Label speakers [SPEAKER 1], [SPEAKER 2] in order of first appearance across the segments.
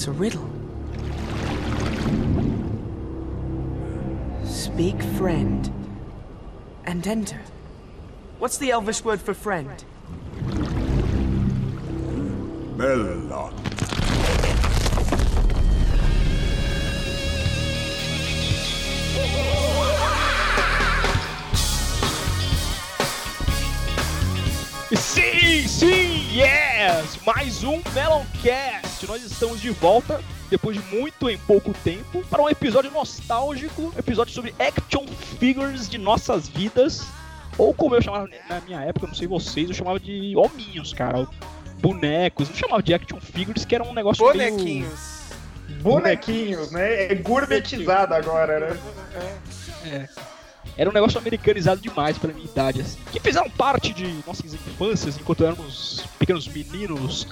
[SPEAKER 1] It's a riddle. Speak friend and enter. What's the Elvish word for friend?
[SPEAKER 2] Melon.
[SPEAKER 3] Sim, sim, yes! Mais um Meloncast. Nós estamos de volta depois de muito em pouco tempo para um episódio nostálgico, um episódio sobre action figures de nossas vidas, ou como eu chamava na minha época, não sei vocês, eu chamava de hominhos, cara, bonecos, não chamava de action figures, que era um negócio
[SPEAKER 4] Bonequinhos.
[SPEAKER 3] Meio...
[SPEAKER 5] Bonequinhos, né? É gourmetizado agora, né?
[SPEAKER 3] É. Era um negócio americanizado demais pela minha idade, assim. Que fizeram parte de nossas infâncias enquanto éramos pequenos meninos,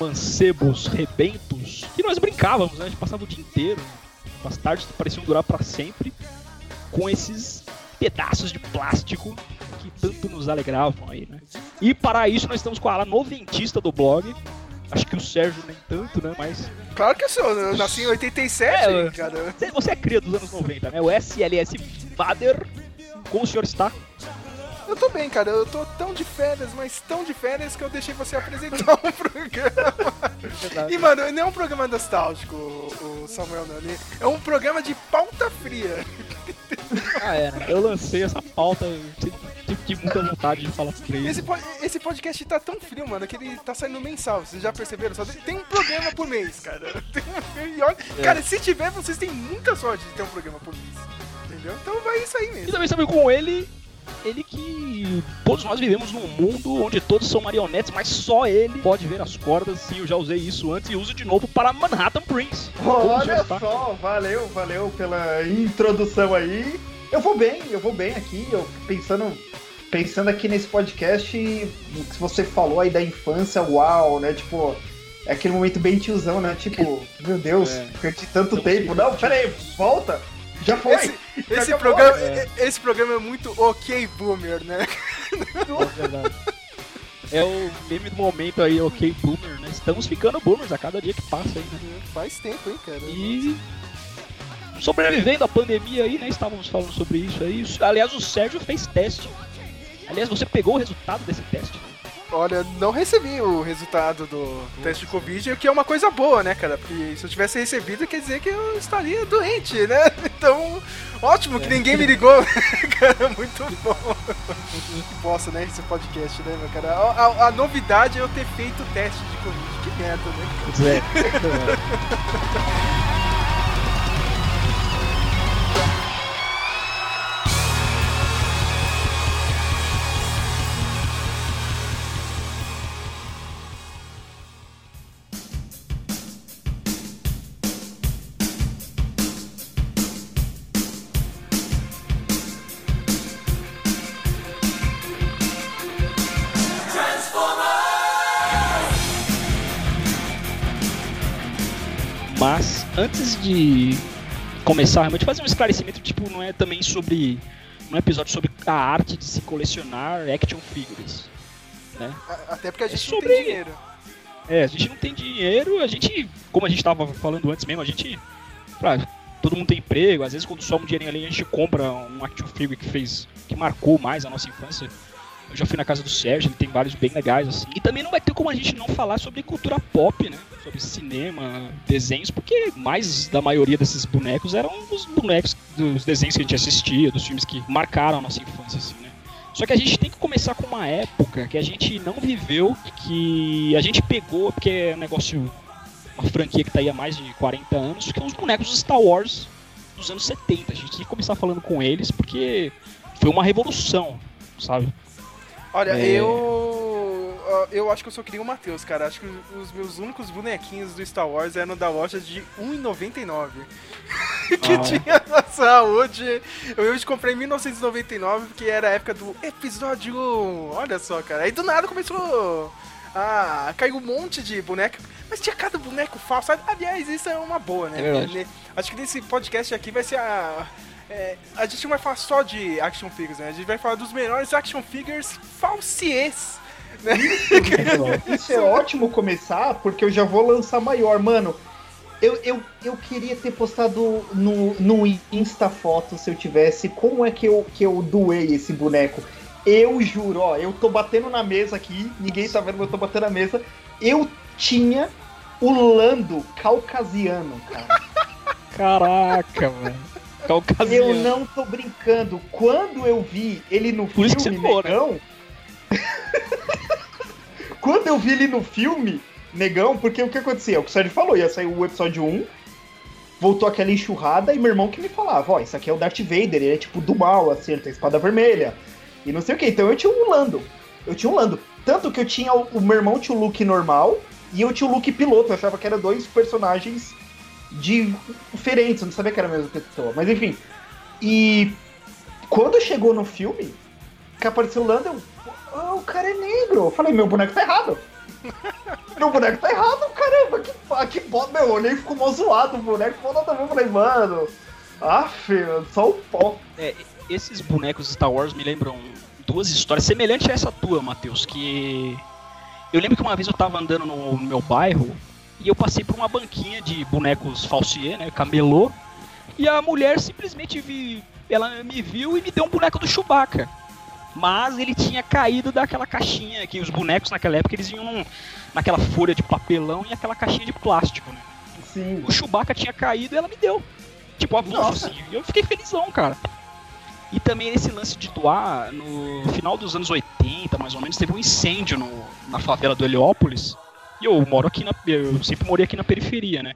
[SPEAKER 3] mancebos, rebentos. E nós brincávamos, né? A gente passava o dia inteiro. As tardes pareciam durar para sempre. Com esses pedaços de plástico que tanto nos alegravam aí, né? E para isso nós estamos com a ala noventista do blog. Acho que o Sérgio nem tanto, né? Mas.
[SPEAKER 4] Claro que eu sou, eu nasci em 87,
[SPEAKER 3] É,
[SPEAKER 4] cara.
[SPEAKER 3] Você- Você é cria dos anos 90, né? O SLS Vader. Como o senhor está?
[SPEAKER 4] Eu tô bem, cara. Eu tô tão de férias, mas tão de férias que eu deixei você apresentar um programa. E, mano, não é um programa nostálgico, o Samuel Nani. É um programa de pauta fria.
[SPEAKER 3] Ah, é, né? Eu lancei essa pauta, tive muita vontade de falar sobre
[SPEAKER 4] Esse, po- esse podcast tá tão frio, mano, que ele tá saindo mensal. Vocês já perceberam? Só tem- um programa por mês, cara. Tem um- e olha- Cara, se tiver, vocês têm muita sorte de ter um programa por mês. Entendeu? Então vai isso aí
[SPEAKER 3] E
[SPEAKER 4] mesmo.
[SPEAKER 3] também sabe com ele, ele que todos nós vivemos num mundo onde todos são marionetes, mas só ele pode ver as cordas. Sim, eu já usei isso antes e uso de novo para Manhattan Prince.
[SPEAKER 5] Olha só, valeu, valeu pela introdução aí. Eu vou bem, eu vou bem aqui, eu pensando, pensando aqui nesse podcast, que você falou aí da infância, uau, né? Tipo, é aquele momento bem tiozão, né? Tipo, meu Deus,
[SPEAKER 3] É.
[SPEAKER 5] perdi tanto
[SPEAKER 3] Estamos
[SPEAKER 5] tempo. Não, pera aí, volta! Já foi!
[SPEAKER 4] Esse,
[SPEAKER 5] Já
[SPEAKER 4] esse, programa,
[SPEAKER 3] é.
[SPEAKER 4] esse programa é muito ok boomer, né?
[SPEAKER 3] É verdade. É o meme do momento aí, ok, boomer, né? Estamos ficando boomers a cada dia que passa aí, né?
[SPEAKER 4] Faz tempo, hein, cara.
[SPEAKER 3] E sobrevivendo à pandemia aí, né? Estávamos falando sobre isso aí. Aliás, o Sérgio fez teste. Aliás, você pegou o resultado desse teste?
[SPEAKER 4] Olha, não recebi o resultado do teste de Covid, o que é uma coisa boa, né, cara? Porque se eu tivesse recebido, quer dizer que eu estaria doente, né? Então, ótimo que ninguém me ligou, cara. Muito bom. Que bosta, né? Esse podcast, né, meu cara? A, a- a novidade é eu ter feito o teste de Covid. Que merda, né?
[SPEAKER 3] Pois é. antes de começar, realmente fazer um esclarecimento, tipo, não é também sobre. Um episódio sobre a arte de se colecionar action figures. Né?
[SPEAKER 4] Até porque a gente
[SPEAKER 3] É
[SPEAKER 4] não
[SPEAKER 3] sobre-
[SPEAKER 4] tem dinheiro.
[SPEAKER 3] É, a gente não tem dinheiro, a gente, como a gente tava falando antes mesmo, a gente. Pra, todo mundo tem emprego, às vezes quando soma um dinheirinho ali, a gente compra um action figure que fez. que marcou mais a nossa infância. Já fui na casa do Sérgio, ele tem vários bem legais, assim. E também não vai ter como a gente não falar sobre cultura pop, né? Sobre cinema, desenhos, porque mais da maioria desses bonecos eram os bonecos dos desenhos que a gente assistia, dos filmes que marcaram a nossa infância, assim, né? Só que a gente tem que começar com uma época que a gente não viveu, que a gente pegou, porque é um negócio, uma franquia que tá aí há mais de 40 anos, que é os bonecos do Star Wars dos anos 70. A gente tem que começar falando com eles, porque foi uma revolução, sabe?
[SPEAKER 4] Olha,
[SPEAKER 3] É.
[SPEAKER 4] eu. Eu acho que eu só queria o Matheus, cara. Acho que os meus únicos bonequinhos do Star Wars eram da loja de R$1,99. que
[SPEAKER 3] Ah.
[SPEAKER 4] tinha na saúde. Eu hoje comprei em 1999, porque era a época do episódio 1. Olha só, cara. Aí do nada começou a cair um monte de boneco. Mas tinha cada boneco falso. Aliás, isso é uma boa, né?
[SPEAKER 3] É
[SPEAKER 4] Acho que nesse podcast aqui vai ser a. é, a gente não vai falar só de action figures, né? A gente vai falar dos melhores action figures falsies. Né?
[SPEAKER 5] Isso é ótimo começar, porque eu já vou lançar maior. Mano, Eu, eu, eu queria ter postado no, no Insta foto se eu tivesse como é que eu, que eu doei esse boneco. Eu juro, ó, eu tô batendo na mesa aqui, ninguém tá vendo, mas eu tô batendo na mesa. Eu tinha o Lando caucasiano, cara.
[SPEAKER 3] Caraca, velho. Caucasiano.
[SPEAKER 5] Eu não tô brincando. Quando eu vi ele no
[SPEAKER 3] Por
[SPEAKER 5] filme, negão. Quando eu vi ele no filme, negão, porque o que acontecia? O que o Sérgio falou, ia sair o episódio 1, voltou aquela enxurrada e meu irmão que me falava, ó, isso aqui é o Darth Vader, ele é tipo do mal, assim, ele tem espada vermelha. E não sei o que. Então eu tinha um Lando. Eu tinha um Lando. Tanto que eu tinha o, o meu irmão tinha o look normal e eu tinha o look piloto. Eu achava que eram dois personagens de diferentes, eu não sabia que era a mesma pessoa. Mas enfim. E quando chegou no filme, que apareceu o Lando, eu. "Ah, o cara é negro. Eu falei, meu boneco tá errado. meu boneco tá errado, caramba. Que, que bosta. Meu, eu olhei e ficou mó zoado o boneco. Pô, nada a ver. Eu falei, mano. Filho, só o pó.
[SPEAKER 3] É, esses bonecos Star Wars me lembram duas histórias semelhantes a essa tua, Matheus, que eu lembro que uma vez eu tava andando no meu bairro e eu passei por uma banquinha de bonecos falsier, né, camelô, e a mulher simplesmente vi, ela me viu e me deu um boneco do Chewbacca. Mas ele tinha caído daquela caixinha que os bonecos naquela época eles iam num- naquela folha de papelão e aquela caixinha de plástico, né?
[SPEAKER 5] Sim.
[SPEAKER 3] O Chewbacca tinha caído e ela me deu. Tipo, avulso, assim. E eu fiquei felizão, cara. E também esse lance de doar, no final dos anos 80, mais ou menos, teve um incêndio no- na favela do Heliópolis. E eu moro aqui na. Eu sempre morei aqui na periferia, né?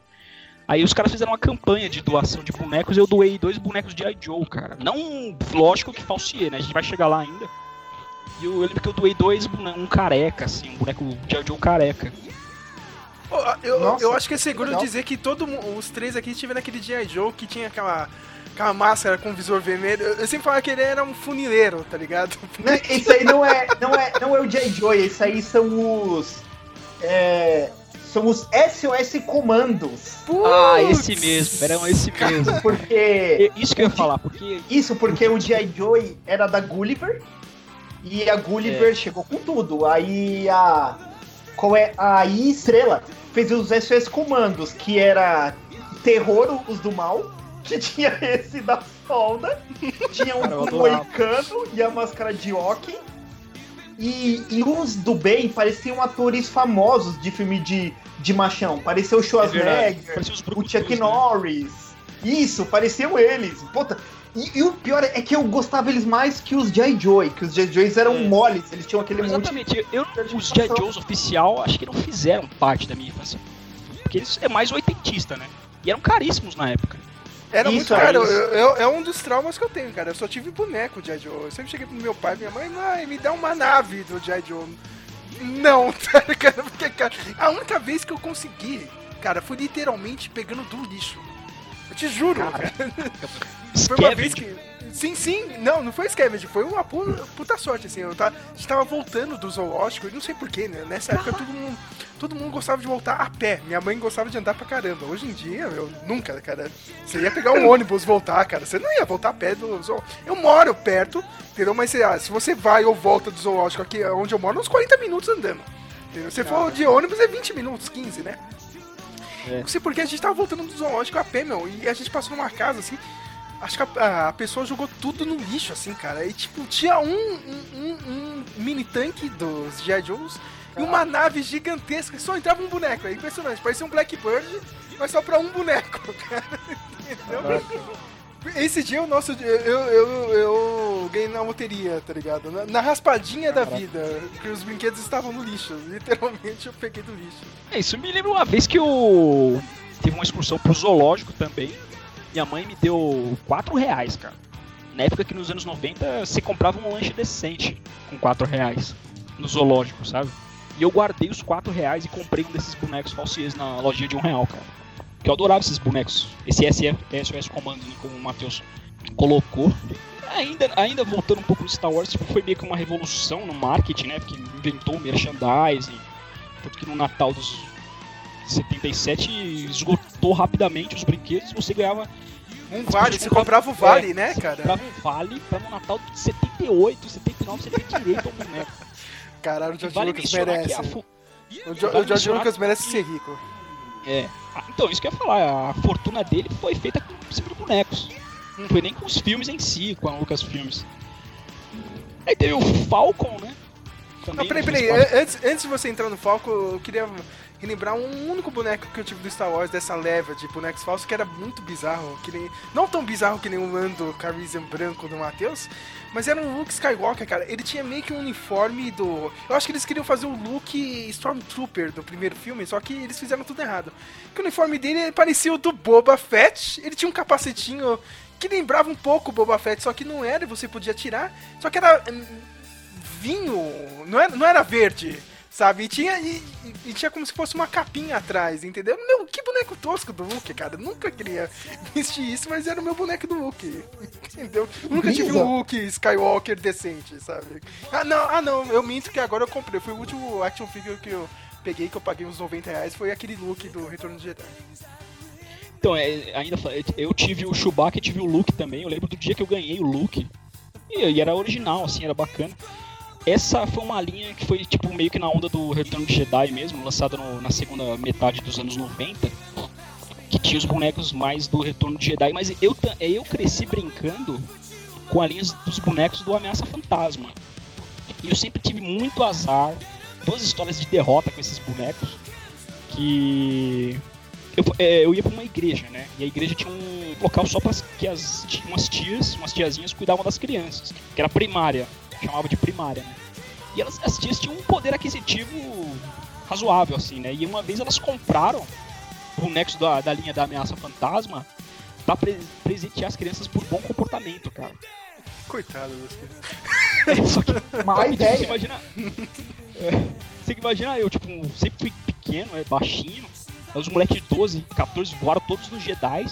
[SPEAKER 3] Aí os caras fizeram uma campanha de doação de bonecos e eu doei dois bonecos de I. Joe, cara. Não, lógico que falsier, né? A gente vai chegar lá ainda. E eu, eu lembro que eu doei dois bonecos, um careca, assim, um boneco de I. Joe careca.
[SPEAKER 4] Eu,
[SPEAKER 5] Nossa,
[SPEAKER 4] eu acho que é seguro
[SPEAKER 5] legal.
[SPEAKER 4] dizer que todo os três aqui estiveram naquele G.I. Joe que tinha aquela, aquela máscara com visor vermelho. Eu, eu sempre falava que ele era um funileiro, tá ligado?
[SPEAKER 5] Não, Esse aí não é, não é, não é o J. Joy, esse aí são os. É, são os SOS Comandos.
[SPEAKER 3] Ah, esse mesmo, era esse mesmo.
[SPEAKER 5] Porque.
[SPEAKER 3] Isso que eu ia falar, porque
[SPEAKER 5] Isso porque o G.I. Joy era da Gulliver. E a Gulliver chegou com tudo. Aí a. Qual é? A I Estrela fez os SOS Comandos, que era Terror, os do mal. Que tinha esse da solda. Tinha um moicano e a máscara de Oki. E, e os do bem pareciam atores famosos de filme de, de machão. Pareceu o
[SPEAKER 3] É.
[SPEAKER 5] Schwarzenegger,
[SPEAKER 3] os
[SPEAKER 5] o Chuck
[SPEAKER 3] né?
[SPEAKER 5] Norris. Isso, pareciam eles. Puta. E, e o pior é que eu gostava eles mais que os J. Joy, que os J. Joys eram
[SPEAKER 3] É.
[SPEAKER 5] moles, eles tinham aquele monte
[SPEAKER 3] Exatamente, eu,
[SPEAKER 5] de
[SPEAKER 3] os G.I.
[SPEAKER 5] animação.
[SPEAKER 3] Joes oficial acho que não fizeram parte da minha infância. Porque eles é mais oitentista, né? E eram caríssimos na época.
[SPEAKER 4] Era
[SPEAKER 5] Isso,
[SPEAKER 4] muito caro. é um dos traumas que eu tenho, cara. Eu só tive boneco de. Joe. Eu sempre cheguei pro meu pai e minha mãe, mãe, me dá uma nave do G.I. Joe. Não, tá ligado? Porque, cara, a única vez que eu consegui, cara, foi literalmente pegando do lixo. Eu te juro, cara. Foi uma vez que. Sim, sim, não, não foi scavenge, foi uma pu- puta sorte, assim. Eu tava, a gente tava voltando do zoológico, e não sei porquê, né? Nessa época todo mundo, todo mundo gostava de voltar a pé. Minha mãe gostava de andar pra caramba. Hoje em dia, eu nunca, cara. Você ia pegar um ônibus voltar, cara. Você não ia voltar a pé do zoológico. Eu moro perto, entendeu? Mas lá, se você vai ou volta do zoológico aqui onde eu moro, uns 40 minutos andando. Entendeu? Se for de ônibus, é 20 minutos, 15, né?
[SPEAKER 3] É.
[SPEAKER 4] Não sei porque a gente tava voltando do zoológico a pé, meu, e a gente passou numa casa assim. Acho que a, a pessoa jogou tudo no lixo, assim, cara. E tipo, tinha um, um, um- um mini tanque dos G.I. Joes e uma nave gigantesca que só entrava um boneco. É impressionante, parecia um Blackbird, mas só pra um boneco, cara. Entendeu? Esse dia o nosso. Eu, eu, eu, eu ganhei na loteria, tá ligado? Na, na raspadinha da vida, que os brinquedos estavam no lixo. Literalmente eu peguei do lixo.
[SPEAKER 3] É, isso me lembra uma vez que eu teve uma excursão pro zoológico também. Minha mãe me deu 4 reais, cara. Na época que nos anos 90 você comprava um lanche decente com 4 reais no zoológico, sabe? E eu guardei os 4 reais e comprei um desses bonecos falsies na lojinha de um real, cara. Porque eu adorava esses bonecos. Esse SF, SOS Comando, né, como o Matheus colocou. Ainda, ainda voltando um pouco no Star Wars, tipo, foi meio que uma revolução no marketing, né? Porque inventou o merchandising. Tanto que no Natal dos 77 esgotou rapidamente os brinquedos, você ganhava
[SPEAKER 4] Um vale, você comprava o vale, né, cara?
[SPEAKER 3] comprava um vale pra no Natal de 78, 79 você ter direito ao boneco.
[SPEAKER 4] Caralho, o George
[SPEAKER 3] vale
[SPEAKER 4] Lucas
[SPEAKER 3] que
[SPEAKER 4] merece.
[SPEAKER 3] a fu-
[SPEAKER 4] O, Jo-
[SPEAKER 3] vale
[SPEAKER 4] o George Lucas
[SPEAKER 3] que-
[SPEAKER 4] merece ser rico.
[SPEAKER 3] É. Ah, então, isso que eu ia falar. A fortuna dele foi feita com cima de bonecos. Não foi nem com os filmes em si, com a Lucas Filmes. Aí teve o Falcon, né?
[SPEAKER 4] Não,
[SPEAKER 3] Também
[SPEAKER 4] peraí,
[SPEAKER 3] fez
[SPEAKER 4] peraí.
[SPEAKER 3] parte-
[SPEAKER 4] Antes, antes de você entrar no Falco, eu queria relembrar um único boneco que eu tive do Star Wars, dessa leva de bonecos falsos, que era muito bizarro. Que nem, não tão bizarro que nem o Lando Calrissian branco do Matheus, mas era um Luke Skywalker, cara. Ele tinha meio que um uniforme do... Eu acho que eles queriam fazer o Luke Stormtrooper do primeiro filme, só que eles fizeram tudo errado. Que o uniforme dele parecia o do Boba Fett, ele tinha um capacetinho que lembrava um pouco o Boba Fett, só que não era, e você podia tirar, só que era hum, vinho, não era, não era verde, sabe? E tinha, e, e- tinha como se fosse uma capinha atrás, entendeu? Meu, que boneco tosco do Luke, cara. Eu nunca queria vestir isso, mas era o meu boneco do Luke, entendeu? Eu nunca tive um Luke Skywalker decente, sabe? Ah, não, ah, não, eu minto que agora eu comprei. Foi o último action figure que eu peguei, que eu paguei uns 90 reais, foi aquele Luke do Retorno de Jedi.
[SPEAKER 3] Então, é, ainda eu tive o Chewbacca e tive o Luke também. Eu lembro do dia que eu ganhei o Luke. E, e era original, assim, era bacana. Essa foi uma linha que foi, tipo, meio que na onda do Retorno de Jedi mesmo, lançada na segunda metade dos anos 90. Que tinha os bonecos mais do Retorno de Jedi. Mas eu, ta- eu cresci brincando com a linha dos bonecos do Ameaça Fantasma. E eu sempre tive muito azar. Duas histórias de derrota com esses bonecos. Que eu, é, eu ia pra uma igreja, né? E a igreja tinha um local só para que as umas tias, umas tiazinhas cuidavam das crianças, que era primária, chamava de primária, né? E elas, as tias tinham um poder aquisitivo razoável, assim, né? E uma vez elas compraram bonecos da, da linha da ameaça fantasma pra pre- presentear as crianças por bom comportamento, cara.
[SPEAKER 4] Coitado das crianças.
[SPEAKER 3] É, só que
[SPEAKER 5] Má
[SPEAKER 3] Você
[SPEAKER 5] ideia.
[SPEAKER 3] imagina. É, você que imagina eu, tipo, sempre fui pequeno, é, baixinho. Aí os moleques de 12, 14 voaram todos nos Jedi.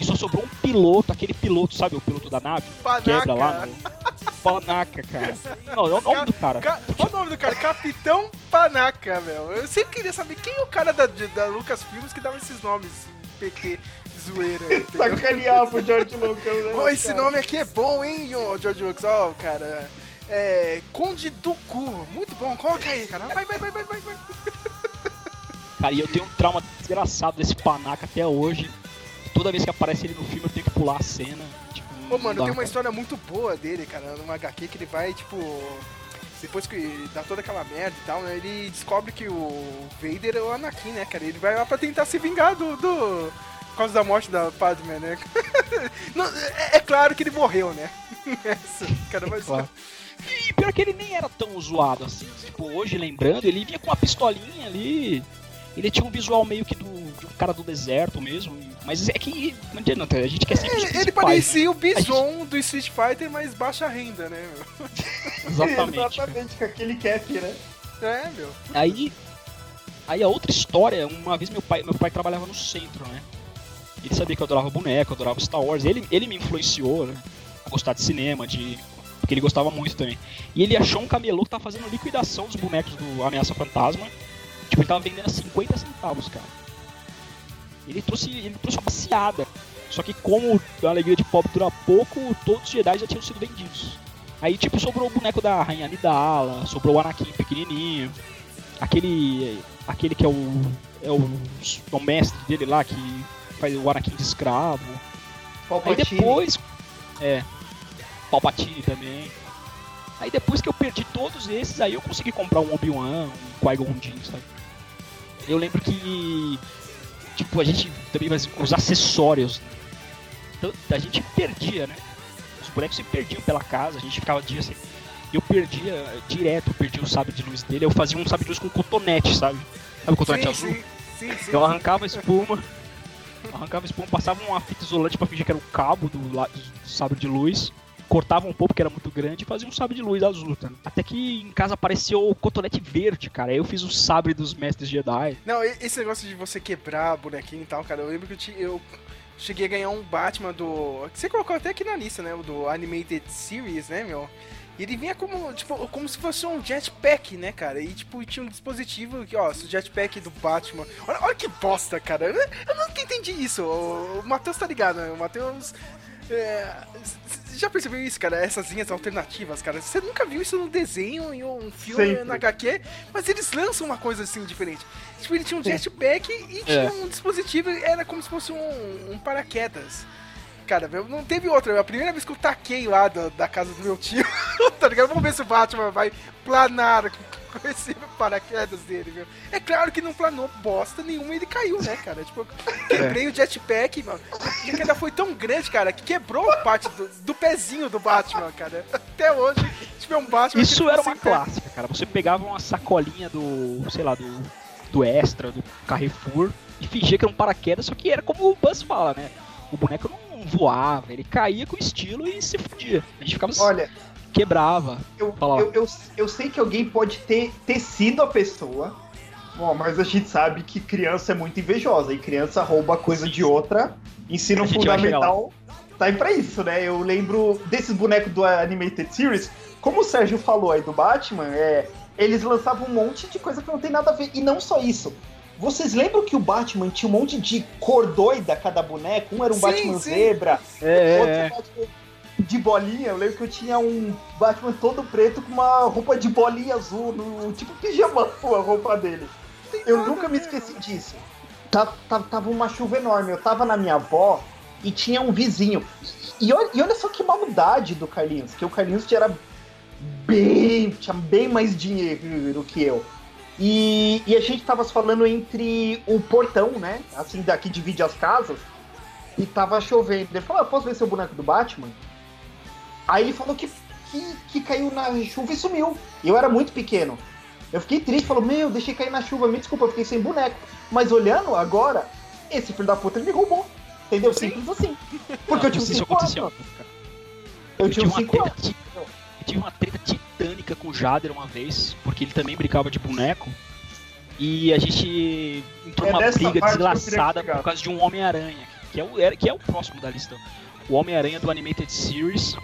[SPEAKER 3] E só sobrou um piloto, aquele piloto, sabe, o piloto da nave?
[SPEAKER 4] Panaca.
[SPEAKER 3] Quebra lá no. Panaca, cara. Não, é o nome do cara.
[SPEAKER 4] Ca- Olha o nome do cara, Capitão Panaca, meu. Eu sempre queria saber quem é o cara da, da Lucas Filmes que dava esses nomes PT zoeira.
[SPEAKER 5] Sacanear pro George Lucas, né?
[SPEAKER 4] Esse
[SPEAKER 5] cara?
[SPEAKER 4] nome aqui é bom, hein, George Lucas? Ó, cara. É. Conde do Cu. Muito bom, coloca aí, cara. Vai, vai, vai, vai, vai. vai.
[SPEAKER 3] Cara, e eu tenho um trauma desgraçado desse Panaca até hoje. Toda vez que aparece ele no filme eu tenho que pular a cena.
[SPEAKER 4] Ô, mano,
[SPEAKER 3] dá,
[SPEAKER 4] tem uma história muito boa dele, cara, numa HQ que ele vai, tipo. Depois que dá toda aquela merda e tal, né? Ele descobre que o Vader é o Anakin, né, cara? Ele vai lá pra tentar se vingar do. do... Por causa da morte da Padme, né? Não, é, é claro que ele morreu, né? Essa, cara, mas.
[SPEAKER 3] Claro. E pior que ele nem era tão zoado assim. Tipo, hoje lembrando, ele vinha com uma pistolinha ali. Ele tinha um visual meio que do, de um cara do deserto mesmo. Mas é que não adianta, a gente quer sempre os
[SPEAKER 4] Ele, ele parecia o? Bison do Street Fighter, mas baixa renda, né, meu?
[SPEAKER 3] Exatamente.
[SPEAKER 5] Exatamente, com aquele cap, né?
[SPEAKER 4] É, meu.
[SPEAKER 3] Aí, aí a outra história, uma vez meu pai, meu pai trabalhava no centro, né? Ele sabia que eu adorava boneco, eu adorava Star Wars. Ele, ele me influenciou, né? A gostar de cinema, de. Porque ele gostava muito também. E ele achou um camelô que tava fazendo liquidação dos bonecos do Ameaça Fantasma. Tipo, ele tava vendendo a 50 centavos, cara. Ele trouxe, ele trouxe uma baseada. Só que como a alegria de pobre dura pouco, todos os Jedi já tinham sido vendidos. Aí, tipo, sobrou o boneco da Rainha Nidala, sobrou o Anakin pequenininho, aquele aquele que é o é o, é o mestre dele lá que faz o Anakin de escravo. Aí
[SPEAKER 5] Palpatine.
[SPEAKER 3] depois é Palpatine também. Aí depois que eu perdi todos esses, aí eu consegui comprar um Obi-Wan, um Qui-Gon Jinn, sabe? Eu lembro que tipo a gente também mas os acessórios então, a gente perdia, né? Os bonecos se perdiam pela casa, a gente ficava dias assim. Eu perdia direto, eu perdia o sabre de luz dele, eu fazia um sabre de luz com cotonete, sabe? Sabe o cotonete azul?
[SPEAKER 4] sim, sim, sim.
[SPEAKER 3] Eu arrancava a espuma, arrancava a espuma, passava uma fita isolante pra fingir que era o cabo do, do sabre de luz, cortava um pouco porque era muito grande e fazia um sabre de luz azul. Tá? Até que em casa apareceu o cotonete verde, cara. Aí eu fiz o sabre dos mestres Jedi.
[SPEAKER 4] Não, esse negócio de você quebrar bonequinho e tal, cara, eu lembro que eu, ti- eu cheguei a ganhar um Batman do. Você colocou até aqui na lista, né? O do Animated Series, né, meu? E ele vinha como, tipo, como se fosse um jetpack, né, cara? E, tipo, tinha um dispositivo que, ó, o jetpack do Batman. Olha, olha que bosta, cara. Eu, nunca entendi isso. O Matheus tá ligado, né? O Matheus. é, já percebeu isso, cara? Essas linhas alternativas, cara. Você nunca viu isso no desenho, em um filme,
[SPEAKER 5] Sempre.
[SPEAKER 4] na HQ, mas eles lançam uma coisa assim diferente. Tipo, ele tinha um jetpack e tinha
[SPEAKER 3] É.
[SPEAKER 4] um dispositivo, era como se fosse um, um paraquedas. Cara, não teve outra. A primeira vez que eu taquei lá da, da casa do meu tio, tá ligado? Vamos ver se o Batman vai planar com esse paraquedas dele, viu? É claro que não planou bosta nenhuma ele caiu, né, cara? Tipo, eu quebrei o jetpack, mano. E que ainda foi tão grande, cara, que quebrou parte do, do pezinho do Batman, cara. Até hoje, tiver um Batman.
[SPEAKER 3] Isso era uma clássica, cara. Você pegava uma sacolinha do, sei lá, do, do Extra, do Carrefour, e fingia que era um paraquedas, só que era como o Buzz fala, né? O boneco não voava, ele caía com estilo e se fudia. A gente ficava
[SPEAKER 5] Olha,
[SPEAKER 3] quebrava.
[SPEAKER 5] eu, eu, eu, eu sei que alguém pode ter, ter sido a pessoa, bom, mas a gente sabe que criança é muito invejosa e criança rouba coisa de outra. Ensino fundamental tá aí pra isso, né? Eu lembro desses bonecos do Animated Series, como o Sérgio falou aí do Batman, é, eles lançavam um monte de coisa que não tem nada a ver. E não só isso. Vocês lembram que o Batman tinha um monte de cor doida cada boneco? Um era um
[SPEAKER 4] Sim,
[SPEAKER 5] Batman
[SPEAKER 4] sim.
[SPEAKER 5] zebra,
[SPEAKER 3] É,
[SPEAKER 5] outro era Batman de bolinha. Eu lembro que eu tinha um Batman todo preto com uma roupa de bolinha azul, no, tipo pijama a roupa dele. Eu nunca me esqueci disso. Tava, tava, tava uma chuva enorme. Eu tava na minha avó e tinha um vizinho. E, e olha, e olha só que maldade do Carlinhos, que o Carlinhos era bem. tinha bem mais dinheiro que eu. E, e a gente tava falando entre o portão, né? Assim, daqui divide as casas. E tava chovendo. Ele falou: ah, posso ver seu boneco do Batman? Aí ele falou que, que, que caiu na chuva e sumiu. E eu era muito pequeno. Eu fiquei triste, falou, meu, deixei cair na chuva, me desculpa, eu fiquei sem boneco. Mas olhando agora, esse filho da puta ele me roubou. Entendeu? Simples assim. Porque eu tinha
[SPEAKER 3] Não sei se
[SPEAKER 5] 5 anos. Eu
[SPEAKER 3] Eu
[SPEAKER 5] tinha
[SPEAKER 3] tive, uma
[SPEAKER 5] 5
[SPEAKER 3] treta,
[SPEAKER 5] anos.
[SPEAKER 3] eu tive uma treta titânica com o Jader uma vez, porque ele também brincava de boneco. E a gente entrou
[SPEAKER 5] É
[SPEAKER 3] numa briga
[SPEAKER 5] eu chegar.
[SPEAKER 3] por causa de um Homem-Aranha, que, é o, que é o próximo da lista. O Homem-Aranha do Animated Series.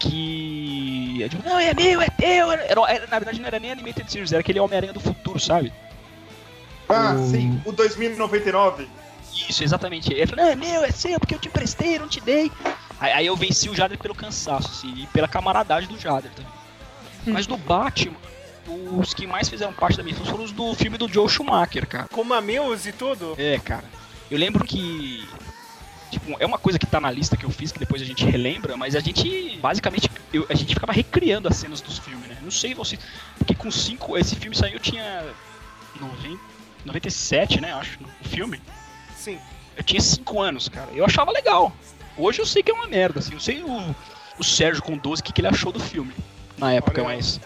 [SPEAKER 3] Que. digo, não, é meu, é teu. Era, era- na verdade, não era nem Animated Series, era aquele Homem-Aranha do futuro, sabe?
[SPEAKER 5] Ah,
[SPEAKER 3] O-
[SPEAKER 5] sim, o 2099.
[SPEAKER 3] Isso, exatamente. Ele falou, não, é meu, é seu, porque eu te emprestei, eu não te dei. Aí, aí eu venci o Jader pelo cansaço, assim, e pela camaradagem do Jader também. Mas do Batman, os que mais fizeram parte da minha infância foram os do filme do Joe Schumacher, cara.
[SPEAKER 4] Com Mameus e tudo.
[SPEAKER 3] É, cara. Eu lembro que. Tipo, é uma coisa que tá na lista que eu fiz, que depois a gente relembra, mas a gente, basicamente, eu- a gente ficava recriando as cenas dos filmes, né? Não sei você. Porque com cinco. Esse filme saiu, eu tinha. 90, 97, né? Acho, o filme.
[SPEAKER 4] Sim.
[SPEAKER 3] Eu tinha 5 anos, cara. Eu achava legal. Hoje eu sei que é uma merda, assim. Eu sei o, o Sérgio com 12 o que, que ele achou do filme. Na época,
[SPEAKER 4] Olha.
[SPEAKER 3] mas.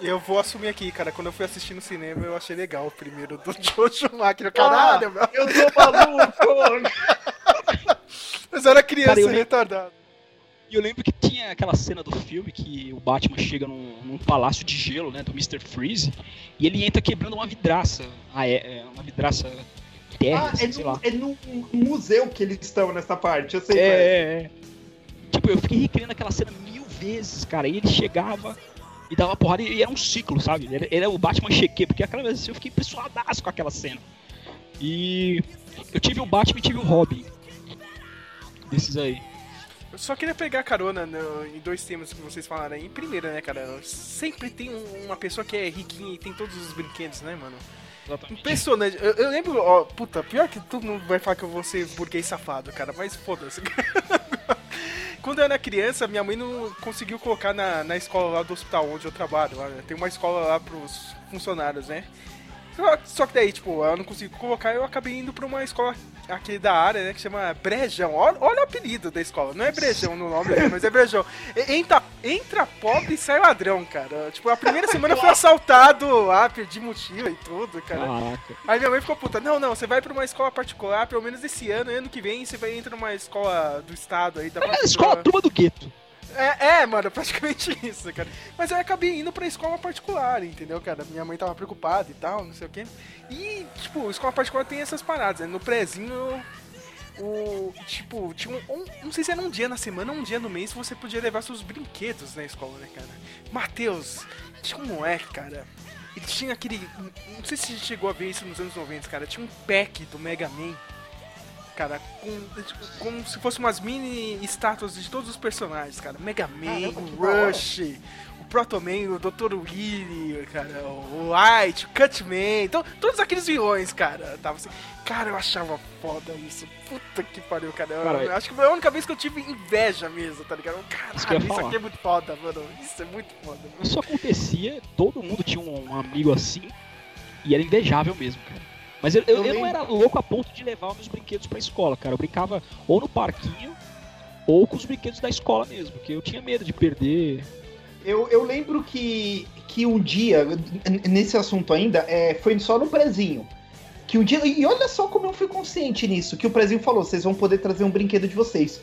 [SPEAKER 4] Eu vou assumir aqui, cara. Quando eu fui assistir no cinema, eu achei legal o primeiro do Joe Schumacher. Caralho, meu.
[SPEAKER 5] Eu tô maluco!
[SPEAKER 4] Mas eu era criança,
[SPEAKER 3] Cara, eu lembro-
[SPEAKER 4] retardado.
[SPEAKER 3] E eu lembro que tinha aquela cena do filme que o Batman chega num, num palácio de gelo, né? Do Mr. Freeze. E ele entra quebrando uma vidraça. Ah, é, é uma vidraça terra,
[SPEAKER 5] ah,
[SPEAKER 3] assim,
[SPEAKER 5] é
[SPEAKER 3] sei
[SPEAKER 5] no,
[SPEAKER 3] lá.
[SPEAKER 5] é no museu que eles estão nessa parte, eu sei.
[SPEAKER 3] É,
[SPEAKER 5] mas-
[SPEAKER 3] é, é. Tipo, eu fiquei recriando aquela cena mil vezes, cara. E ele chegava e dava porrada e era um ciclo, sabe? Era, era o Batman cheque, porque aquela vez assim, eu fiquei impressionadaço com aquela cena. E eu tive o Batman e tive o Robin. Desses aí.
[SPEAKER 4] Eu só queria pegar carona no- em dois temas que vocês falaram aí. Primeiro, né, cara? Sempre tem um- uma pessoa que é riquinha e tem todos os brinquedos, né, mano?
[SPEAKER 3] Exatamente.
[SPEAKER 4] Impressionante. Eu, eu lembro, ó, puta, pior que todo mundo vai falar que eu vou ser burguês safado, cara, mas foda-se. Quando eu era criança, minha mãe não conseguiu colocar na, na escola lá do hospital onde eu trabalho. Lá, né? Tem uma escola lá pros funcionários, né? Só- que daí, tipo, ela não conseguiu colocar, eu acabei indo pra uma escola aqui da área, né, que chama Brejão. Olha, olha o apelido da escola. Não é Brejão no nome, né, mas é Brejão. Entra, entra pobre e sai ladrão, cara. Tipo, a primeira semana eu fui assaltado lá, perdi mochila e tudo, cara.
[SPEAKER 3] Caraca.
[SPEAKER 4] Aí minha mãe ficou puta, não, não, você vai pra uma escola particular, pelo menos esse ano, ano que vem você vai entrar numa escola do estado aí, da
[SPEAKER 3] É escola turma do gueto.
[SPEAKER 4] É, é, mano, praticamente isso, cara. Mas eu acabei indo pra escola particular, entendeu, cara? Minha mãe tava preocupada e tal, não sei o quê. E, tipo, escola particular tem essas paradas, né? No prézinho, o. Tipo, tinha um, um- Não sei se era um dia na semana ou um dia no mês você podia levar seus brinquedos na escola, né, cara? Matheus, tinha um moleque, cara. Ele tinha aquele. Não sei se chegou a ver isso nos anos 90, cara. Tinha um pack do Mega Man. Cara, com, tipo, como se fosse umas mini estátuas de todos os personagens, cara. Mega Man,
[SPEAKER 5] Caramba,
[SPEAKER 4] o. Rush, o Proto Man, o Dr. Willy, cara, o White, o Cutman, então, todos aqueles vilões, cara. Tava assim, cara, eu achava foda isso. Puta que pariu, cara. Eu,
[SPEAKER 3] Cara,
[SPEAKER 4] eu acho que foi a única vez que eu tive inveja mesmo, tá ligado?
[SPEAKER 3] Isso
[SPEAKER 4] Caralho, isso
[SPEAKER 3] falar.
[SPEAKER 4] aqui é muito foda, mano. Isso é muito foda. mano.
[SPEAKER 3] Isso acontecia, todo mundo tinha um amigo assim, e era invejável mesmo, cara. Mas eu, eu,
[SPEAKER 5] Eu
[SPEAKER 3] eu não era louco a ponto de levar os meus brinquedos pra escola, cara. Eu brincava ou no parquinho, ou com os brinquedos da escola mesmo, porque eu tinha medo de perder.
[SPEAKER 5] Eu, eu lembro que, que um dia, nesse assunto ainda, é, foi só no prezinho. Que um dia. E olha só como eu fui consciente nisso, que o prezinho falou: vocês vão poder trazer um brinquedo de vocês.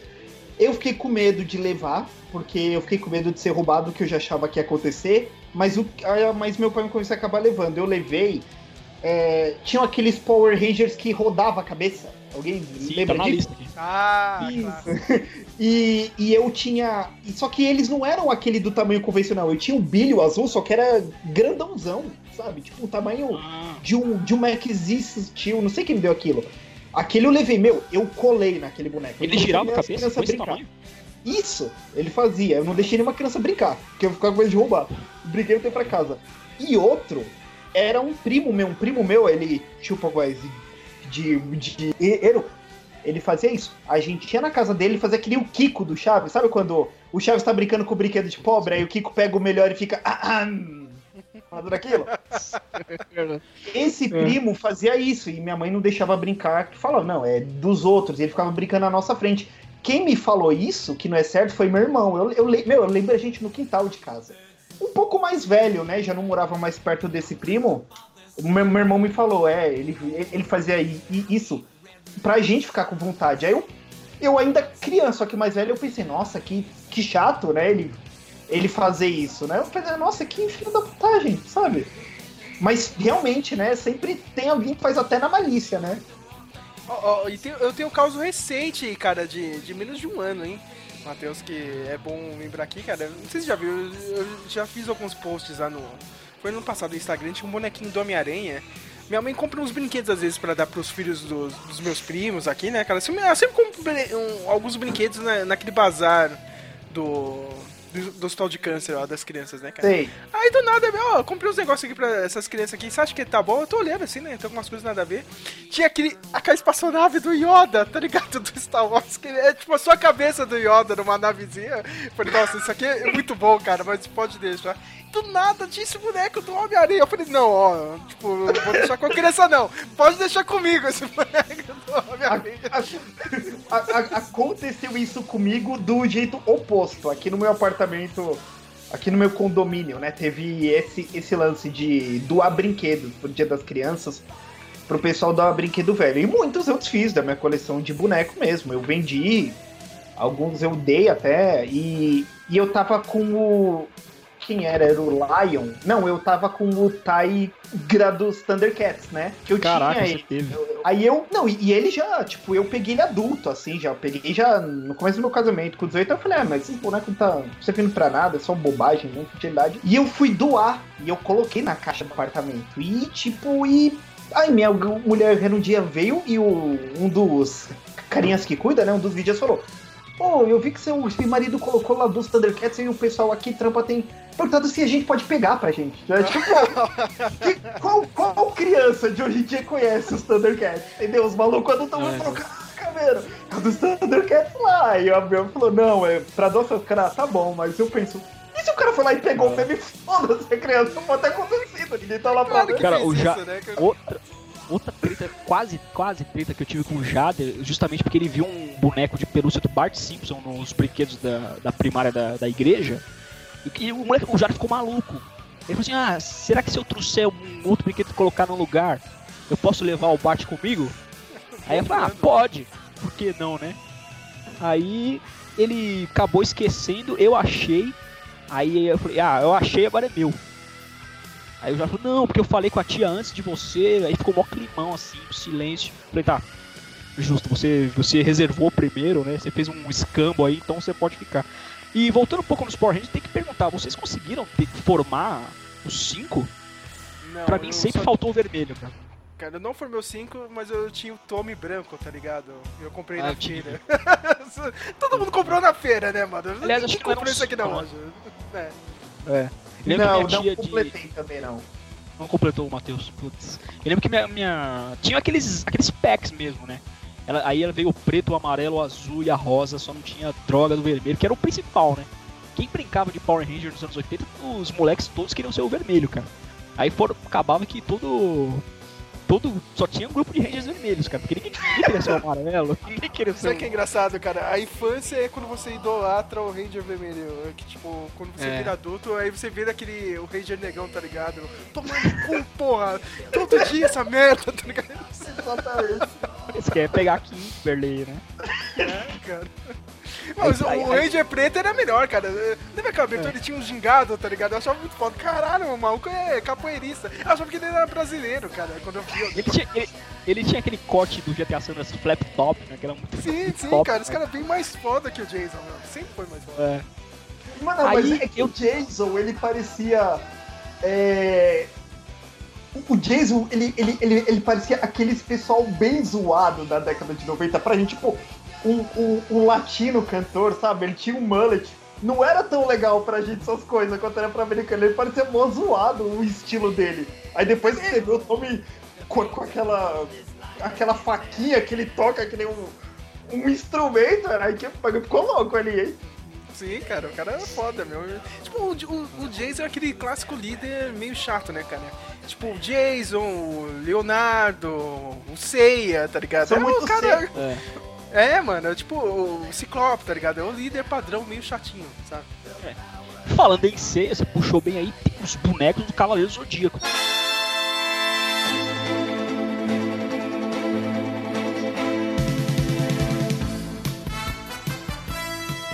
[SPEAKER 5] Eu fiquei com medo de levar, porque eu fiquei com medo de ser roubado, que eu já achava que ia acontecer. Mas, o, ah, mas meu pai me começou a acabar levando. Eu levei. É, tinham aqueles Power Rangers que rodava a cabeça. Alguém
[SPEAKER 3] Sim,
[SPEAKER 5] lembra
[SPEAKER 3] tá na
[SPEAKER 5] disso?
[SPEAKER 3] lista aqui.
[SPEAKER 4] Ah,
[SPEAKER 5] Isso.
[SPEAKER 4] claro.
[SPEAKER 5] E, e eu tinha. e Só que eles não eram aquele do tamanho convencional. Eu tinha um bilho azul, só que era grandãozão, sabe? Tipo, um tamanho
[SPEAKER 3] Ah,
[SPEAKER 5] de um, de um Max Z Steel. Não sei quem me deu aquilo. Aquele eu levei, meu, eu colei naquele boneco.
[SPEAKER 3] Ele girava a cabeça com esse
[SPEAKER 5] brincar.
[SPEAKER 3] tamanho?
[SPEAKER 5] Isso, ele fazia. Eu não deixei nenhuma criança brincar, porque eu ficava com medo de roubar. Briguei até pra casa. E outro era um primo meu, um primo meu, ele chupa voz de, de, de Ero. Ele fazia isso. A gente ia na casa dele fazia que nem o Kiko do Chaves. Sabe quando o Chaves tá brincando com o brinquedo de pobre, aí o Kiko pega o melhor e fica. Ah, ah, hum", fazendo aquilo? Esse primo fazia isso e minha mãe não deixava brincar, falava, não, é dos outros, e ele ficava brincando na nossa frente. Quem me falou isso, que não é certo, foi meu irmão. Eu, eu, meu, eu lembro a gente no quintal de casa. Um pouco mais velho, né? Já não morava mais perto desse primo. O meu, meu irmão me falou, é, ele, ele fazia isso pra gente ficar com vontade. Aí eu, eu ainda criança, só que mais velho, eu pensei, nossa, que, que chato, né? Ele, ele fazer isso, né? Eu pensei, nossa, que filho da putagem, sabe? Mas realmente, né? Sempre tem alguém que faz até na malícia, né?
[SPEAKER 4] E tem- eu tenho um caso recente, cara, de, de menos de um ano, hein? Matheus, que é bom lembrar aqui, cara. Não sei se já viu, eu, já fiz alguns posts lá no. Foi no passado no Instagram, tinha um bonequinho do Homem-Aranha. Minha mãe compra uns brinquedos às vezes pra dar pros filhos dos, dos meus primos aqui, né, cara? Sempre- Eu sempre compro um- alguns brinquedos na- naquele bazar do. Do, do hospital de câncer lá das crianças, né, cara?
[SPEAKER 5] Sei.
[SPEAKER 4] Aí do nada, ó, comprei uns negócios aqui pra essas crianças aqui. Você acha que tá bom? Eu tô olhando assim, né? Tem algumas coisas nada a ver. Tinha aquele. aquela espaçonave do Yoda, tá ligado? Do Star Wars. Que é tipo a sua cabeça do Yoda numa navezinha. Eu falei, nossa, isso aqui é muito bom, cara, mas pode deixar. Do nada tinha esse boneco do Homem-Aranha. Eu falei, não, ó, tipo, eu vou deixar com a criança, não. Pode deixar comigo esse boneco do Homem-Aranha.
[SPEAKER 5] Aconteceu isso comigo do jeito oposto. Aqui no meu apartamento, aqui no meu condomínio, né? Teve esse, esse lance de doar brinquedos pro Dia das Crianças pro pessoal doar brinquedo velho. E muitos eu desfiz da minha coleção de boneco mesmo. Eu vendi, alguns eu dei até. E, e eu tava com o. Quem era? Era o Lion? Não, eu tava com o Tigra dos Thundercats, né? Que eu
[SPEAKER 3] Caraca,
[SPEAKER 5] tinha ele.
[SPEAKER 3] teve.
[SPEAKER 5] Aí eu. Não, e, e ele já, tipo, eu peguei ele adulto, assim, já. Eu peguei já no começo do meu casamento, com 18, eu falei, ah, mas esse boneco não tá servindo pra nada, é só bobagem, não futilidade. E eu fui doar, e eu coloquei na caixa do apartamento. E, tipo, e. Aí minha mulher um dia veio e o, um dos carinhas que cuida, né? Um dos vídeos falou. Pô, eu vi que seu, marido colocou lá dos Thundercats e o pessoal aqui trampa tem perguntado se a gente pode pegar pra gente. É, tipo, que- qual, qual criança de hoje em dia conhece os Thundercats? Entendeu? Os malucos não estão
[SPEAKER 3] É.
[SPEAKER 5] falando, caraca, velho, é dos Thundercats lá. E o Abel falou, não, é pra nossa cara, tá bom, mas eu penso. E se o cara foi lá e pegou o meme? Foda-se, a criança pode ter acontecido, ninguém tá lá pra ver.
[SPEAKER 4] que
[SPEAKER 3] Cara, o Ja-
[SPEAKER 4] isso, né, cara?
[SPEAKER 3] Outra, outra treta, quase, quase treta que eu tive com o Jader, justamente porque ele viu um boneco de pelúcia do Bart Simpson nos brinquedos da, da primária da, da igreja. E o, moleque, o Jader ficou maluco. Ele falou assim: Ah, será que se eu trouxer um outro brinquedo e colocar no lugar, eu posso levar o Bart comigo? Aí eu falei: Ah, pode. Por que não, né? Aí ele acabou esquecendo, eu achei. Aí eu falei: Ah, eu achei, agora é meu. Aí o Jorge falou, não, porque eu falei com a tia antes de você, aí ficou mó climão assim, silêncio. Falei, tá, justo, você, você reservou primeiro, né? Você fez um escambo aí, então você pode ficar. E voltando um pouco nos Power Rangers, tem que perguntar, vocês conseguiram ter- formar os cinco?
[SPEAKER 4] Não,
[SPEAKER 3] Pra mim
[SPEAKER 4] eu
[SPEAKER 3] sempre
[SPEAKER 4] só-
[SPEAKER 3] faltou o vermelho, cara.
[SPEAKER 4] Cara, não foi meu 5, mas eu tinha o Tommy branco, tá ligado? Eu comprei
[SPEAKER 3] Ah,
[SPEAKER 4] na
[SPEAKER 3] eu
[SPEAKER 4] feira. Todo mundo comprou na feira, né, mano? Eu
[SPEAKER 3] Aliás, acho que
[SPEAKER 4] comprei isso aqui na
[SPEAKER 3] cinco,
[SPEAKER 4] loja. É.
[SPEAKER 3] É. Lembro
[SPEAKER 5] Não, não
[SPEAKER 3] tia de...
[SPEAKER 5] completei também, não.
[SPEAKER 3] Não completou o Matheus. Putz. Eu lembro que minha, minha. Tinha aqueles, aqueles packs mesmo, né? Ela, aí ela veio o preto, o amarelo, o azul e a rosa, só não tinha droga do vermelho, que era o principal, né? Quem brincava de Power Ranger nos anos 80, os moleques todos queriam ser o vermelho, cara. Aí foram, acabava que todo. Todo. Só tinha um grupo de Rangers vermelhos, cara. Porque ninguém, ninguém queria ser o amarelo, ninguém queria ser
[SPEAKER 4] Sabe
[SPEAKER 3] o.
[SPEAKER 4] que é engraçado, cara? A infância é quando você idolatra o Ranger vermelho. É Que, tipo, quando você
[SPEAKER 3] É.
[SPEAKER 4] vira adulto, aí você vira aquele. O Ranger negão, tá ligado? Tomando cu, porra! Todo dia essa merda, tá ligado?
[SPEAKER 5] Exatamente.
[SPEAKER 3] Você quer pegar aqui Kimberley, né?
[SPEAKER 4] É, cara. Mas o,
[SPEAKER 3] Aí-
[SPEAKER 4] o
[SPEAKER 3] aí-
[SPEAKER 4] Ranger preto era melhor, cara. Lembra aquela abertura? Ele tinha um gingado, tá ligado? Eu achava muito foda. Caralho, o maluco é capoeirista. Eu achava que ele era brasileiro, cara, quando eu vi.
[SPEAKER 3] Ele tinha, ele, ele tinha aquele corte do GTA San Andreas flap top, né? Que era muito
[SPEAKER 4] Sim, sim,
[SPEAKER 3] top,
[SPEAKER 4] cara.
[SPEAKER 3] né?
[SPEAKER 4] Esse cara é bem mais foda que o Jason, meu. Sempre foi mais foda.
[SPEAKER 3] É.
[SPEAKER 5] Mano, mas
[SPEAKER 3] Aí
[SPEAKER 5] é que
[SPEAKER 3] eu-
[SPEAKER 5] o Jason, ele parecia. É... O Jason, ele, ele, ele, ele parecia aqueles pessoal bem zoado da década de 90 pra gente, tipo, um, um, um latino cantor, sabe? Ele tinha um mullet. Não era tão legal pra gente essas coisas quanto era pra americano. Ele parecia mó zoado o estilo dele. Aí depois você vê o Tommy com, com aquela, aquela faquinha que ele toca, que nem um, um instrumento, era aí que ficou louco ali, hein?
[SPEAKER 4] Sim, cara, o cara é foda, meu. Tipo, o, o, o Jason é aquele clássico líder meio chato, né, cara? Tipo, o Jason, o Leonardo, o Seiya, tá ligado?
[SPEAKER 5] São
[SPEAKER 4] é
[SPEAKER 5] muito
[SPEAKER 4] o cara.
[SPEAKER 3] É.
[SPEAKER 4] É, mano, é tipo o Ciclope, tá ligado? É o líder padrão meio chatinho, sabe?
[SPEAKER 3] Falando em ceia, você puxou bem aí, os bonecos do Cavaleiro Zodíaco.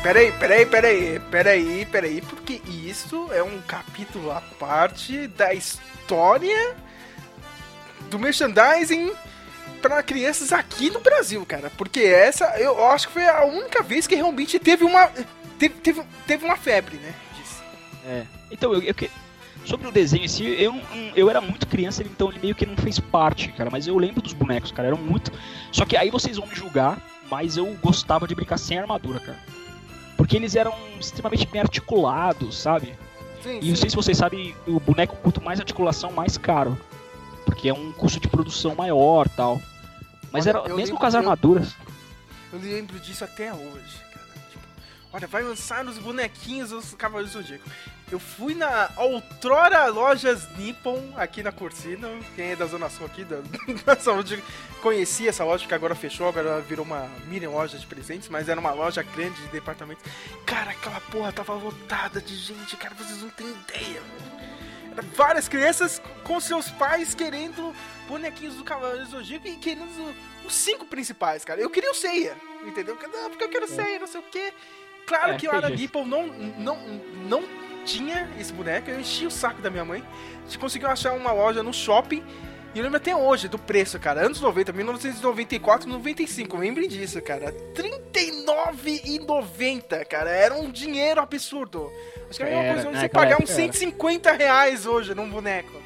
[SPEAKER 4] Peraí, peraí, peraí, peraí, peraí, porque isso é um capítulo à parte da história do merchandising para crianças aqui no Brasil, cara. Porque essa, eu acho que foi a única vez que realmente teve uma. Teve, teve, teve uma febre, né? Disso.
[SPEAKER 3] É. Então, eu, eu que- sobre o desenho em si, eu, eu era muito criança, então ele meio que não fez parte, cara. Mas eu lembro dos bonecos, cara, eram muito. Só que aí vocês vão me julgar, mas eu gostava de brincar sem armadura, cara. Porque eles eram extremamente bem articulados, sabe?
[SPEAKER 4] Sim,
[SPEAKER 3] E não sei se vocês sabem, o boneco quanto mais articulação, mais caro. Porque é um custo de produção maior tal. Mas
[SPEAKER 4] Olha,
[SPEAKER 3] era
[SPEAKER 4] eu
[SPEAKER 3] mesmo com as
[SPEAKER 4] eu-
[SPEAKER 3] armaduras.
[SPEAKER 4] Eu lembro disso até hoje, cara. Tipo, olha, vai lançar os bonequinhos dos Cavaleiros do Zodíaco. Eu fui na outrora Lojas Nippon, aqui na Cursina. Quem é da Zona Sul aqui, da, da saúde, conhecia essa loja que agora fechou, agora virou uma mini loja de presentes, mas era uma loja grande de departamentos. Cara, aquela porra tava lotada de gente, cara, vocês não têm ideia, velho. Várias crianças com seus pais querendo bonequinhos do Cavaleiros do Zodíaco e querendo os- cinco principais, cara. Eu queria o Seiya, entendeu? Porque eu quero Seiya, não sei o quê. Claro
[SPEAKER 3] É,
[SPEAKER 4] que o
[SPEAKER 3] jeito.
[SPEAKER 4] Nippon não, não, não tinha esse boneco, eu enchi o saco da minha mãe. A gente conseguiu achar uma loja no shopping. E eu lembro até hoje do preço, cara. Anos 90, 1994, 95. Lembrem disso, cara. R$39,90, cara. Era um dinheiro absurdo. Acho que era uma
[SPEAKER 3] Era,
[SPEAKER 4] coisa onde você pagar uns
[SPEAKER 3] época era.
[SPEAKER 4] 150 reais hoje num boneco.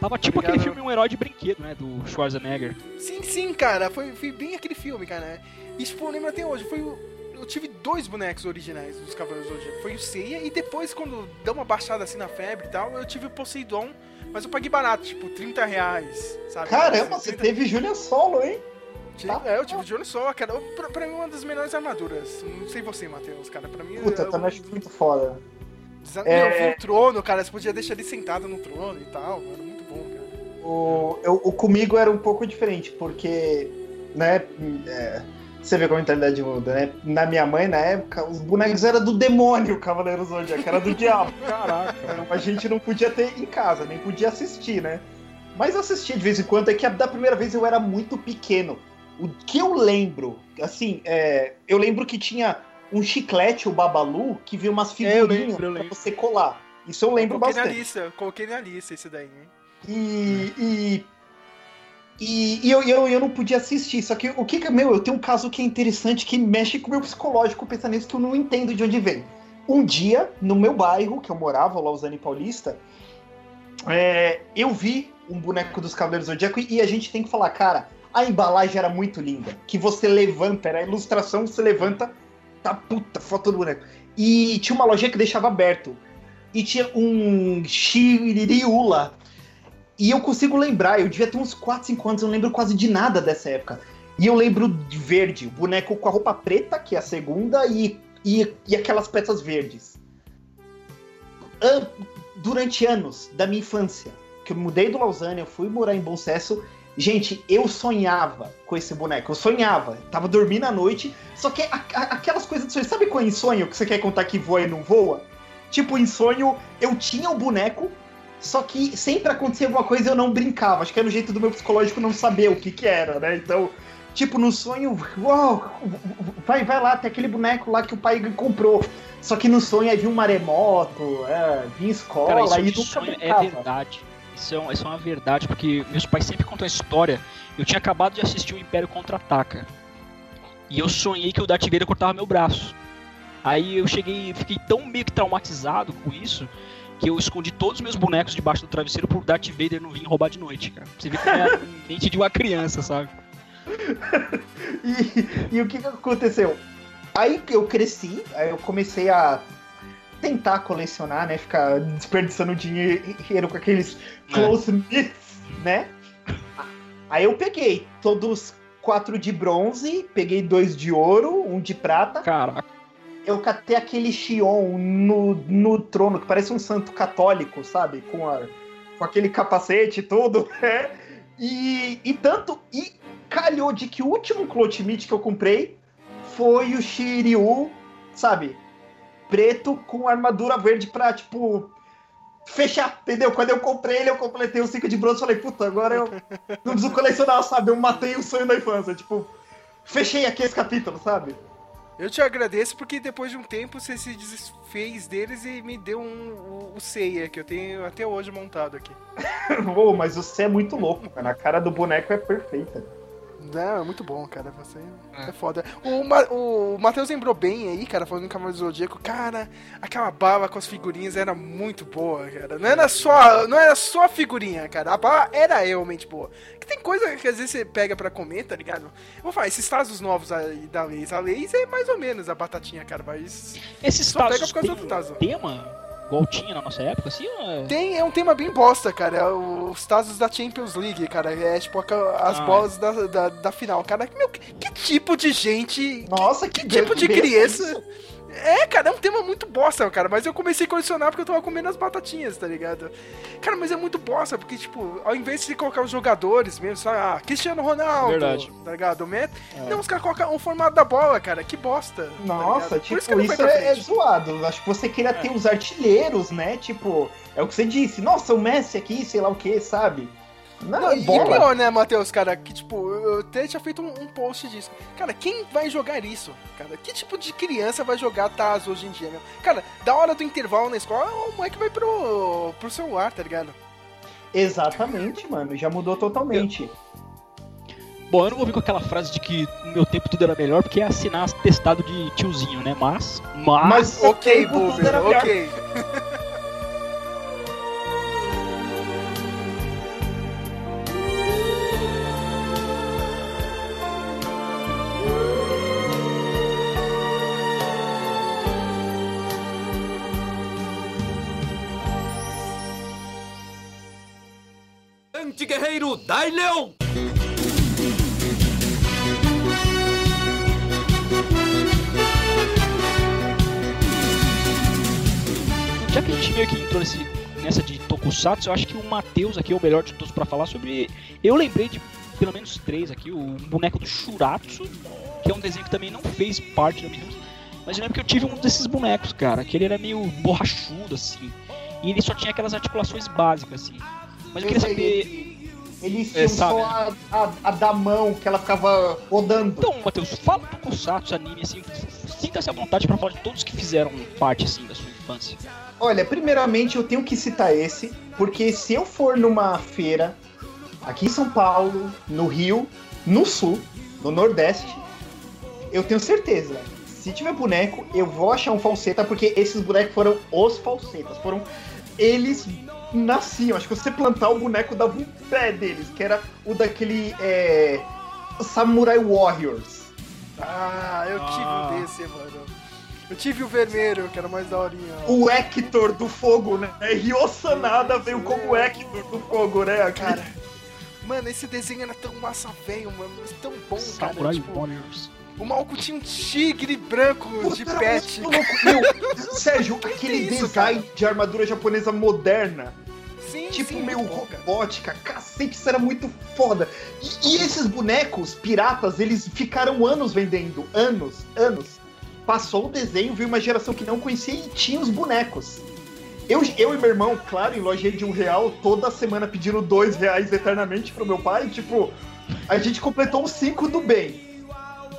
[SPEAKER 3] Tava tipo
[SPEAKER 4] Obrigado.
[SPEAKER 3] aquele filme Um Herói de Brinquedo, né? Do Schwarzenegger.
[SPEAKER 4] Sim, sim, cara. Foi, foi bem aquele filme, cara. Isso tipo, eu lembro até hoje. Foi o- eu tive dois bonecos originais dos Cavaleiros do Zodíaco. Foi o Seiya e depois, quando deu uma baixada assim na febre e tal, eu tive o Poseidon. Mas eu paguei barato, tipo, 30 reais, sabe?
[SPEAKER 5] Caramba,
[SPEAKER 4] Assim,
[SPEAKER 5] você
[SPEAKER 4] 30
[SPEAKER 5] teve Julia Solo, hein?
[SPEAKER 4] Tive- é, eu tive o Johnny só, cara. Pra, pra mim, uma das melhores armaduras. Não sei você, Matheus, cara. Pra mim,
[SPEAKER 5] Puta, eu também acho muito foda.
[SPEAKER 4] Desa-
[SPEAKER 5] É.
[SPEAKER 4] Meu, eu vi o trono, cara. Você podia deixar ele sentado no trono e tal. Era muito bom, cara.
[SPEAKER 5] O, eu, o comigo era um pouco diferente, porque, né, é, você vê como a mentalidade muda, né? Na minha mãe, na época, os bonecos eram do demônio, Cavaleiro Zodíaco, era do diabo.
[SPEAKER 3] Caraca.
[SPEAKER 5] A gente não podia ter em casa, nem podia assistir, né? Mas eu assistia de vez em quando, é que da primeira vez eu era muito pequeno. O que eu lembro, assim, é, eu lembro que tinha um chiclete, o Babalu, que vinha umas
[SPEAKER 3] É, eu
[SPEAKER 5] figurinhas
[SPEAKER 3] lembro, eu
[SPEAKER 5] pra
[SPEAKER 3] lembro.
[SPEAKER 5] você colar. Isso eu lembro
[SPEAKER 4] coloquei na
[SPEAKER 5] bastante.
[SPEAKER 4] lista, eu coloquei na lista esse daí, hein?
[SPEAKER 5] E, e, e, e eu, eu, eu não podia assistir. Só que o que que. Meu, eu tenho um caso que é interessante que mexe com o meu psicológico pensar nisso que eu não entendo de onde vem. Um dia, no meu bairro, que eu morava, Lausanne Paulista, é, eu vi um boneco dos Cavaleiros do Zodíaco e a gente tem que falar, cara, a embalagem era muito linda. Que você levanta, era a ilustração, você levanta, tá puta, foto do boneco. E tinha uma lojinha que deixava aberto. E tinha um Shiririula. E eu consigo lembrar, eu devia ter uns 4, 5 anos, eu não lembro quase de nada dessa época. E eu lembro de verde, o boneco com a roupa preta, que é a segunda, e, e, e aquelas peças verdes. An- durante anos da minha infância, que eu mudei do Lausanne, eu fui morar em Bom Sucesso, gente, eu sonhava com esse boneco. Eu sonhava, tava dormindo à noite, só que a- a- aquelas coisas de sonho, sabe qual é sonho que você quer contar que voa e não voa? Tipo, sonho, eu tinha o boneco, só que sempre acontecia alguma coisa e eu não brincava. Acho que era o jeito do meu psicológico não saber o que que era, né? Então, tipo, no sonho, uau, vai, vai lá, tem aquele boneco lá que o pai comprou. Só que no sonho aí vinha um maremoto, é, vinha escola,
[SPEAKER 3] Cara, isso
[SPEAKER 5] aí
[SPEAKER 3] de
[SPEAKER 5] nunca
[SPEAKER 3] sonho é
[SPEAKER 5] brincava.
[SPEAKER 3] verdade. Isso é, isso é uma verdade, porque meus pais sempre contam a história. Eu tinha acabado de assistir o Império Contra-Ataca. E eu sonhei que o Darth Vader cortava meu braço. Aí eu cheguei, fiquei tão meio que traumatizado com isso, que eu escondi todos os meus bonecos debaixo do travesseiro pro Darth Vader não vir roubar de noite, cara. Você vê que é a mente de uma criança, sabe?
[SPEAKER 5] E, e o que, que aconteceu? Aí eu cresci, aí eu comecei a tentar colecionar, né? Ficar desperdiçando dinheiro com aqueles close knits, né? Aí eu peguei todos quatro de bronze, peguei dois de ouro, um de prata.
[SPEAKER 3] Caraca.
[SPEAKER 5] Eu catei aquele Xion no, no trono, que parece um santo católico, sabe? Com, a, com aquele capacete e tudo. né? E, e tanto. E calhou de que o último Cloth Meat que eu comprei foi o Shiryu, sabe? Preto com armadura verde pra, tipo. Fechar, entendeu? Quando eu comprei ele, eu completei o 5 de bronze e falei, puta, agora eu não preciso colecionar, sabe? Eu matei o sonho da infância. Tipo, fechei aqui esse capítulo, sabe?
[SPEAKER 4] Eu te agradeço porque depois de um tempo você se desfez deles e me deu um, o, o Seiya, que eu tenho até hoje montado aqui.
[SPEAKER 5] Pô, mas você é muito louco, cara. A cara do boneco é perfeita.
[SPEAKER 4] Não, é muito bom, cara. Você é, foda. O, Ma o Matheus lembrou bem aí, cara, falando do Cavaleiro do Zodíaco. Cara, aquela bala com as figurinhas era muito boa, cara. Não era só, não era só a figurinha, cara. A bala era realmente boa. Que tem coisa que às vezes você pega pra comer, tá ligado? Eu vou falar, esses tazos novos aí da Leis. A Leis é mais ou menos a batatinha, cara, mas...
[SPEAKER 3] Esses
[SPEAKER 4] Só pega
[SPEAKER 3] tazos
[SPEAKER 4] por causa do tazo.
[SPEAKER 3] um tema igual tinha na nossa época, assim? ou é-
[SPEAKER 4] Tem, é um tema bem bosta, cara. É os tazos da Champions League, cara. É tipo as
[SPEAKER 3] Ah.
[SPEAKER 4] bolas da, da, da final. Cara, meu, que, que tipo de gente
[SPEAKER 5] Nossa, que,
[SPEAKER 4] Que tipo de criança? É, cara, é um tema muito bosta, cara. Mas eu comecei a colecionar porque eu tava comendo as batatinhas, tá ligado? Cara, mas é muito bosta, porque, tipo, ao invés de colocar os jogadores mesmo, sabe? Ah, Cristiano Ronaldo,
[SPEAKER 3] Verdade.
[SPEAKER 4] tá ligado? O Met...
[SPEAKER 3] É.
[SPEAKER 4] Não, os caras colocam o formato da bola, cara. Que bosta. tá
[SPEAKER 5] Nossa?
[SPEAKER 4] Por
[SPEAKER 5] tipo,
[SPEAKER 4] isso que não foi
[SPEAKER 5] isso é, é zoado. Acho que você queria ter os artilheiros, né? Tipo, é o que você disse. Nossa, o Messi aqui, sei lá o que, sabe? Não,
[SPEAKER 4] Não, e
[SPEAKER 5] bola.
[SPEAKER 4] pior, né, Matheus, cara, que tipo, eu até tinha feito um, um post disso. Cara, quem vai jogar isso? Cara, que tipo de criança vai jogar Taz hoje em dia, meu? Cara, da hora do intervalo na escola, o moleque vai pro, pro celular, tá ligado?
[SPEAKER 5] Exatamente, mano. Já mudou totalmente.
[SPEAKER 3] Bom, eu não vou vir com aquela frase de que no meu tempo tudo era melhor, porque é assinar testado de tiozinho, né? Mas. Mas.
[SPEAKER 5] Mas
[SPEAKER 4] Ok, Boomer,
[SPEAKER 5] era melhor.
[SPEAKER 4] ok.
[SPEAKER 1] Anti-guerreiro Dai Leão!
[SPEAKER 3] Já que a gente meio que entrou nesse, nessa de Tokusatsu, eu acho que o Matheus aqui é o melhor de todos pra falar sobre. Eu lembrei de pelo menos três aqui: o boneco do Shuratsu, que é um desenho que também não fez parte da minha. Mas eu lembro que eu tive um desses bonecos, cara, que ele era meio borrachudo assim. E ele só tinha aquelas articulações básicas, assim. Mas eu queria saber.
[SPEAKER 5] Eles
[SPEAKER 3] É,
[SPEAKER 5] tinham
[SPEAKER 3] sabe,
[SPEAKER 5] só a, a, a da mão que ela ficava rodando.
[SPEAKER 3] Então, Matheus, fala do Tokusatsu, anime, assim. Sinta-se à vontade pra falar de todos que fizeram parte, assim, da sua infância.
[SPEAKER 5] Olha, primeiramente eu tenho que citar esse, porque se eu for numa feira aqui em São Paulo, no Rio, no Sul, no Nordeste, eu tenho certeza. Se tiver boneco, eu vou achar um falseta, porque esses bonecos foram os falsetas. Foram eles nasciam. Acho que você plantar o boneco dava um pé deles, que era o daquele é, Samurai Warriors.
[SPEAKER 4] Ah, eu tive
[SPEAKER 3] Ah.
[SPEAKER 4] um desse, mano. Eu tive o vermelho, que era mais daorinha.
[SPEAKER 5] O Hector do fogo, né? Ryo Sanada veio como Hector do fogo, né?
[SPEAKER 4] Cara, mano, esse desenho era tão massa velho, mano. mas Tão bom, cara.
[SPEAKER 3] Samurai
[SPEAKER 4] Tipo,
[SPEAKER 3] Warriors.
[SPEAKER 4] O maluco tinha um tigre branco de
[SPEAKER 5] Puta, era
[SPEAKER 4] pet.
[SPEAKER 5] Meu, Sérgio, aquele
[SPEAKER 4] isso,
[SPEAKER 5] design de armadura japonesa moderna,
[SPEAKER 4] Sim,
[SPEAKER 5] tipo
[SPEAKER 4] sim,
[SPEAKER 5] meio
[SPEAKER 4] cara.
[SPEAKER 5] robótica, cacete, isso era muito foda. E, e esses bonecos piratas, eles ficaram anos vendendo, anos, anos. Passou o desenho, veio uma geração que não conhecia e tinha os bonecos. Eu, eu e meu irmão, claro, em loja de um real, toda semana pedindo dois reais eternamente pro meu pai, tipo, a gente completou os cinco do bem.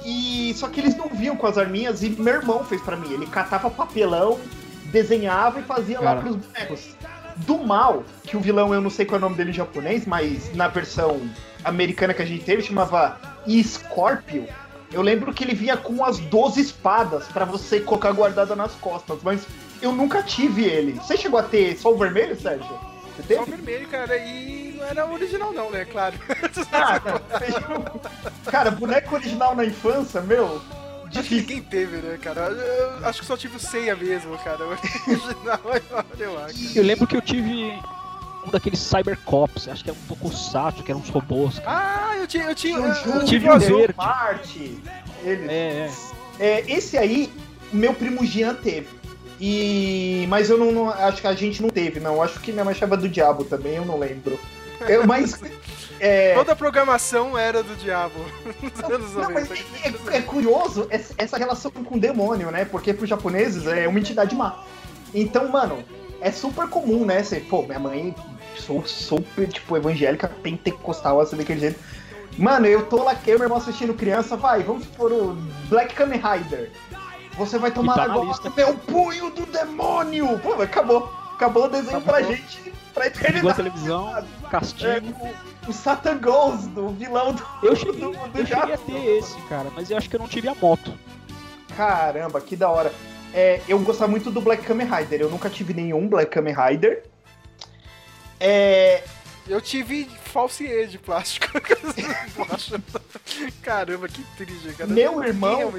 [SPEAKER 5] E só que eles não viam com as arminhas e meu irmão fez pra mim. Ele catava papelão, desenhava e fazia lá
[SPEAKER 3] Cara.
[SPEAKER 5] pros bonecos. Do mal, que o vilão eu não sei qual é o nome dele em japonês, mas na versão americana que a gente teve chamava Scorpio. Eu lembro que ele vinha com as 12 espadas pra você colocar guardada nas costas, mas eu nunca tive ele. Você chegou a ter só o vermelho, Sérgio? Você
[SPEAKER 4] Só o
[SPEAKER 5] teve?
[SPEAKER 4] vermelho, cara, e não era original não, né? Claro.
[SPEAKER 5] Ah, cara, boneco original na infância, meu,
[SPEAKER 4] Acho que
[SPEAKER 5] difícil.
[SPEAKER 4] ninguém teve, né, cara? Eu acho que só tive o Seiya mesmo, cara. O original, eu acho.
[SPEAKER 3] Eu lembro que eu tive um daqueles Cybercops, acho que era um Tokusatsu, que eram uns robôs. cara.
[SPEAKER 4] Ah, eu tinha. Eu tinha. Eu-
[SPEAKER 5] Júlio,
[SPEAKER 3] eu tive
[SPEAKER 5] o
[SPEAKER 3] um verde.
[SPEAKER 5] Marte, ele.
[SPEAKER 3] É, é.
[SPEAKER 5] É, esse aí, meu primo Jean teve. E. Mas eu não, não- Acho que a gente não teve, não. Acho que minha mãe chamava do diabo também, eu não lembro. Eu, mas. É,
[SPEAKER 4] Toda a programação era do diabo nos anos
[SPEAKER 5] não, mas
[SPEAKER 4] 90.
[SPEAKER 5] é, é curioso essa relação com o demônio, né? Porque pros japoneses é uma entidade má. Então, mano, é super comum, né? Você, pô, minha mãe, sou super, tipo, evangélica, pentecostal, assim, daquele jeito. Mano, eu tô lá, eu e meu irmão assistindo criança, vai, vamos por o Black Kamen Rider. Você vai tomar
[SPEAKER 3] tá na
[SPEAKER 5] agora meu punho do demônio! Pô, acabou. Acabou o desenho
[SPEAKER 3] Acabou.
[SPEAKER 5] pra gente, pra eternidade.
[SPEAKER 3] televisão, castigo.
[SPEAKER 5] É, o, o Satan Ghost, do vilão do,
[SPEAKER 3] Eu cheguei,
[SPEAKER 5] do, do
[SPEAKER 3] eu cheguei a ter esse, cara, mas eu acho que eu não tive a moto.
[SPEAKER 5] Caramba, que da hora. É, eu gostava muito do Black Kamen Rider. Eu nunca tive nenhum Black Kamen Rider. É,
[SPEAKER 4] Eu tive falsier de plástico. Caramba, que triste, cara.
[SPEAKER 5] Meu irmão-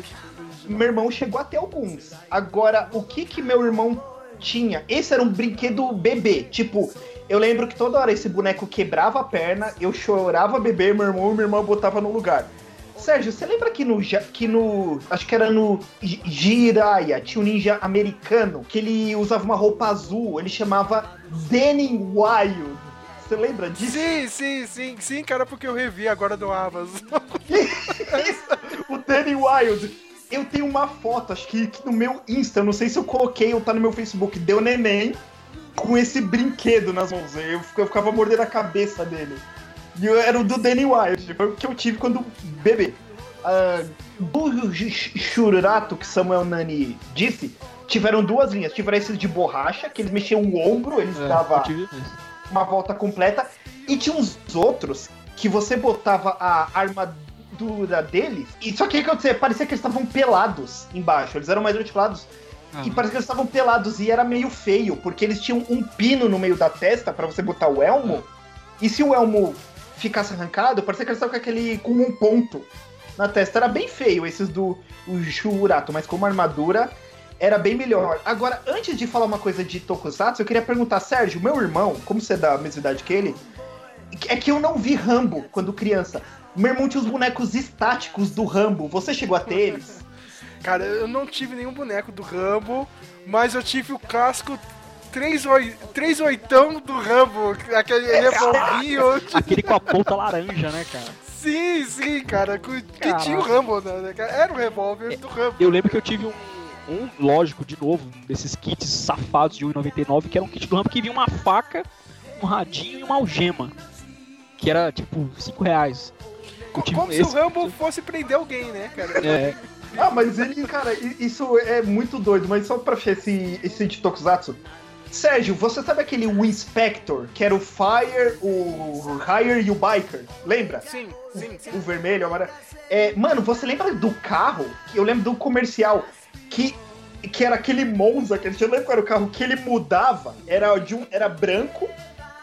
[SPEAKER 5] meu irmão chegou a ter alguns. Agora, o que que meu irmão tinha? Esse era um brinquedo bebê. Tipo, eu lembro que toda hora esse boneco quebrava a perna, eu chorava bebê, meu irmão e minha irmã botava no lugar. Sérgio, você lembra que no, que no. Acho que era no Ji- Jiraiya, tinha um ninja americano que ele usava uma roupa azul, ele chamava Danny Wild. Você lembra disso?
[SPEAKER 4] Sim, sim, sim, sim, cara, porque eu revi agora do Avas.
[SPEAKER 5] o Danny Wild. Eu tenho uma foto, acho que, que no meu Insta, não sei se eu coloquei ou tá no meu Facebook, deu neném com esse brinquedo nas mãos. Eu, eu ficava mordendo a cabeça dele. E eu, era o do Danny Wild, foi o que eu tive quando bebê. Ah, do Shurato, que Samuel Nani disse, tiveram duas linhas. Tiveram esses de borracha, que eles mexiam o ombro, eles
[SPEAKER 3] É,
[SPEAKER 5] davam uma volta completa. E tinha uns outros que você botava a armadura deles. E só que o que acontecia? Parecia que eles estavam pelados embaixo. Eles eram mais articulados.
[SPEAKER 3] Ah,
[SPEAKER 5] E parecia que eles estavam pelados. E era meio feio, porque eles tinham um pino no meio da testa pra você botar o elmo. E se o elmo ficasse arrancado, parecia que eles estavam com aquele. com um ponto na testa. Era bem feio esses do Shurato, mas como armadura. Era bem melhor. Agora, antes de falar uma coisa de Tokusatsu, eu queria perguntar, Sérgio, meu irmão, como você é da mesma idade que ele, é que eu não vi Rambo quando criança. Meu irmão tinha os bonecos estáticos do Rambo. Você chegou a ter eles?
[SPEAKER 4] Cara, eu não tive nenhum boneco do Rambo, mas eu tive o casco 3 oi- três oitão do Rambo, aquele revolvinho.
[SPEAKER 3] Aquele com a ponta laranja, né, cara?
[SPEAKER 4] Sim, sim, cara, que
[SPEAKER 3] Caraca.
[SPEAKER 4] tinha o Rambo, né? cara? Era o revólver do Rambo.
[SPEAKER 3] Eu lembro que eu tive um, um, lógico, de novo, desses kits safados de 1,99, que era um kit do Rambo que vinha uma faca, um radinho e uma algema. Que era, tipo, 5 reais.
[SPEAKER 4] Como se o Rambo fosse prender alguém, né, cara?
[SPEAKER 3] É,
[SPEAKER 5] Ah, mas ele, cara, isso é muito doido. Mas só pra fechar esse, esse de Tokusatsu. Sérgio, você sabe aquele Wii Inspector, que era o Fire, o Hire e o Biker? Lembra?
[SPEAKER 4] Sim, sim, sim.
[SPEAKER 5] o vermelho, agora. É, mano, você lembra do carro? Que Eu lembro do comercial que que era aquele Monza, que eu lembro qual era o carro que ele mudava, era de um era branco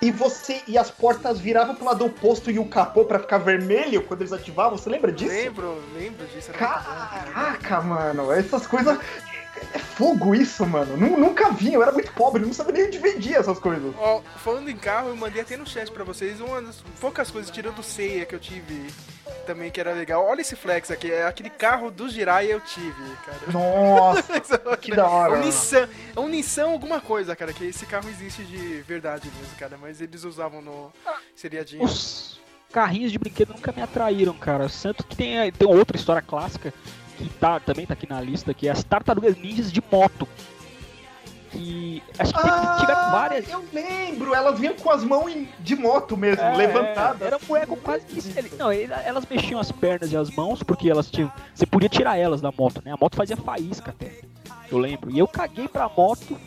[SPEAKER 5] e você e as portas viravam pro lado oposto e o capô pra ficar vermelho quando eles ativavam. Você lembra disso?
[SPEAKER 4] Lembro, lembro disso.
[SPEAKER 5] Caraca, mano, essas coisas. É fogo isso, mano. Nu- Nunca vi, eu era muito pobre, não sabia nem onde vendia essas coisas.
[SPEAKER 4] Ó, falando em carro, eu mandei até no chat pra vocês uma das poucas coisas, tirando Ceia que eu tive também, que era legal. Olha esse flex aqui, é aquele carro do Jiraiya eu tive, cara.
[SPEAKER 5] Nossa, que da
[SPEAKER 4] É
[SPEAKER 5] hora.
[SPEAKER 4] um Nissan, é um Nissan alguma coisa, cara, que esse carro existe de verdade mesmo, cara, mas eles usavam no seriadinho.
[SPEAKER 3] Os carrinhos de brinquedo nunca me atraíram, cara. Tanto que tem, tem outra história clássica que tá, também tá aqui na lista, que é as tartarugas ninjas de moto. Que acho que teve- tiveram várias.
[SPEAKER 5] Eu lembro, elas vinham com as mãos de moto mesmo,
[SPEAKER 3] É,
[SPEAKER 5] levantadas.
[SPEAKER 3] Era um boneco quase que. Não, elas mexiam as pernas e as mãos, porque elas tinham. Você podia tirar elas da moto, né? A moto fazia faísca até. Eu lembro. E eu caguei pra moto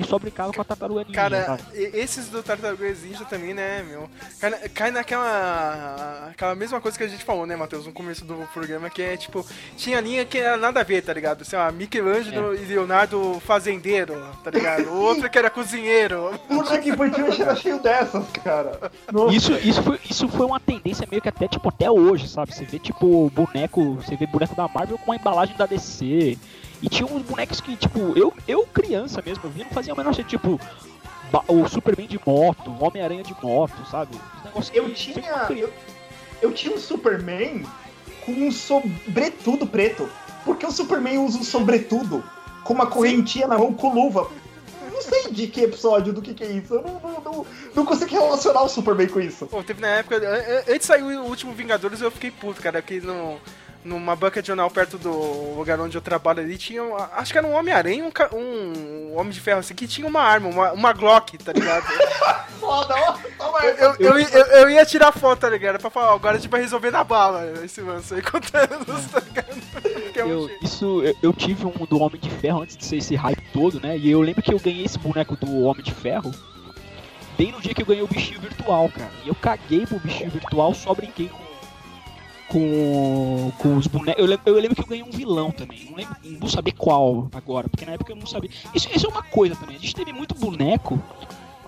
[SPEAKER 3] e só brincava com a tartaruga ninja.
[SPEAKER 4] Cara,
[SPEAKER 3] sabe?
[SPEAKER 4] esses do Tartarugas Ninja também, né, meu? Cai, cai naquela aquela mesma coisa que a gente falou, né, Matheus, no começo do programa, que é tipo, tinha linha que era nada a ver, tá ligado? Sei lá, Michelangelo e Leonardo fazendeiro, tá ligado? O outro que era cozinheiro.
[SPEAKER 5] Puta que infantil era cheio dessas, cara. Nossa.
[SPEAKER 3] Isso, isso, foi, isso foi uma tendência meio que até, tipo, até hoje, sabe? Você vê, tipo, boneco, você vê boneco da Marvel com a embalagem da DC. E tinha uns bonecos que, tipo, eu, eu criança mesmo, eu vi, não fazia o menor sentido, tipo, o Superman de moto, o Homem-Aranha de moto, sabe? Os negócios
[SPEAKER 5] Eu
[SPEAKER 3] que
[SPEAKER 5] tinha. Eu, eu tinha um Superman com um sobretudo preto. Porque o Superman usa um sobretudo com uma correntinha na mão com luva. Não sei de que episódio, do que, que é isso. Eu não, não, não, não consigo relacionar o Superman com isso.
[SPEAKER 4] Pô, teve na época, an- an- antes de sair o último Vingadores, eu fiquei puto, cara, que no, numa banca de jornal perto do lugar onde eu trabalho ali, tinha, acho que era um Homem-Aranha um, um Homem de Ferro, assim, que tinha uma arma, uma, uma Glock, tá ligado?
[SPEAKER 5] Foda, ó. Toma
[SPEAKER 4] Eu, eu, eu, eu- eu ia tirar foto, tá ligado? Pra falar, ó, agora a gente vai resolver na bala esse lance aí contando, tá ligado? É
[SPEAKER 3] Eu, isso, eu, eu tive um do Homem de Ferro antes de ser esse hype todo, né? E eu lembro que eu ganhei esse boneco do Homem de Ferro bem no dia que eu ganhei o bichinho virtual, cara. E eu caguei pro bichinho virtual, só brinquei com. Com, com os bonecos. Eu lembro, eu lembro que eu ganhei um vilão também. Não, lembro, não vou saber qual agora, porque na época eu não sabia. Isso, isso é uma coisa também. A gente teve muito boneco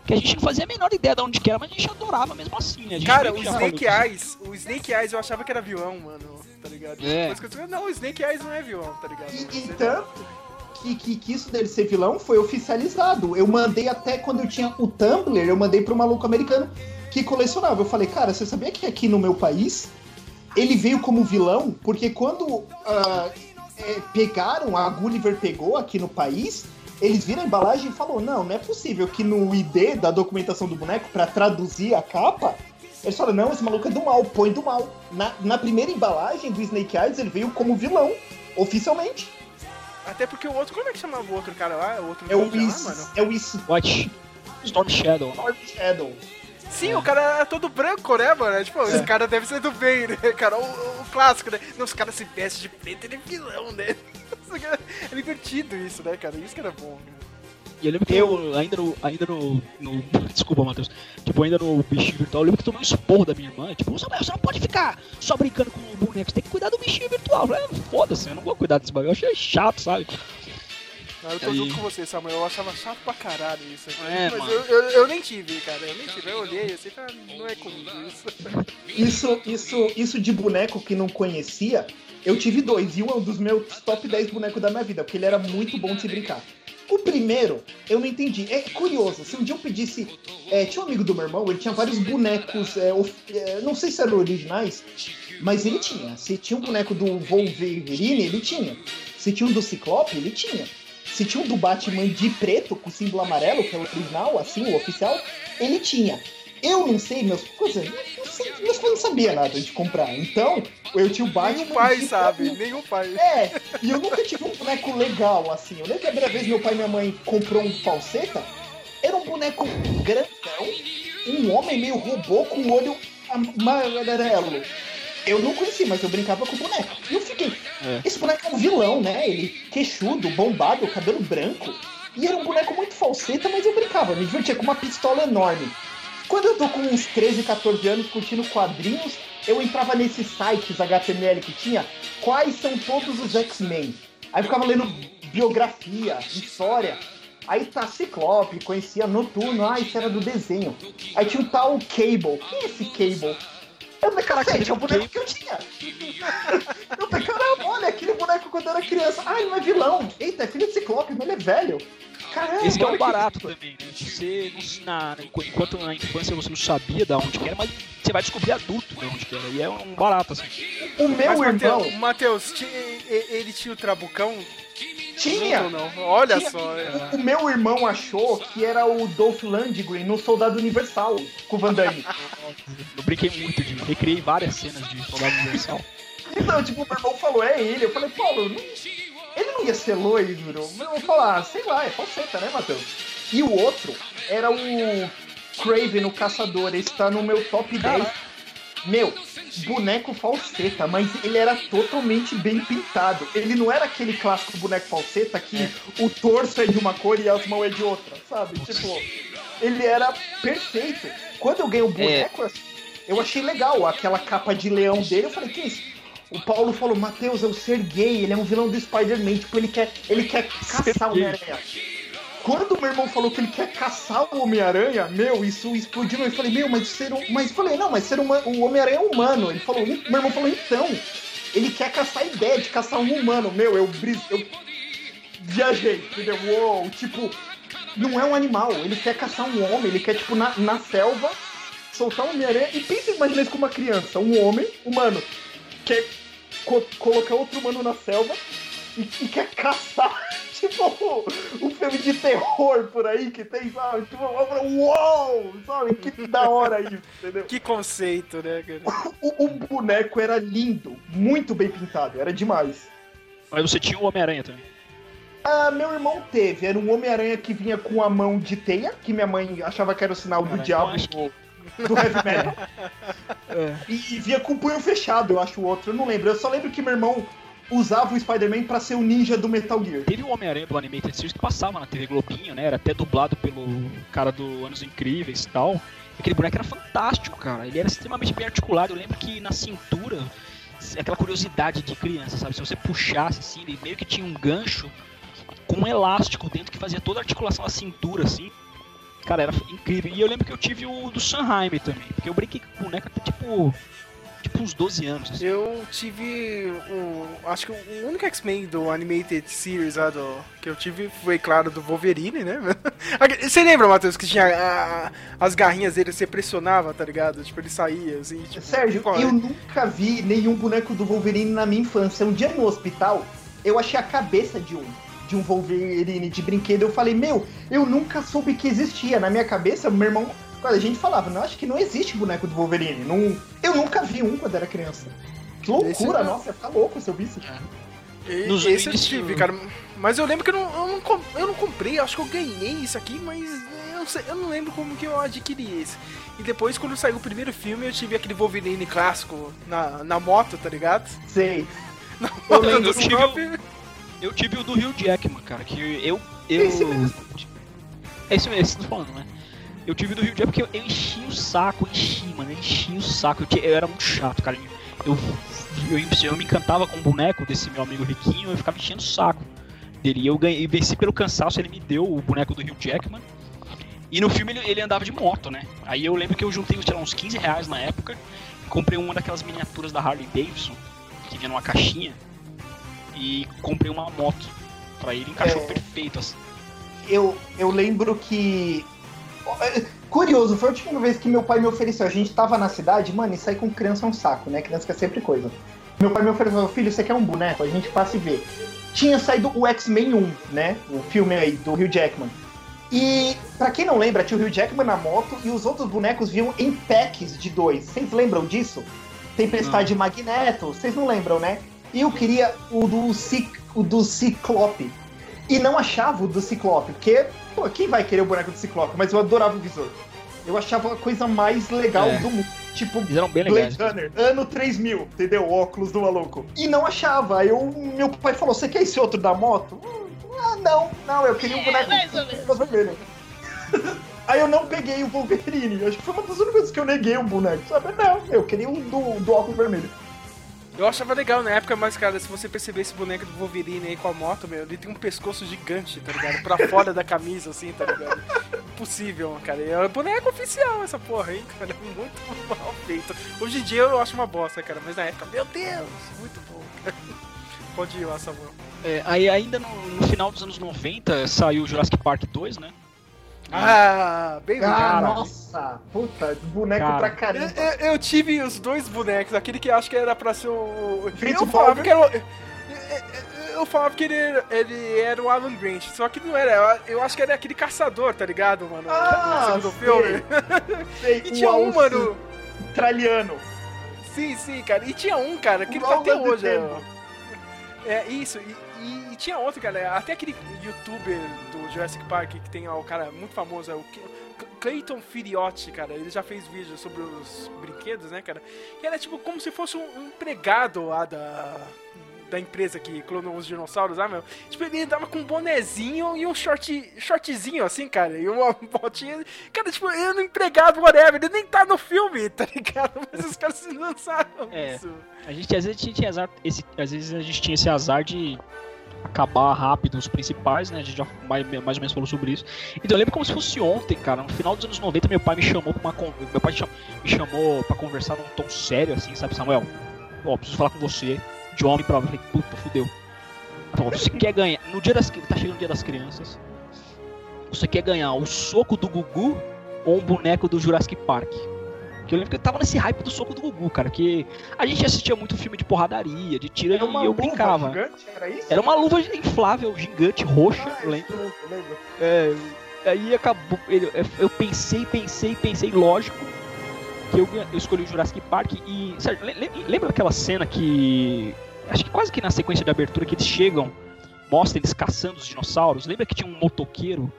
[SPEAKER 3] que a gente não fazia a menor ideia de onde que era, mas a gente adorava mesmo assim, né? A gente
[SPEAKER 4] Cara, o Snake. Eyes, o Snake Eyes eu achava que era vilão, mano, tá ligado?
[SPEAKER 3] É.
[SPEAKER 4] Eu não, o Snake Eyes não é vilão, tá ligado?
[SPEAKER 5] E, e tanto que, que, que isso dele ser vilão foi oficializado. Eu mandei até quando eu tinha o Tumblr, eu mandei pro maluco americano que colecionava. Eu falei, cara, você sabia que aqui no meu país ele veio como vilão? Porque quando ah, é, pegaram, a Gulliver pegou aqui no país, eles viram a embalagem e falou, não, não é possível que no ID da documentação do boneco, pra traduzir a capa, eles falaram, não, esse maluco é do mal, põe do mal. Na, na primeira embalagem do Snake Eyes, ele veio como vilão, oficialmente.
[SPEAKER 4] Até porque o outro, como é que chamava o outro cara lá? O outro
[SPEAKER 5] É o
[SPEAKER 4] ninja lá,
[SPEAKER 5] Is,
[SPEAKER 4] mano?
[SPEAKER 5] é o Is
[SPEAKER 3] Watch. Storm Shadow.
[SPEAKER 5] Storm Shadow.
[SPEAKER 4] Sim, o cara era todo branco, né, mano? É, Tipo, esse cara deve ser do bem, né, cara? O, o clássico, né? Não, os caras se vestem de preto, ele é vilão, né? É divertido isso, né, cara? Isso que era bom, né?
[SPEAKER 3] E eu lembro que eu, ainda no. Ainda no, no- Desculpa, Matheus. Tipo, ainda no bichinho virtual, eu lembro que tomei um esporro da minha irmã. Tipo, você não pode ficar só brincando com o boneco, você tem que cuidar do bichinho virtual. "Ah, foda-se, eu não vou cuidar desse bagulho. Eu achei chato, sabe?
[SPEAKER 4] Não, eu tô
[SPEAKER 3] Aí.
[SPEAKER 4] junto com você, Samuel. Eu achava chato pra caralho isso. aqui.
[SPEAKER 3] É,
[SPEAKER 4] Mas eu, eu, eu nem tive, cara. Eu nem tive. Eu olhei assim e falei, ah, não é comigo isso.
[SPEAKER 5] Isso, isso, isso de boneco que não conhecia, eu tive dois. E um é um dos meus top 10 bonecos da minha vida, porque ele era muito bom de se brincar. O primeiro, eu não entendi. É curioso, se um dia eu pedisse. é, tinha um amigo do meu irmão, ele tinha vários bonecos. é, of- é, não sei se eram originais, mas ele tinha. Se tinha um boneco do Wolverine, ele tinha. Se tinha um do Ciclope, ele tinha. Se tinha um do Batman de preto, com símbolo amarelo, que é o original, assim, o oficial, ele tinha. Eu não sei, meus coisas. Meus pais não sabiam nada de comprar. Então, eu tinha o Batman.
[SPEAKER 4] Nenhum pai
[SPEAKER 5] de-
[SPEAKER 4] sabe, nenhum pai.
[SPEAKER 5] É, e eu nunca tive um boneco legal assim. Eu lembro que a primeira vez meu pai e minha mãe comprou um falseta, era um boneco grandão, um homem meio robô com o olho amarelo. Eu não conheci, mas eu brincava com o boneco. E eu fiquei,
[SPEAKER 3] É.
[SPEAKER 5] esse boneco é um vilão, né? Ele queixudo, bombado, cabelo branco. E era um boneco muito falseta, mas eu brincava, me divertia com uma pistola enorme. Quando eu tô com uns 13, 14 anos curtindo quadrinhos, eu entrava nesses sites HTML que tinha quais são todos os X-Men. Aí eu ficava lendo biografia, história. Aí tá Ciclope, conhecia Noturno, ah, isso era do desenho. Aí tinha o tal Cable. Quem é esse Cable? Eu falei, cacete, é o boneco que eu tinha. eu falei, caramba, olha, aquele boneco quando eu era criança. Ah, ele não é vilão. Eita, é filho de Ciclope, mas ele é velho. Caramba,
[SPEAKER 3] Esse que é o barato também, né? Você, na, enquanto na infância você não sabia da onde que era, mas você vai descobrir adulto de onde que era. E é um barato, assim.
[SPEAKER 5] O meu
[SPEAKER 4] Mas,
[SPEAKER 5] irmão
[SPEAKER 4] Matheus, e- ele tinha o Trabucão?
[SPEAKER 5] Tinha.
[SPEAKER 4] Não? Olha
[SPEAKER 5] Tinha.
[SPEAKER 4] só. é.
[SPEAKER 5] O meu irmão achou que era o Dolph Lundgren no Soldado Universal, com o Van Damme.
[SPEAKER 3] Eu brinquei muito de. Recriei várias cenas de Soldado Universal.
[SPEAKER 5] Então, tipo, meu irmão falou, é ele. Eu falei, Paulo, não- ele não ia ser loiro. Meu irmão falou, ah, sei lá, é falseta, né, Matheus? E o outro era o Craven, o caçador. Esse tá no meu top 10. Meu, boneco falseta, mas ele era totalmente bem pintado. Ele não era aquele clássico boneco falseta que o torso é de uma cor e as mãos é de outra, sabe? Tipo, ele era perfeito. Quando eu ganhei o boneco, eu achei legal aquela capa de leão dele. Eu falei, que isso? O Paulo falou, Matheus, é o ser gay, ele é um vilão do Spider-Man, tipo, ele quer, ele quer caçar o. Homem-Aranha. Quando meu irmão falou que ele quer caçar o Homem-Aranha, meu, isso explodiu. Eu falei, meu, mas ser um. Mas falei, não, mas ser uma, o Homem-Aranha é humano. Ele falou, meu irmão falou, então. Ele quer caçar a ideia de caçar um humano. Meu, eu bris, eu viajei, entendeu? Uou, tipo, não é um animal, ele quer caçar um homem, ele quer, tipo, na, na selva, soltar um Homem-Aranha. E pensa, imagina isso com uma criança, um homem, humano, quer co- colocar outro humano na selva e, e quer caçar. Tipo, um filme de terror por aí que tem, sabe? Tipo, eu falo, uou, sabe? Que da hora isso, entendeu?
[SPEAKER 4] Que conceito, né, cara?
[SPEAKER 5] O, o boneco era lindo, muito bem pintado, era demais.
[SPEAKER 3] Mas você tinha o Homem-Aranha também.
[SPEAKER 5] Ah, meu irmão teve. Era um Homem-Aranha que vinha com a mão de teia, que minha mãe achava que era o sinal do diabo do, do heavy metal. E, e vinha com o punho fechado, eu acho o outro. Eu não lembro. Eu só lembro que meu irmão usava o Spider-Man pra ser o ninja do Metal Gear.
[SPEAKER 3] Teve o Homem-Aranha do Animated Series que passava na TV Globinho, né? Era até dublado pelo cara do Anos Incríveis e tal. Aquele boneco era fantástico, cara. Ele era extremamente bem articulado. Eu lembro que na cintura, aquela curiosidade de criança, sabe? Se você puxasse assim, ele meio que tinha um gancho com um elástico dentro que fazia toda a articulação da cintura, assim. Cara, era incrível. E eu lembro que eu tive o do Sanheim também. Porque eu brinquei com o boneco até tipo. Tipo uns 12 anos. assim.
[SPEAKER 4] Eu tive o. Acho que o único X-Men do Animated Series lá do, que eu tive foi, claro, do Wolverine, né? Você lembra, Matheus, que tinha a- as garrinhas dele, você pressionava, tá ligado? Tipo, ele saía assim, tipo.
[SPEAKER 5] Sérgio,
[SPEAKER 4] qual é?
[SPEAKER 5] eu nunca vi nenhum boneco do Wolverine na minha infância. Um dia no hospital, eu achei a cabeça de um. De um Wolverine de brinquedo. Eu falei, meu, eu nunca soube que existia. Na minha cabeça, meu irmão. Quando a gente falava, não, acho que não existe boneco do Wolverine. Não, eu nunca vi um quando era criança. Que loucura,
[SPEAKER 4] não.
[SPEAKER 5] nossa, ia ficar louco se eu visse.
[SPEAKER 4] E-
[SPEAKER 3] Nos
[SPEAKER 4] esse eu
[SPEAKER 3] início-
[SPEAKER 4] tive, cara. Mas eu lembro que eu não, eu não, eu não comprei, acho que eu ganhei isso aqui, mas eu não, sei- eu não lembro como que eu adquiri esse. E depois, quando saiu o primeiro filme, eu tive aquele Wolverine clássico na, na moto, tá ligado?
[SPEAKER 5] Sei.
[SPEAKER 3] Eu
[SPEAKER 4] Moto
[SPEAKER 3] lembro, eu tive
[SPEAKER 4] Scorpion.
[SPEAKER 3] Eu tive o do Rio Jackman, cara, que eu. eu...
[SPEAKER 5] Esse mesmo.
[SPEAKER 3] É esse mesmo, eu tô falando, né? Eu tive do Rio Jackman porque eu, eu enchi o saco, enchi, mano, eu enchi o saco. Eu, eu era muito chato, cara. Eu, eu, eu me encantava com o boneco desse meu amigo riquinho, eu ficava enchendo o saco dele. E eu ganhei, venci pelo cansaço, ele me deu o boneco do Rio Jackman. E no filme ele, ele andava de moto, né? Aí eu lembro que eu juntei, lá, uns 15 reais na época, comprei uma daquelas miniaturas da Harley Davidson, que vinha numa caixinha, e comprei uma moto pra ele, encaixou
[SPEAKER 5] É.
[SPEAKER 3] perfeito assim.
[SPEAKER 5] eu, eu lembro que. Curioso, foi a última vez que meu pai me ofereceu. A gente tava na cidade, mano, e sair com criança é um saco, né? Criança quer sempre coisa. Meu pai me ofereceu, filho, você quer um boneco? A gente passa e vê. Tinha saído o X-Men 1, né? O filme aí do Hugh Jackman. E, pra quem não lembra, tinha o Hugh Jackman na moto e os outros bonecos vinham em packs de dois. Vocês lembram disso? Tempestade Magneto, vocês não lembram, né? E eu queria o do, Cic, o do Ciclope. E não achava o do Ciclope, porque, pô, quem vai querer o boneco do Ciclope? Mas eu adorava o visor. Eu achava a coisa mais legal
[SPEAKER 3] É.
[SPEAKER 5] do mundo. Tipo,
[SPEAKER 3] bem legais.
[SPEAKER 5] Blade Runner, ano 3000, entendeu? O óculos do maluco. E não achava. Aí eu, meu pai falou: Você quer esse outro da moto? Hum, ah, não, não, eu queria um boneco com vermelho. Aí eu não peguei o Wolverine. Acho que foi uma das únicas vezes que eu neguei o boneco, sabe? Não, eu queria um do, do óculos vermelho.
[SPEAKER 4] Eu achava legal na época, mas, cara, se você perceber esse boneco do Wolverine aí com a moto, meu, ele tem um pescoço gigante, tá ligado? Pra fora da camisa, assim, tá ligado? Impossível, cara. E é boneco oficial essa porra, hein, cara? Muito mal feito. Hoje em dia eu acho uma bosta, cara, mas na época, meu Deus, muito bom, cara. Pode ir lá, Samuel.
[SPEAKER 3] É, aí ainda no, no final dos anos 90 saiu Jurassic Park 2, né?
[SPEAKER 4] Ah, bem
[SPEAKER 5] Ah, nossa, puta, boneco
[SPEAKER 3] Cara.
[SPEAKER 5] pra caramba.
[SPEAKER 4] eu- eu tive os dois bonecos, aquele que acho que era pra ser o.
[SPEAKER 5] Fritz
[SPEAKER 4] Eu falava que era o. eu- Eu falava que ele, era- ele era o Alan Grant, só que não era. Eu acho que era aquele caçador, tá ligado, mano?
[SPEAKER 5] Ah,
[SPEAKER 4] no segundo
[SPEAKER 5] sei.
[SPEAKER 4] filme.
[SPEAKER 5] Sei,
[SPEAKER 4] E tinha um,
[SPEAKER 5] alce
[SPEAKER 4] mano.
[SPEAKER 5] Australiano.
[SPEAKER 4] Sim, sim, cara. E tinha um, cara, que
[SPEAKER 5] O
[SPEAKER 4] ele tá até hoje. É, é isso. E tinha outro, cara. Até aquele youtuber do Jurassic Park que tem ó, o cara muito famoso, é o Clayton Filiotti, cara. Ele já fez vídeos sobre os brinquedos, né, cara? E era tipo como se fosse um empregado lá da. Da empresa que clonou os dinossauros, ah, meu. Tipo, ele andava com um bonezinho e um short, shortzinho, assim, cara. E uma botinha. Cara, tipo, ele era um empregado, whatever. Ele nem tá no filme, tá ligado? Mas os caras se lançaram
[SPEAKER 3] É.
[SPEAKER 4] isso.
[SPEAKER 3] A gente às vezes tinha azar, esse, às vezes a gente tinha esse azar de acabar rápido os principais, né? A gente já mais, mais ou menos falou sobre isso. Então eu lembro como se fosse ontem, cara. No final dos anos 90, meu pai me chamou pra uma meu pai me chamou para conversar num tom sério assim, sabe, Samuel? Ó, preciso falar com você, de homem pra homem. Eu falei, puta, fudeu. Então, você quer ganhar, no dia das tá chegando o dia das crianças. Você quer ganhar o soco do Gugu ou um boneco do Jurassic Park? Que eu lembro que eu tava nesse hype do soco do Gugu, cara. Que a gente assistia muito filme de porradaria, de tiro,
[SPEAKER 5] Era uma
[SPEAKER 3] e eu
[SPEAKER 5] luva
[SPEAKER 3] brincava.
[SPEAKER 5] gigante, era isso?
[SPEAKER 3] Era uma luva inflável, gigante, roxa,
[SPEAKER 5] Ah,
[SPEAKER 3] eu lembro.
[SPEAKER 5] isso eu lembro.
[SPEAKER 3] É, aí acabou. Eu pensei, pensei, pensei, lógico, que eu, eu escolhi o Jurassic Park e. Sérgio, le- le- lembra daquela cena que. Acho que quase que na sequência de abertura que eles chegam, mostra eles caçando os dinossauros. Lembra que tinha um motoqueiro?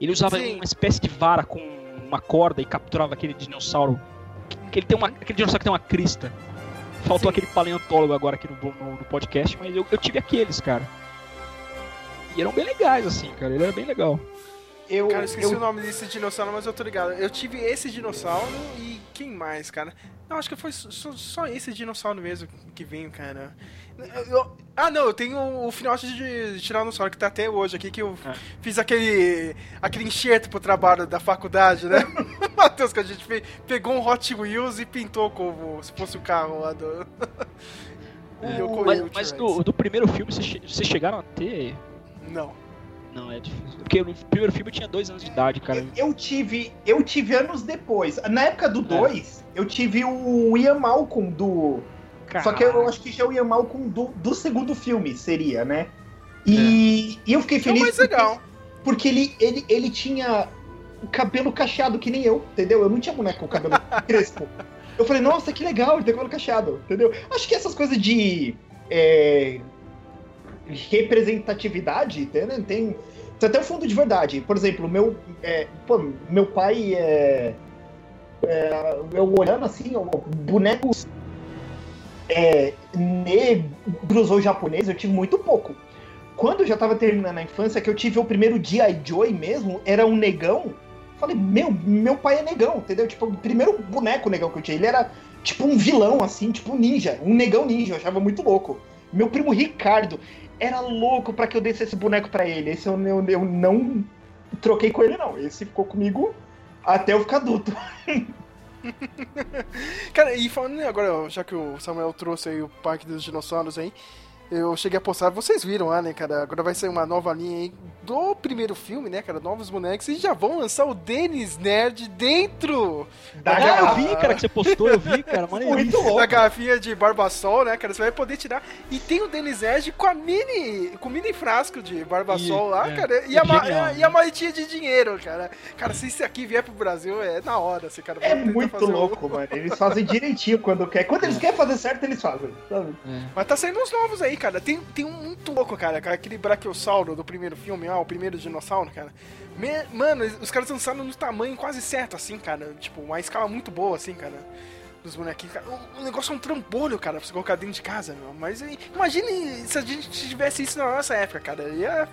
[SPEAKER 3] Ele usava
[SPEAKER 4] Sim.
[SPEAKER 3] uma espécie de vara com uma corda e capturava aquele dinossauro. Que ele tem uma, aquele dinossauro que tem uma crista. Faltou
[SPEAKER 4] Sim.
[SPEAKER 3] aquele paleontólogo agora aqui no, no- no podcast, mas eu, eu tive aqueles, cara. E eram bem legais, assim, cara. Ele era bem legal.
[SPEAKER 5] Eu,
[SPEAKER 4] Cara, eu esqueci
[SPEAKER 5] eu-
[SPEAKER 4] o nome desse dinossauro, mas eu tô ligado. Eu tive esse dinossauro e quem mais, cara? Não, acho que foi só, só esse dinossauro mesmo que veio, cara. Eu- ah, não, eu tenho o filhote de, tiranossauro que tá até hoje aqui, que eu
[SPEAKER 3] É.
[SPEAKER 4] fiz aquele aquele enxerto pro trabalho da faculdade, né? Matheus, que a gente fe- pegou um Hot Wheels e pintou como se fosse o carro lá do...
[SPEAKER 3] É, mas mas do, do primeiro filme, vocês chegaram a ter.
[SPEAKER 4] Não.
[SPEAKER 3] Não, é difícil. Porque no primeiro filme eu tinha dois anos de idade, cara.
[SPEAKER 5] eu tive, eu tive anos depois. Na época do
[SPEAKER 3] É.
[SPEAKER 5] 2, eu tive o Ian Malcolm do. Só que eu acho que já é o Ian Malcolm do, do segundo filme, seria, né? E, e eu fiquei
[SPEAKER 4] É o
[SPEAKER 5] feliz
[SPEAKER 4] mais
[SPEAKER 5] porque,
[SPEAKER 4] legal.
[SPEAKER 5] porque ele, ele, ele tinha o cabelo cacheado que nem eu, entendeu? Eu não tinha boneco com cabelo crespo. Eu falei, nossa, que legal, ele tem cabelo cacheado, entendeu? Acho que essas coisas de é, representatividade, entendeu? Tem, tem até um fundo de verdade. Por exemplo, meu, é, pô, meu pai é, é, Eu olhando assim, bonecos é, negros ou japoneses, eu tive muito pouco. Quando eu já tava terminando a infância, que eu tive o primeiro G.I. Joe mesmo, era um negão. Falei, meu, meu pai é negão, entendeu? Tipo, o primeiro boneco negão que eu tinha, ele era tipo um vilão, assim, tipo um ninja, um negão ninja, eu achava muito louco. Meu primo Ricardo era louco pra que eu desse esse boneco pra ele. Esse eu, eu, eu não troquei com ele, não. Esse ficou comigo até eu ficar adulto.
[SPEAKER 4] Cara, e falando agora, já que o Samuel trouxe aí o Parque dos Dinossauros aí, eu cheguei a postar, vocês viram lá, né, cara? Agora vai sair uma nova linha aí do primeiro filme, né, cara? Novos bonecos, e já vão lançar o Dennis Nerd dentro
[SPEAKER 5] Da
[SPEAKER 3] Ah, eu vi, cara, que você postou, eu vi, cara.
[SPEAKER 5] Muito louco.
[SPEAKER 4] da garrafinha de Barbasol, né, cara? Você vai poder tirar. E tem o Dennis Nerd com a mini. com o mini frasco de Barbasol
[SPEAKER 3] E-
[SPEAKER 4] lá,
[SPEAKER 3] é.
[SPEAKER 4] cara. E,
[SPEAKER 3] É
[SPEAKER 4] a,
[SPEAKER 3] genial,
[SPEAKER 4] e a maletinha de dinheiro, cara. Cara, se isso aqui vier pro Brasil, é na hora, esse cara.
[SPEAKER 5] É muito louco, mano. Eles fazem direitinho quando quer. Quando eles querem fazer certo, eles fazem. sabe?
[SPEAKER 3] É.
[SPEAKER 4] Mas tá saindo uns novos aí, cara. Tem, tem um muito louco, cara. Aquele Brachiosauro do primeiro filme, ó, o primeiro dinossauro, cara. Me- mano, os caras lançaram no tamanho quase certo, assim, cara. Tipo, uma escala muito boa, assim, cara. Dos bonequinhos, cara. O, o negócio é um trambolho, cara, pra você colocar dentro de casa, meu. Mas imagine se a gente tivesse isso na nossa época, cara. Ia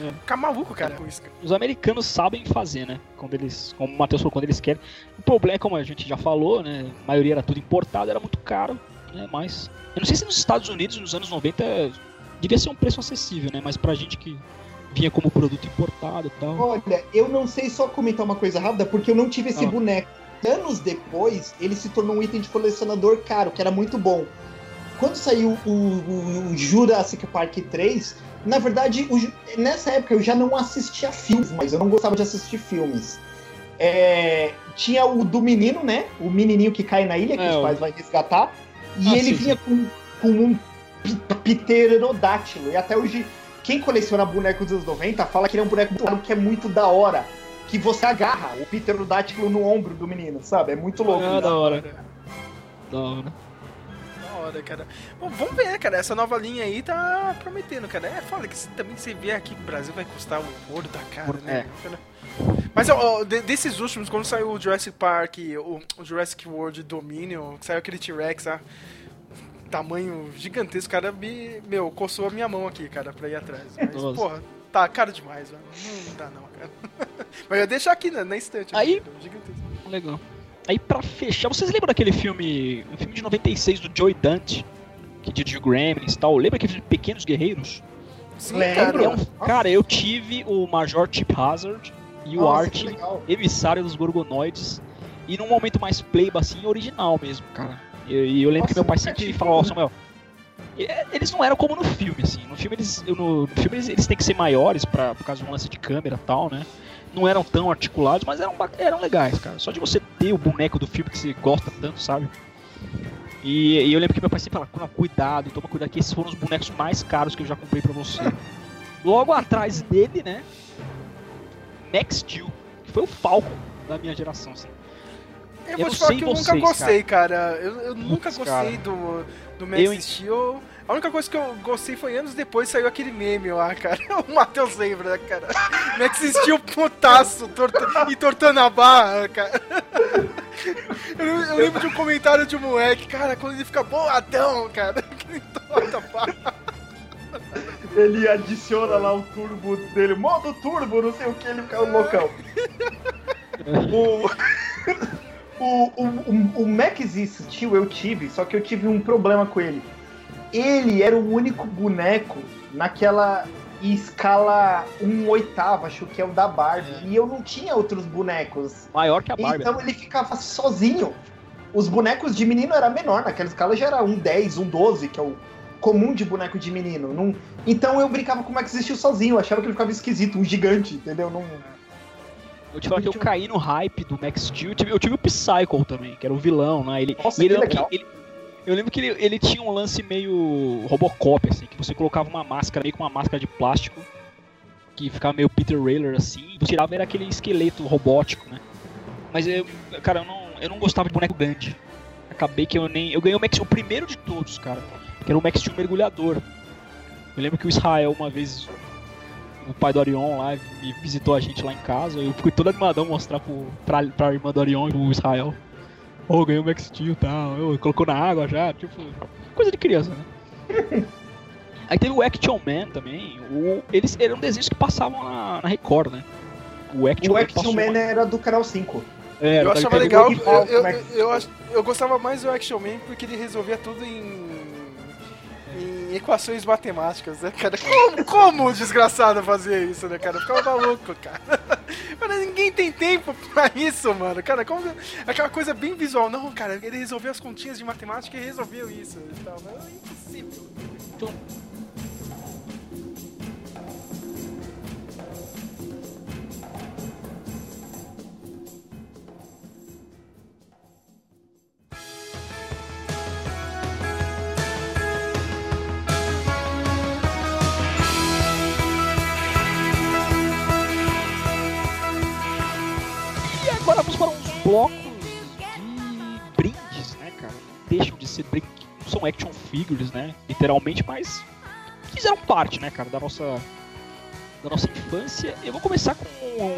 [SPEAKER 3] É.
[SPEAKER 4] ficar maluco, cara, com isso. cara.
[SPEAKER 3] Os americanos sabem fazer, né? Quando eles, como o Matheus falou, quando eles querem. O problema, como a gente já falou, né? A maioria era tudo importado, era muito caro. Né? Mas. Eu não sei se nos Estados Unidos, nos anos 90, devia ser um preço acessível, né? Mas pra gente que vinha como produto importado e tal.
[SPEAKER 5] Olha, eu não sei só comentar uma coisa rápida, porque eu não tive esse
[SPEAKER 3] Ah.
[SPEAKER 5] boneco. Anos depois, ele se tornou um item de colecionador caro, que era muito bom. Quando saiu o, o- o Jurassic Park 3, na verdade, o nessa época eu já não assistia filmes, mas eu não gostava de assistir filmes. É, tinha o do menino, né? O menininho que cai na ilha, que
[SPEAKER 3] É,
[SPEAKER 5] os pais vão resgatar. E
[SPEAKER 3] Ah,
[SPEAKER 5] ele
[SPEAKER 3] sim,
[SPEAKER 5] vinha com, com um pterodátilo. E até hoje, quem coleciona bonecos dos anos 90 fala que ele é um boneco que é muito da hora. Que você agarra o pterodátilo no ombro do menino, sabe? É muito louco.
[SPEAKER 3] Ah,
[SPEAKER 5] né?
[SPEAKER 3] da hora. Da hora.
[SPEAKER 4] Da hora, cara. Bom, vamos ver, cara. Essa nova linha aí tá prometendo, cara. É foda que se- também você vier aqui pro Brasil vai custar o ouro da cara, né? cara? Mas ó, de- desses últimos, quando saiu o Jurassic Park, o, Jurassic World Dominion, que saiu aquele T-Rex, ah, tamanho gigantesco, cara, me, meu, coçou a minha mão aqui, cara, pra ir atrás. Mas,
[SPEAKER 3] Nossa.
[SPEAKER 4] porra, tá caro demais, velho. Não, não dá não, cara. Mas eu ia deixar aqui na, na estante.
[SPEAKER 3] Aí-
[SPEAKER 4] cara, gigantesco.
[SPEAKER 3] Legal. Aí pra fechar, vocês lembram daquele filme, um filme de 96 do Joey Dante, que dirigiu Gremlins e tal? Lembra aquele filme Pequenos Guerreiros?
[SPEAKER 4] Sim,
[SPEAKER 5] Lembro.
[SPEAKER 3] É
[SPEAKER 4] cara.
[SPEAKER 3] um- cara, eu tive o Major Chip Hazard e o Art, emissário dos Gorgonoides, e num momento mais playba assim, original mesmo, cara. E e eu, lembro
[SPEAKER 5] Nossa,
[SPEAKER 3] que meu pai sempre falou, ó,
[SPEAKER 5] né?
[SPEAKER 3] Samuel, e- eles não eram como no filme, assim. No filme eles, eu- no, no filme eles, eles têm que ser maiores pra, por causa do lance de câmera e tal, né? Não eram tão articulados, mas eram, eram legais, cara. Só de você ter o boneco do filme que você gosta tanto, sabe? E, e eu lembro que meu pai sempre falava, "Não, cuidado, toma cuidado, que esses foram os bonecos mais caros que eu já comprei pra você. Logo atrás dele, né? Max Steel, que foi o Falcon da minha geração, assim.
[SPEAKER 4] Eu
[SPEAKER 3] Eu
[SPEAKER 4] vou te falar que eu nunca
[SPEAKER 3] vocês,
[SPEAKER 4] gostei, cara. Eu, eu nunca gostei do, do Max
[SPEAKER 3] Eu-
[SPEAKER 4] Steel. A única coisa que eu gostei foi anos depois saiu aquele meme lá, cara. O Matheus lembra, né, cara? Max Steel putaço torta, e tortando a barra, cara. Eu, eu lembro de um comentário de um moleque, cara, quando ele fica boladão, cara, que ele torta a barra.
[SPEAKER 5] Ele adiciona lá o turbo dele, modo turbo, não sei o que, ele fica loucão. o, o, o, o, o Max Steel eu tive, só que eu tive um problema com ele. Ele era o único boneco naquela escala 1 oitava, acho que é o da Barbie.
[SPEAKER 3] É.
[SPEAKER 5] E eu não tinha outros bonecos.
[SPEAKER 3] Maior que a Barbie.
[SPEAKER 5] Então ele ficava sozinho. Os bonecos de menino era menor, naquela escala já era um 10, um 12, que é o comum de boneco de menino. Não... Então eu brincava com o Max Steel sozinho, eu achava que ele ficava esquisito, um gigante, entendeu? Não...
[SPEAKER 3] Eu te falar que eu caí no hype do Max Steel. Eu tive, eu tive o Psycho também, que era o vilão, né? Ele,
[SPEAKER 5] Nossa,
[SPEAKER 3] e ele, ele- eu lembro que ele, ele tinha um lance meio Robocop, assim, que você colocava uma máscara, meio com uma máscara de plástico, que ficava meio Peter Railer, assim, e você tirava era aquele esqueleto robótico, né? Mas eu, cara, eu não, eu não gostava de boneco grande. Acabei que eu nem. Eu ganhei o Max o primeiro de todos, cara. Que era o Max Steel mergulhador. Eu lembro que o Israel, uma vez, o pai do Orion lá, me visitou a gente lá em casa. Eu fui todo animadão mostrar pro, pra, pra irmã do Orion e pro Israel. Ô, ganhei o Max Steel e tal. Eu, colocou na água já, tipo. Coisa de criança, né? Aí teve o Action Man também. O, eles eram desenhos que passavam na, na Record, né? O Action
[SPEAKER 5] O
[SPEAKER 3] Man
[SPEAKER 5] Action Man era do canal 5.
[SPEAKER 3] É,
[SPEAKER 4] Eu achava legal, eu, eu, eu, eu gostava mais do Action Man porque ele resolvia tudo em, equações matemáticas, né, cara? Como, como o desgraçado fazia isso, né, cara? Ficava maluco, cara. Cara, ninguém tem tempo pra isso, mano. Cara, como. Aquela coisa bem visual. Não, cara, ele resolveu as continhas de matemática e resolveu isso e. Mas é impossível.
[SPEAKER 3] E vamos para uns blocos de brindes, né, cara? Deixam de ser brindes, não são action figures, né? Literalmente, mas fizeram parte, né, cara, da nossa da nossa infância. Eu vou começar com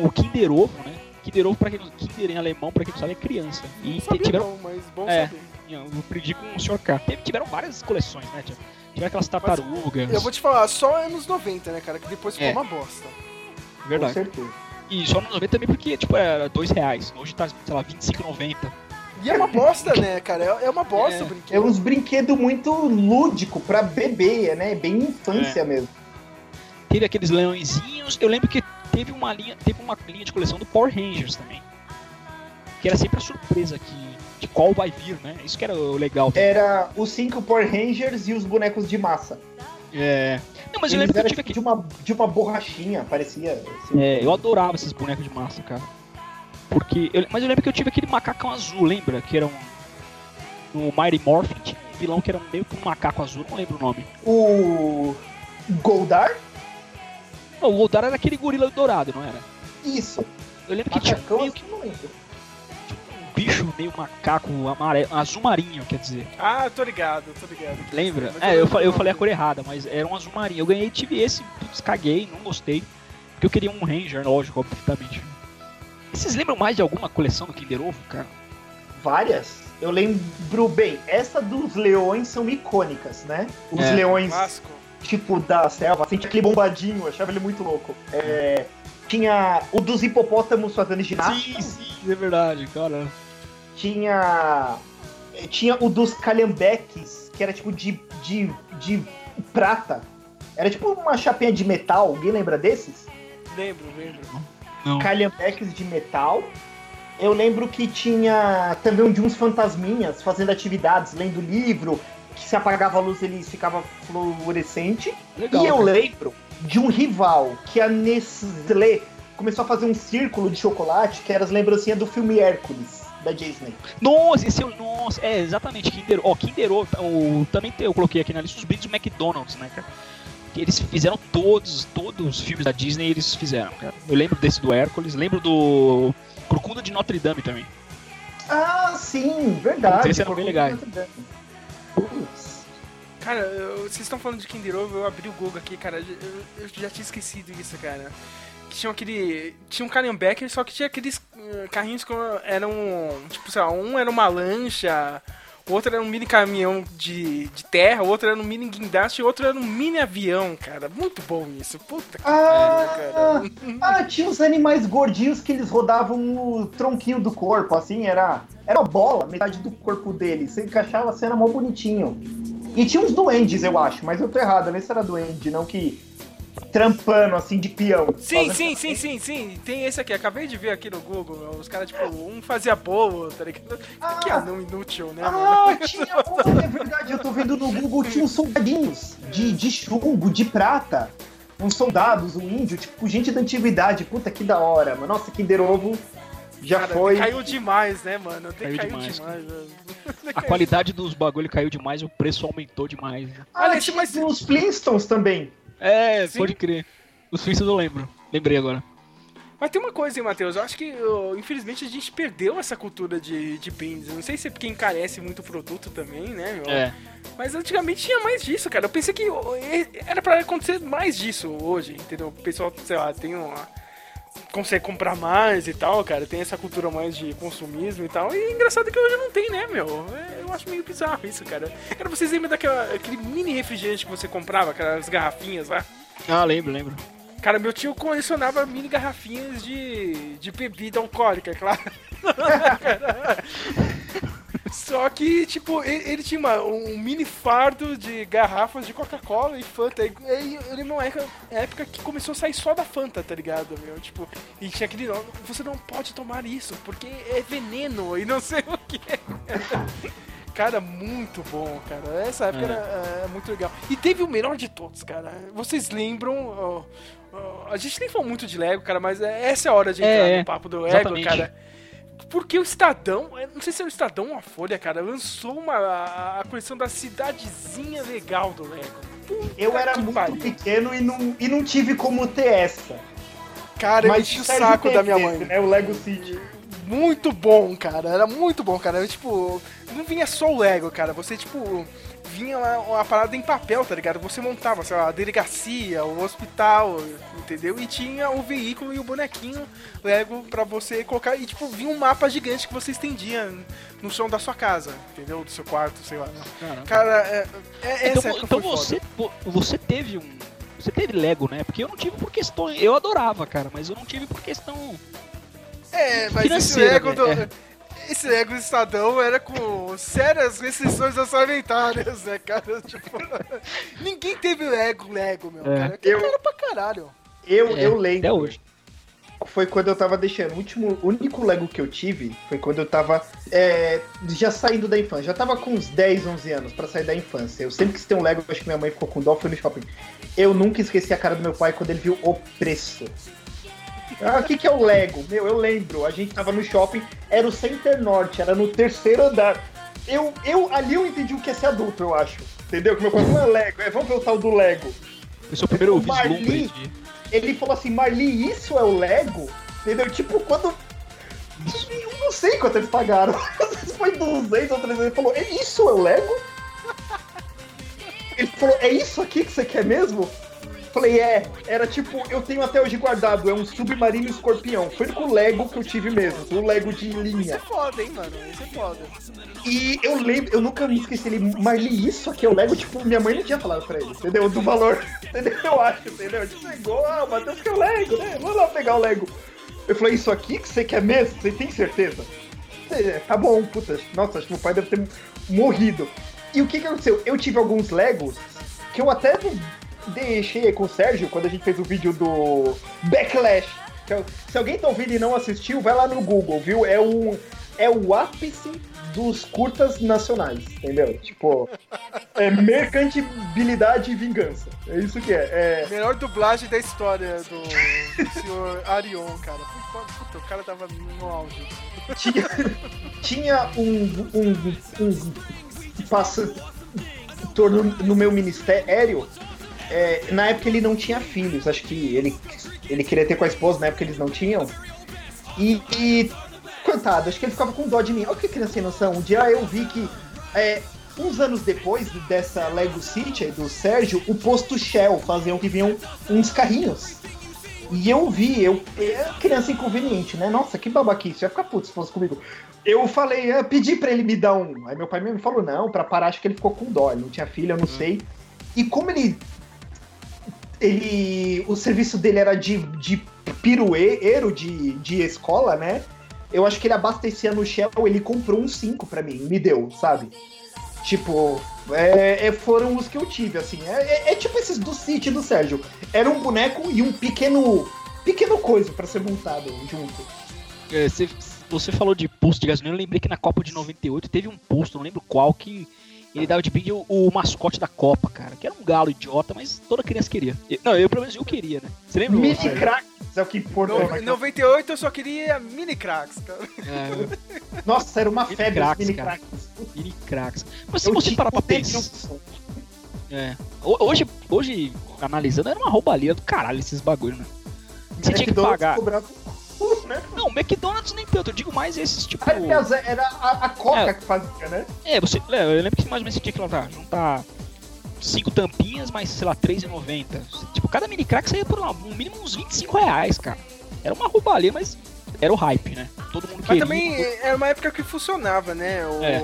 [SPEAKER 3] o Kinder Ovo, né? Kinder Ovo, pra quem Kinder em alemão, pra quem não sabe, é criança. E
[SPEAKER 4] Não sabia
[SPEAKER 3] tiveram
[SPEAKER 4] não, mas bom
[SPEAKER 3] É.
[SPEAKER 4] saber.
[SPEAKER 3] eu aprendi com o Sr. K. Tiveram várias coleções, né? Tiveram tiveram aquelas tartarugas.
[SPEAKER 4] Eu vou te falar, só anos 90, né, cara? Que depois ficou
[SPEAKER 3] É.
[SPEAKER 4] uma bosta.
[SPEAKER 3] Verdade.
[SPEAKER 5] Com certeza.
[SPEAKER 3] E só nos 90 também porque, tipo, era dois reais. Hoje tá, sei lá, 25,90.
[SPEAKER 4] E é uma bosta, né, cara? É, é uma bosta
[SPEAKER 3] É.
[SPEAKER 4] o
[SPEAKER 5] É
[SPEAKER 4] brinquedo.
[SPEAKER 5] uns brinquedos muito lúdico pra bebê, né? Bem infância mesmo.
[SPEAKER 3] Teve aqueles leõezinhos. Eu lembro que teve uma linha, teve uma linha de coleção do Power Rangers também. Que era sempre a surpresa que, de qual vai vir, né? Isso que era o legal.
[SPEAKER 5] Era os cinco Power Rangers e os bonecos de massa.
[SPEAKER 3] É. Não, mas eu lembro que eu tive
[SPEAKER 5] tipo
[SPEAKER 3] aqui.
[SPEAKER 5] de uma, de uma borrachinha, parecia. assim.
[SPEAKER 3] É, eu adorava esses bonecos de massa, cara. Porque. eu- mas eu lembro que eu tive aquele macacão azul, lembra? Que era um. No Mighty Morphin tinha um vilão que era meio que um macaco azul, não lembro o nome.
[SPEAKER 5] O Goldar?
[SPEAKER 3] Não, o Goldar era aquele gorila dourado, não era?
[SPEAKER 5] Isso.
[SPEAKER 3] Eu lembro que tinha
[SPEAKER 5] Macacão,
[SPEAKER 3] meio
[SPEAKER 5] que eu não lembro.
[SPEAKER 3] Bicho meio macaco amarelo, azul marinho, quer dizer.
[SPEAKER 4] Ah, tô ligado, tô ligado.
[SPEAKER 3] Lembra?
[SPEAKER 4] Mas
[SPEAKER 3] É, eu, eu falei a cor errada, mas era um azul marinho. Eu ganhei, tive esse, putz, caguei, não gostei. Porque eu queria um Ranger, lógico, obviamente. E vocês lembram mais de alguma coleção do Kinder Ovo, cara?
[SPEAKER 5] Várias. Eu lembro bem, essa dos leões são icônicas, né? Os
[SPEAKER 3] É.
[SPEAKER 5] leões,
[SPEAKER 4] Clássico.
[SPEAKER 5] tipo, da selva, assim, aquele bombadinho, eu achava ele muito louco. É, tinha o dos hipopótamos fazendo ginástica.
[SPEAKER 3] sim, é verdade, cara.
[SPEAKER 5] Tinha. Tinha o dos calhambeques, que era tipo de, de, de prata. Era tipo uma chapinha de metal, alguém lembra desses?
[SPEAKER 4] Lembro, lembro.
[SPEAKER 3] Não.
[SPEAKER 5] calhambeques de metal. Eu lembro que tinha também um de uns fantasminhas fazendo atividades, lendo livro, que se apagava a luz ele ficava fluorescente.
[SPEAKER 3] Legal.
[SPEAKER 5] e eu
[SPEAKER 3] cara.
[SPEAKER 5] lembro de um rival, que a Nestlé começou a fazer um círculo de chocolate, que era as lembrancinhas do filme Hércules, da Disney.
[SPEAKER 3] Nossa, esse é o. Nossa, é exatamente, Kinder Ó, Kinder Ovo, o, também te- eu coloquei aqui na lista os brindes do McDonald's, né, cara? Que eles fizeram todos, todos os filmes da Disney, eles fizeram, cara. Eu lembro desse do Hércules, lembro do Corcunda de Notre Dame também.
[SPEAKER 5] Ah, sim, verdade.
[SPEAKER 3] Esses eram bem legais.
[SPEAKER 5] Putz.
[SPEAKER 4] Cara, eu- vocês estão falando de Kinder Ovo, eu abri o Google aqui, cara, eu, eu já tinha esquecido isso, cara. Que tinha aquele. Tinha um Calhambecker, só que tinha aqueles eh, carrinhos que eram. Tipo, sei lá, um era uma lancha, o outro era um mini caminhão de, de terra, o outro era um mini guindaste e outro era um mini avião, cara. Muito bom isso. Puta que
[SPEAKER 5] Ah,
[SPEAKER 4] pariu, cara.
[SPEAKER 5] ah, tinha os animais gordinhos que eles rodavam o tronquinho do corpo, assim, era, era uma bola, metade do corpo dele. Você encaixava a cena mó bonitinho. E tinha uns duendes, eu acho, mas eu tô errado, esse era duende, não que trampando assim de peão.
[SPEAKER 4] Sim, sim, sim, sim, sim. Tem esse aqui. Acabei de ver aqui no Google. Os caras, tipo, um fazia bolo, tá ligado?
[SPEAKER 5] Ah.
[SPEAKER 4] que anão inútil, né? mano?
[SPEAKER 5] Ah, tinha um, é verdade, eu tô vendo no Google, tinha uns soldadinhos de, de chumbo, de prata. Uns soldados, um índio, tipo, gente da antiguidade. Puta que da hora, mano. Nossa, Kinder Ovo já
[SPEAKER 4] Cara,
[SPEAKER 5] foi.
[SPEAKER 4] Caiu demais, né, mano?
[SPEAKER 3] Caiu
[SPEAKER 4] Caiu,
[SPEAKER 3] demais,
[SPEAKER 4] demais. mano.
[SPEAKER 3] A qualidade dos bagulho caiu demais, o preço aumentou demais.
[SPEAKER 5] Ah,
[SPEAKER 4] Alex,
[SPEAKER 5] tinha
[SPEAKER 4] mas-
[SPEAKER 5] os Flintstones também.
[SPEAKER 3] É,
[SPEAKER 4] Sim.
[SPEAKER 3] pode crer. Os Flintstones eu lembro. Lembrei agora.
[SPEAKER 4] Mas tem uma coisa, hein, Matheus? Eu acho que, infelizmente, a gente perdeu essa cultura de, de pins. Não sei se é porque encarece muito o produto também, né, meu?
[SPEAKER 3] É.
[SPEAKER 4] Mas antigamente tinha mais disso, cara. Eu pensei que era pra acontecer mais disso hoje, entendeu? O pessoal, sei lá, tem uma. Consegue comprar mais e tal, cara. Tem essa cultura mais de consumismo e tal. E é engraçado que hoje não tem, né, meu? É, eu acho meio bizarro isso, cara. Cara, vocês lembram daquele mini refrigerante que você comprava, aquelas garrafinhas lá?
[SPEAKER 3] Ah, lembro, lembro.
[SPEAKER 4] Cara, meu tio colecionava mini garrafinhas de, de bebida alcoólica, é claro. Só que, tipo, ele, ele tinha uma- um mini fardo de garrafas de Coca-Cola e Fanta. E aí eu lembro uma época, que começou a sair só da Fanta, tá ligado, meu? Tipo, e tinha aquele. "Não, Você não pode tomar isso, porque é veneno e não sei o que. Cara, muito bom, cara. Essa época
[SPEAKER 3] É.
[SPEAKER 4] era é, muito legal. E teve o melhor de todos, cara. Vocês lembram. ó, ó, a gente nem falou muito de Lego, cara, mas é- essa é a hora de
[SPEAKER 3] É,
[SPEAKER 4] entrar
[SPEAKER 3] é.
[SPEAKER 4] no papo do Lego, cara. Porque o Estadão, eu não sei se é o Estadão ou a Folha, cara, lançou uma, a, a coleção da cidadezinha legal do Lego. Puta
[SPEAKER 5] Eu era muito
[SPEAKER 4] pariu.
[SPEAKER 5] pequeno e não, e não tive como ter essa.
[SPEAKER 4] Cara, eu
[SPEAKER 5] Mas
[SPEAKER 4] enchi o saco da minha
[SPEAKER 5] esse,
[SPEAKER 4] mãe.
[SPEAKER 5] Né, o Lego City.
[SPEAKER 4] Muito bom, cara. Era muito bom, cara. Eu, tipo, não vinha só o Lego, cara. Você, tipo, vinha lá uma parada em papel, tá ligado? Você montava, sei lá, a delegacia, o hospital, entendeu? E tinha o veículo e o bonequinho Lego pra você colocar. E, tipo, vinha um mapa gigante que você estendia no chão da sua casa, entendeu? Do seu quarto, sei lá.
[SPEAKER 3] Caramba.
[SPEAKER 4] Cara, é, é, essa
[SPEAKER 3] então
[SPEAKER 4] época
[SPEAKER 3] então
[SPEAKER 4] foi
[SPEAKER 3] você,
[SPEAKER 4] foda.
[SPEAKER 3] vo- você teve um. Você teve Lego, né? Porque eu não tive por questão. Eu adorava, cara, mas eu não tive por questão.
[SPEAKER 4] É, mas esse Lego
[SPEAKER 3] né?
[SPEAKER 4] do...
[SPEAKER 3] É.
[SPEAKER 4] esse Lego Estadão era com sérias restrições orçamentárias, né, cara? Tipo, ninguém teve Lego, Lego, meu,
[SPEAKER 3] É.
[SPEAKER 4] cara. Que
[SPEAKER 5] Eu-
[SPEAKER 4] cara pra caralho.
[SPEAKER 5] Eu,
[SPEAKER 3] É,
[SPEAKER 5] eu lembro.
[SPEAKER 3] Até hoje.
[SPEAKER 5] Foi quando eu tava deixando. O último, o único Lego que eu tive foi quando eu tava é, já saindo da infância. Já tava com uns 10, 11 anos pra sair da infância. Eu sempre quis ter um Lego, acho que minha mãe ficou com dó, foi no shopping. Eu nunca esqueci a cara do meu pai quando ele viu o preço. Ah, o que, que é o Lego? Meu, eu lembro. A gente tava no shopping, era o Center Norte, era no terceiro andar. Eu, eu ali eu entendi o que é ser adulto, eu acho. Entendeu? Que meu pai não é Lego, é, vamos ver o tal do Lego.
[SPEAKER 3] Foi seu primeiro
[SPEAKER 5] O Marli-. Ele falou assim, Marli, isso é o Lego? Entendeu? Tipo, quando. Eu não sei quanto eles pagaram. Às vezes foi 200 ou 300. Ele falou, é isso é o Lego? Ele falou, é isso aqui que você quer mesmo? Falei, é. Era tipo, eu tenho até hoje guardado, é um submarino escorpião. Foi com o Lego que eu tive mesmo, o Lego de
[SPEAKER 4] Isso é
[SPEAKER 5] linha.
[SPEAKER 4] foda, hein, mano? Isso é foda.
[SPEAKER 5] E eu lembro, eu nunca me esqueci ele, Marli, isso aqui é o Lego? Tipo, minha mãe não tinha falado pra ele, entendeu? Do valor, entendeu? Eu acho, entendeu? Tipo, chegou, ah, o Matheus quer o Lego, né? Vamos lá pegar o Lego. Eu falei, isso aqui que você quer mesmo? Você tem certeza? É, tá bom, puta, nossa, acho que meu pai deve ter morrido. E o que que aconteceu? Eu tive alguns Legos que eu até deixei com o Sérgio quando a gente fez o vídeo do Backlash. É Se alguém tá ouvindo e não assistiu, vai lá no Google, viu? É o, é o ápice dos curtas nacionais, entendeu? Tipo, é mercantilidade e vingança. É isso que é. é
[SPEAKER 4] Melhor dublagem da história do, do senhor Arion, cara. Puta, puta, o cara tava no auge.
[SPEAKER 5] tinha, tinha um, um, um pastor no, no meu ministério. É, na época ele não tinha filhos, acho que ele, ele queria ter com a esposa, na época eles não tinham. E, e coitado, acho que ele ficava com dó de mim. Olha que criança sem noção. Um dia eu vi que, é, uns anos depois dessa Lego City aí do Sérgio, o posto Shell faziam que vinham uns carrinhos. E eu vi, eu. É criança inconveniente, né? Nossa, que babaquice. Ia ficar puto se fosse comigo. Eu falei, eu pedi pra ele me dar um. Aí meu pai me falou, não, pra parar, acho que ele ficou com dó. Ele não tinha filha, eu não sei. E como ele. Ele. O serviço dele era de, de pirueiro de, de escola, né? Eu acho que ele abastecia no Shell, ele comprou um 5 pra mim, me deu, sabe? Tipo, é, é, foram os que eu tive, assim. É, é- é tipo esses do City do Sérgio. Era um boneco e um pequeno. pequeno coisa pra ser montado junto.
[SPEAKER 3] É, você, você falou de posto de gasolina, eu lembrei que na Copa de 98 teve um posto, não lembro qual, que ele dava de brinde o, o mascote da Copa, cara. Que era um galo idiota, mas toda criança queria. Eu- não, eu pelo menos eu queria, né? Você lembra?
[SPEAKER 5] Mini
[SPEAKER 3] Sérgio?
[SPEAKER 5] cracks é o que importa.
[SPEAKER 4] Em 98 eu só queria mini cracks, cara.
[SPEAKER 3] É,
[SPEAKER 5] Nossa, era uma
[SPEAKER 3] Mini
[SPEAKER 5] febre
[SPEAKER 3] cracks,
[SPEAKER 5] mini
[SPEAKER 3] cara.
[SPEAKER 5] cracks.
[SPEAKER 3] mini cracks. Mas se
[SPEAKER 5] Eu
[SPEAKER 3] você parar pra pensar. É. Ho- Hoje, hoje, analisando, era uma roubalheira do caralho esses bagulho, né? Você tinha que
[SPEAKER 5] McDonald's
[SPEAKER 3] pagar.
[SPEAKER 5] cobrava um, né?
[SPEAKER 3] Não, McDonald's nem tanto, eu digo mais esses tipo.
[SPEAKER 5] Aliás, era a, a Coca
[SPEAKER 3] É.
[SPEAKER 5] que fazia, né?
[SPEAKER 3] É, você. é, Eu lembro que mais ou menos você tinha que lá, juntar cinco tampinhas, mais, sei lá, R$3,90. Tipo, cada mini crack saía por lá, no mínimo uns 25 reais, cara. Era uma roubalheira, mas era o hype, né? Todo mundo
[SPEAKER 4] Mas
[SPEAKER 3] queria.
[SPEAKER 4] também era uma época que funcionava, né, o
[SPEAKER 3] É.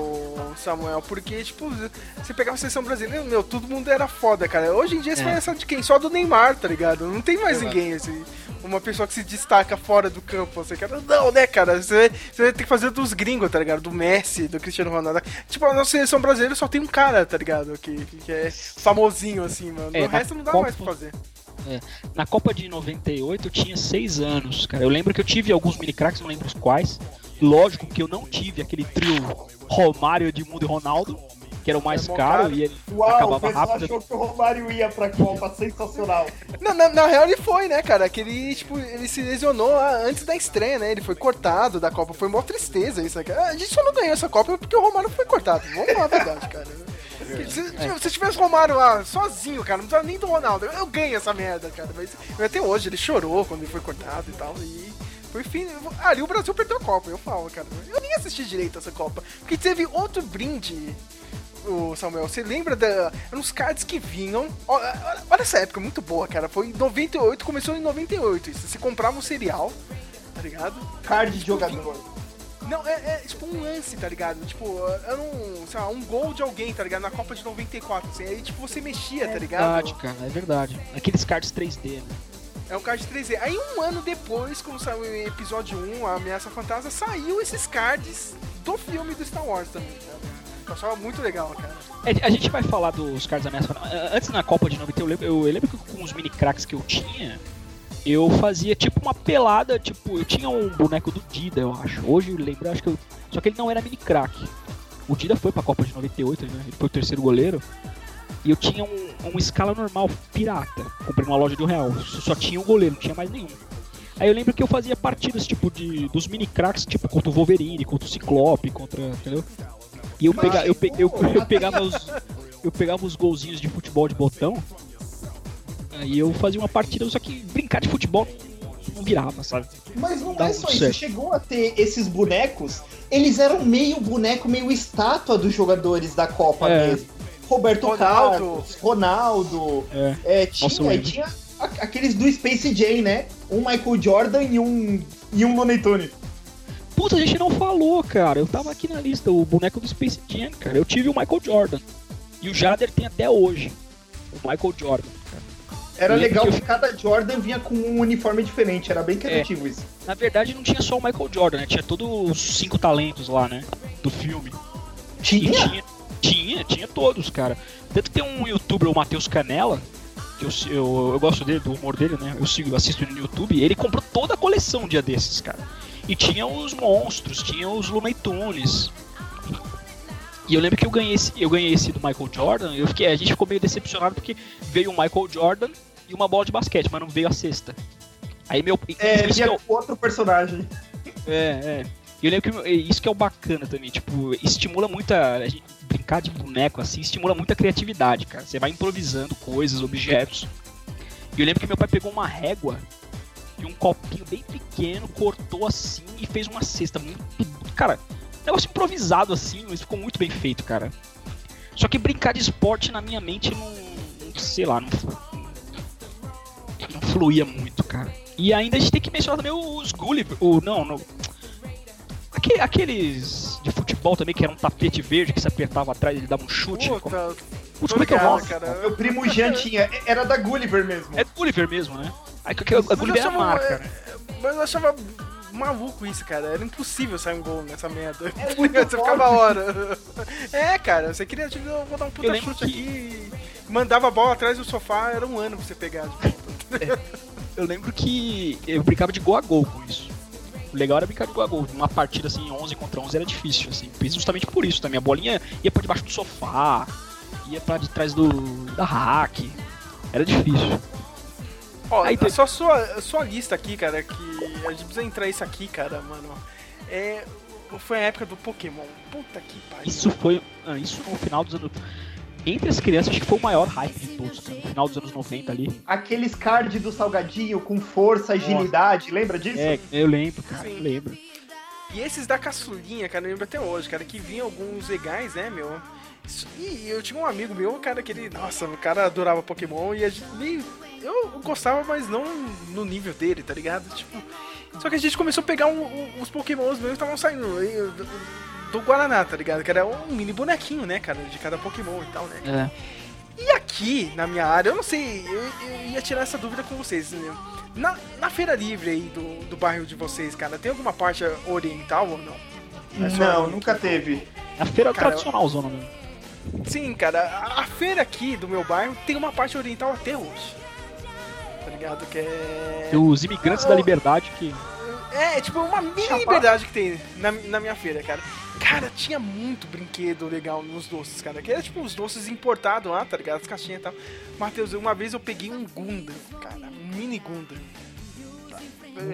[SPEAKER 4] Samuel? Porque, tipo, você pegava a seleção brasileira, meu, todo mundo era foda, cara. Hoje em dia você
[SPEAKER 3] É.
[SPEAKER 4] vai essa de quem? Só do Neymar, tá ligado? Não tem mais
[SPEAKER 3] Exato.
[SPEAKER 4] ninguém, assim. Uma pessoa que se destaca fora do campo, assim, cara. Não, né, cara? Você, você vai ter que fazer dos gringos, tá ligado? Do Messi, do Cristiano Ronaldo. Tipo, a nossa seleção brasileira só tem um cara, tá ligado? Que, que é famosinho, assim, mano.
[SPEAKER 3] É,
[SPEAKER 4] o resto não dá
[SPEAKER 3] Copa-
[SPEAKER 4] mais pra fazer.
[SPEAKER 3] Na Copa de 98 eu tinha 6 anos, cara. Eu lembro que eu tive alguns mini cracks, não lembro os quais. Lógico que eu não tive aquele trio Romário, Edmundo e Ronaldo, que era o mais
[SPEAKER 4] É
[SPEAKER 3] caro
[SPEAKER 4] caro.
[SPEAKER 3] e ele
[SPEAKER 5] Uau, o
[SPEAKER 3] acabava
[SPEAKER 5] pessoal
[SPEAKER 3] rápido.
[SPEAKER 5] achou que o Romário ia pra Copa, sensacional.
[SPEAKER 4] Na, na, na real ele foi, né, cara? Que ele, tipo, ele se lesionou antes da estreia, né? Ele foi cortado da Copa. Foi uma tristeza isso, né? A gente só não ganhou essa Copa porque o Romário foi cortado. Vamos falar a verdade, cara. Se, se tivesse o Romário lá sozinho, cara, não precisava nem do Ronaldo. Eu ganho essa merda, cara. Mas até hoje ele chorou quando ele foi cortado e tal. E por fim, ali o Brasil perdeu a Copa, eu falo, cara. Eu nem assisti direito essa Copa. Porque teve outro brinde o Samuel, você lembra da. Eram uns cards que vinham. Olha, olha essa época, muito boa, cara. Foi em 98, começou em 98. Isso. Você comprava um cereal, tá ligado?
[SPEAKER 5] Card de jogador.
[SPEAKER 4] Não, é, é tipo um lance, tá ligado? Tipo, era um, sei lá, um gol de alguém, tá ligado? Na Copa de 94, assim. Aí, tipo, você mexia, tá ligado?
[SPEAKER 3] Verdade, cara, é verdade. Aqueles cards 3D, né?
[SPEAKER 4] É um card 3D. Aí um ano depois, quando saiu o episódio 1, a Ameaça Fantasma, saiu esses cards do filme do Star Wars também, cara. Eu achava muito legal, cara.
[SPEAKER 3] É, a gente vai falar dos caras ameaças. Antes na Copa de 90, eu lembro, eu lembro que com os mini cracks que eu tinha, eu fazia tipo uma pelada, tipo, eu tinha um boneco do Dida, eu acho. Hoje eu lembro, acho que eu. Só que ele não era mini crack. O Dida foi pra Copa de 98, né? Ele foi o terceiro goleiro. E eu tinha um, um escala normal, pirata. Comprei numa loja de um real. Só tinha um goleiro, não tinha mais nenhum. Aí eu lembro que eu fazia partidas, tipo, de, dos mini cracks, tipo, contra o Wolverine, contra o Ciclope, contra. Entendeu? E eu, pega, eu, pe, eu, eu, pegava os. Eu pegava os golzinhos de futebol de botão. Aí eu fazia uma partida, só que brincar de futebol não virava, sabe?
[SPEAKER 5] Mas não é só isso, chegou a ter esses bonecos, eles eram meio boneco, meio estátua dos jogadores da Copa é. mesmo. Roberto Ronaldo. Carlos, Ronaldo. É. É, tinha, Nossa, tinha aqueles do Space Jam, né? Um Michael Jordan e um, e um Looney Tunes.
[SPEAKER 3] Puta, a gente não falou, cara. Eu tava aqui na lista, o boneco do Space Jam, cara. Eu tive o Michael Jordan. E o Jader tem até hoje. O Michael Jordan, cara.
[SPEAKER 5] Era legal que, eu... cada Jordan vinha com um uniforme diferente, era bem criativo é, isso.
[SPEAKER 3] Na verdade, não tinha só o Michael Jordan, né? Tinha todos os cinco talentos lá, né? Do filme.
[SPEAKER 5] Tinha?
[SPEAKER 3] tinha? Tinha, tinha todos, cara. Tanto que tem um youtuber, o Matheus Canela, que eu, eu, eu, gosto dele, do humor dele, né? Eu sigo, assisto no YouTube, ele comprou toda a coleção um dia desses, cara. E tinha os monstros, tinha os Looney Tunes. E eu lembro que eu ganhei esse, eu ganhei esse do Michael Jordan, eu fiquei, a gente ficou meio decepcionado porque veio o Michael Jordan e uma bola de basquete, mas não veio a cesta. Aí meu.
[SPEAKER 5] É, vinha é outro personagem.
[SPEAKER 3] É, é. E eu lembro que isso que é o bacana também, tipo, estimula muita. Brincar de boneco assim estimula muita criatividade, cara. Você vai improvisando coisas, objetos. E eu lembro que meu pai pegou uma régua um copinho bem pequeno, cortou assim e fez uma cesta muito. Cara, negócio improvisado assim, mas ficou muito bem feito, cara. Só que brincar de esporte na minha mente não. não sei lá, não, não fluía muito, cara. E ainda a gente tem que mencionar também os Gulliver. O, não, não. aqueles de futebol também, que era um tapete verde que se apertava atrás e dava um chute. Puta,
[SPEAKER 4] Putz, como é que é o
[SPEAKER 5] cara? Meu primo Jean tinha. Era da Gulliver mesmo.
[SPEAKER 3] É Gulliver mesmo, né? Aí, a, a Gulliver é a marca, né?
[SPEAKER 4] Mas eu achava maluco isso, cara. Era impossível sair um gol nessa merda. É você ficava hora. É, cara, você queria, tipo, eu vou dar um puta chute que... aqui. Mandava a bola atrás do sofá, era um ano pra você pegar.
[SPEAKER 3] É, eu lembro que eu brincava de gol a gol com isso. O legal era brincar de gol a gol. Uma partida assim, 11 contra 11 era difícil, assim. Justamente por isso também. A bolinha ia pra debaixo do sofá, ia pra de trás do da hack. Era difícil.
[SPEAKER 4] Ó, Aí, só sua, sua lista aqui, cara, que a gente precisa entrar isso aqui, cara, mano. É, foi a época do Pokémon. Puta que pariu.
[SPEAKER 3] Isso foi. Ah, isso no final dos anos. Entre as crianças, acho que foi o maior hype de todos, cara, no final dos anos 90 ali.
[SPEAKER 5] Aqueles cards do salgadinho com força, agilidade, Nossa. lembra disso?
[SPEAKER 3] É, eu lembro, cara, Sim. eu lembro.
[SPEAKER 4] E esses da caçulinha, cara, eu lembro até hoje, cara, que vinham alguns legais, né, meu? E eu tinha um amigo meu, cara, que ele. Nossa, o cara adorava Pokémon e a gente. Eu gostava, mas não no nível dele, tá ligado? Tipo. Só que a gente começou a pegar um, um, os Pokémons mesmo que estavam saindo do, do, Guaraná, tá ligado? Que era um mini bonequinho, né, cara, de cada Pokémon e tal, né? É. E aqui, na minha área, eu não sei, eu, eu ia tirar essa dúvida com vocês, né? Na, na feira livre aí do, do bairro de vocês, cara, tem alguma parte oriental ou não?
[SPEAKER 5] É não, nunca teve.
[SPEAKER 3] É a feira cara, tradicional, zona mesmo.
[SPEAKER 4] Sim, cara, a feira aqui do meu bairro tem uma parte oriental até hoje. Tá ligado? Que é.
[SPEAKER 3] Os imigrantes da liberdade que.
[SPEAKER 4] É, tipo, uma mini liberdade que tem na, na minha feira, cara. Cara, tinha muito brinquedo legal nos doces, cara. Que era tipo os doces importados lá, tá ligado? As caixinhas e tal. Matheus, uma vez eu peguei um Gundam, cara. Um mini Gundam.